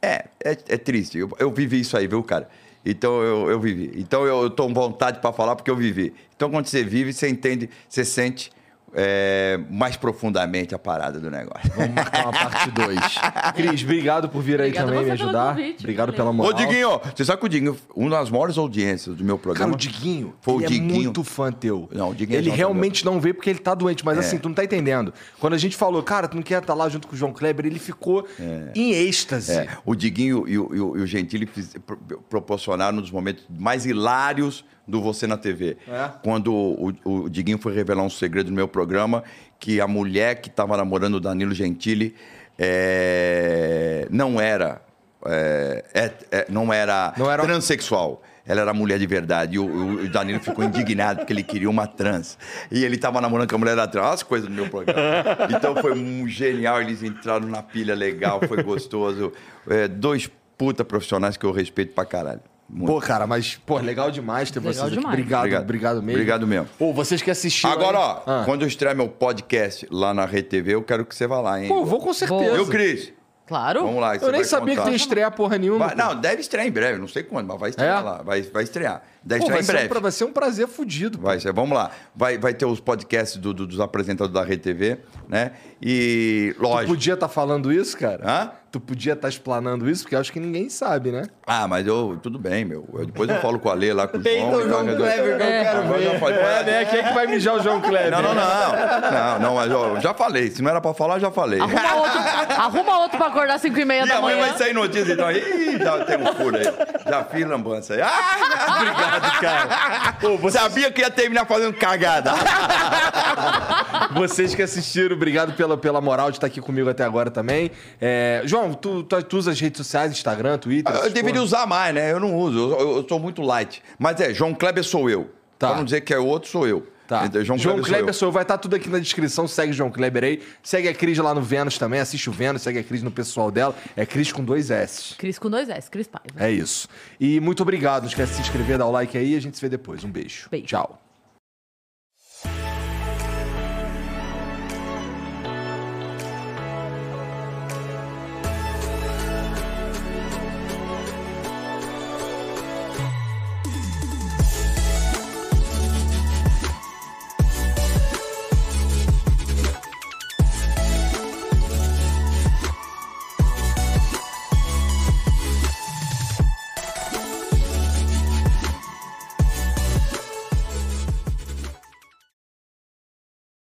é, é, é triste. Eu, eu vivi isso aí, viu, cara? Então eu, eu vivi. Então eu, tô com vontade para falar porque eu vivi. Então quando você vive, você entende, você sente é, mais profundamente a parada do negócio. Vamos marcar uma parte 2. Cris, obrigado por vir aí Obrigada também me ajudar. convite, obrigado valeu. pela Ô, moral. Diguinho, você sabe que o Diguinho, uma das maiores audiências do meu Cara, programa. o Diguinho, Foi o ele Diguinho. é muito fã teu. Não, o Diguinho é Ele fã realmente não veio porque ele tá doente, mas É. assim, tu não tá entendendo. Quando a gente falou, cara, tu não quer estar lá junto com o João Kleber, ele ficou em êxtase. É, o Diguinho e o, e o- e o Gentili proporcionaram um dos momentos mais hilários do Você na TV. É? Quando o, o Diguinho foi revelar um segredo no meu programa, que a mulher que estava namorando o Danilo Gentili é, não era. é, é- é- não era, Não era- transexual. ela era mulher de verdade. E o, o- Danilo ficou indignado porque ele queria uma trans. E ele tava namorando com a mulher da trans. Olha as coisas do meu programa. Então foi um genial, eles entraram na pilha legal, foi gostoso. É, dois puta profissionais que eu respeito pra caralho. Muito. Pô, cara, mas, pô, legal demais ter Legal vocês aqui. demais. Obrigado, obrigado, Obrigado. mesmo. Obrigado mesmo. Pô, vocês que assistiram. Agora, aí- ó, Ah. quando eu estrear meu podcast lá na Rede TV, eu quero que você vá lá, hein? Pô, vou com certeza. Eu, Cris. Claro. Vamos lá. Eu você nem vai sabia que contar. tu ia estrear porra nenhuma. Vai- não, deve estrear em breve, não sei quando, mas vai estrear É? lá. Vai, vai estrear. Deve Pô, estrear vai, em ser um, breve. pra- vai ser um prazer fudido. pô. Vai ser, vamos lá. Vai, vai ter os podcasts do- do- dos apresentadores da Rede TV, né? E, Tu lógico. podia estar falando isso, cara? Hã? Tu podia estar explanando isso, porque eu acho que ninguém sabe, né? Ah, mas eu, tudo bem, meu. Eu- depois eu falo com a Lê lá, com o João. o João Kleber que eu quero Agora eu ver. falei, É, né? Quem é que vai mijar o João Kleber? Não, não, não. Não, não, mas ó, eu já falei. Se não era pra falar, já falei. Arruma outro, arruma outro pra acordar às 5 e meia E da amanhã manhã. vai sair notícia, então. Ih, já tem um furo aí. Já fiz lambança aí. Ah, Obrigado, cara. Pô, você- sabia que ia terminar fazendo cagada. Vocês que assistiram, obrigado pela, pela moral de estar aqui comigo até agora também. É, João, tu, tu, tu usa as redes sociais, Instagram, Twitter? Eu deveria porra? usar mais, né? Eu não uso. Eu, eu- eu sou muito light. Mas é, João Kleber sou eu. Tá. Pra não dizer que é outro, sou eu. Tá. João, João, Kleber, Kleber, sou eu. sou eu. vai estar tudo aqui na descrição. Segue João Kleber aí. Segue a Cris lá no Vênus também. Assiste o Vênus, segue a Cris no pessoal dela. É Cris com dois S. Cris com dois S, Cris Paiva. É isso. E muito obrigado. Não esquece de se inscrever, dar o like aí e a gente se vê depois. Um beijo. Beijo. Tchau.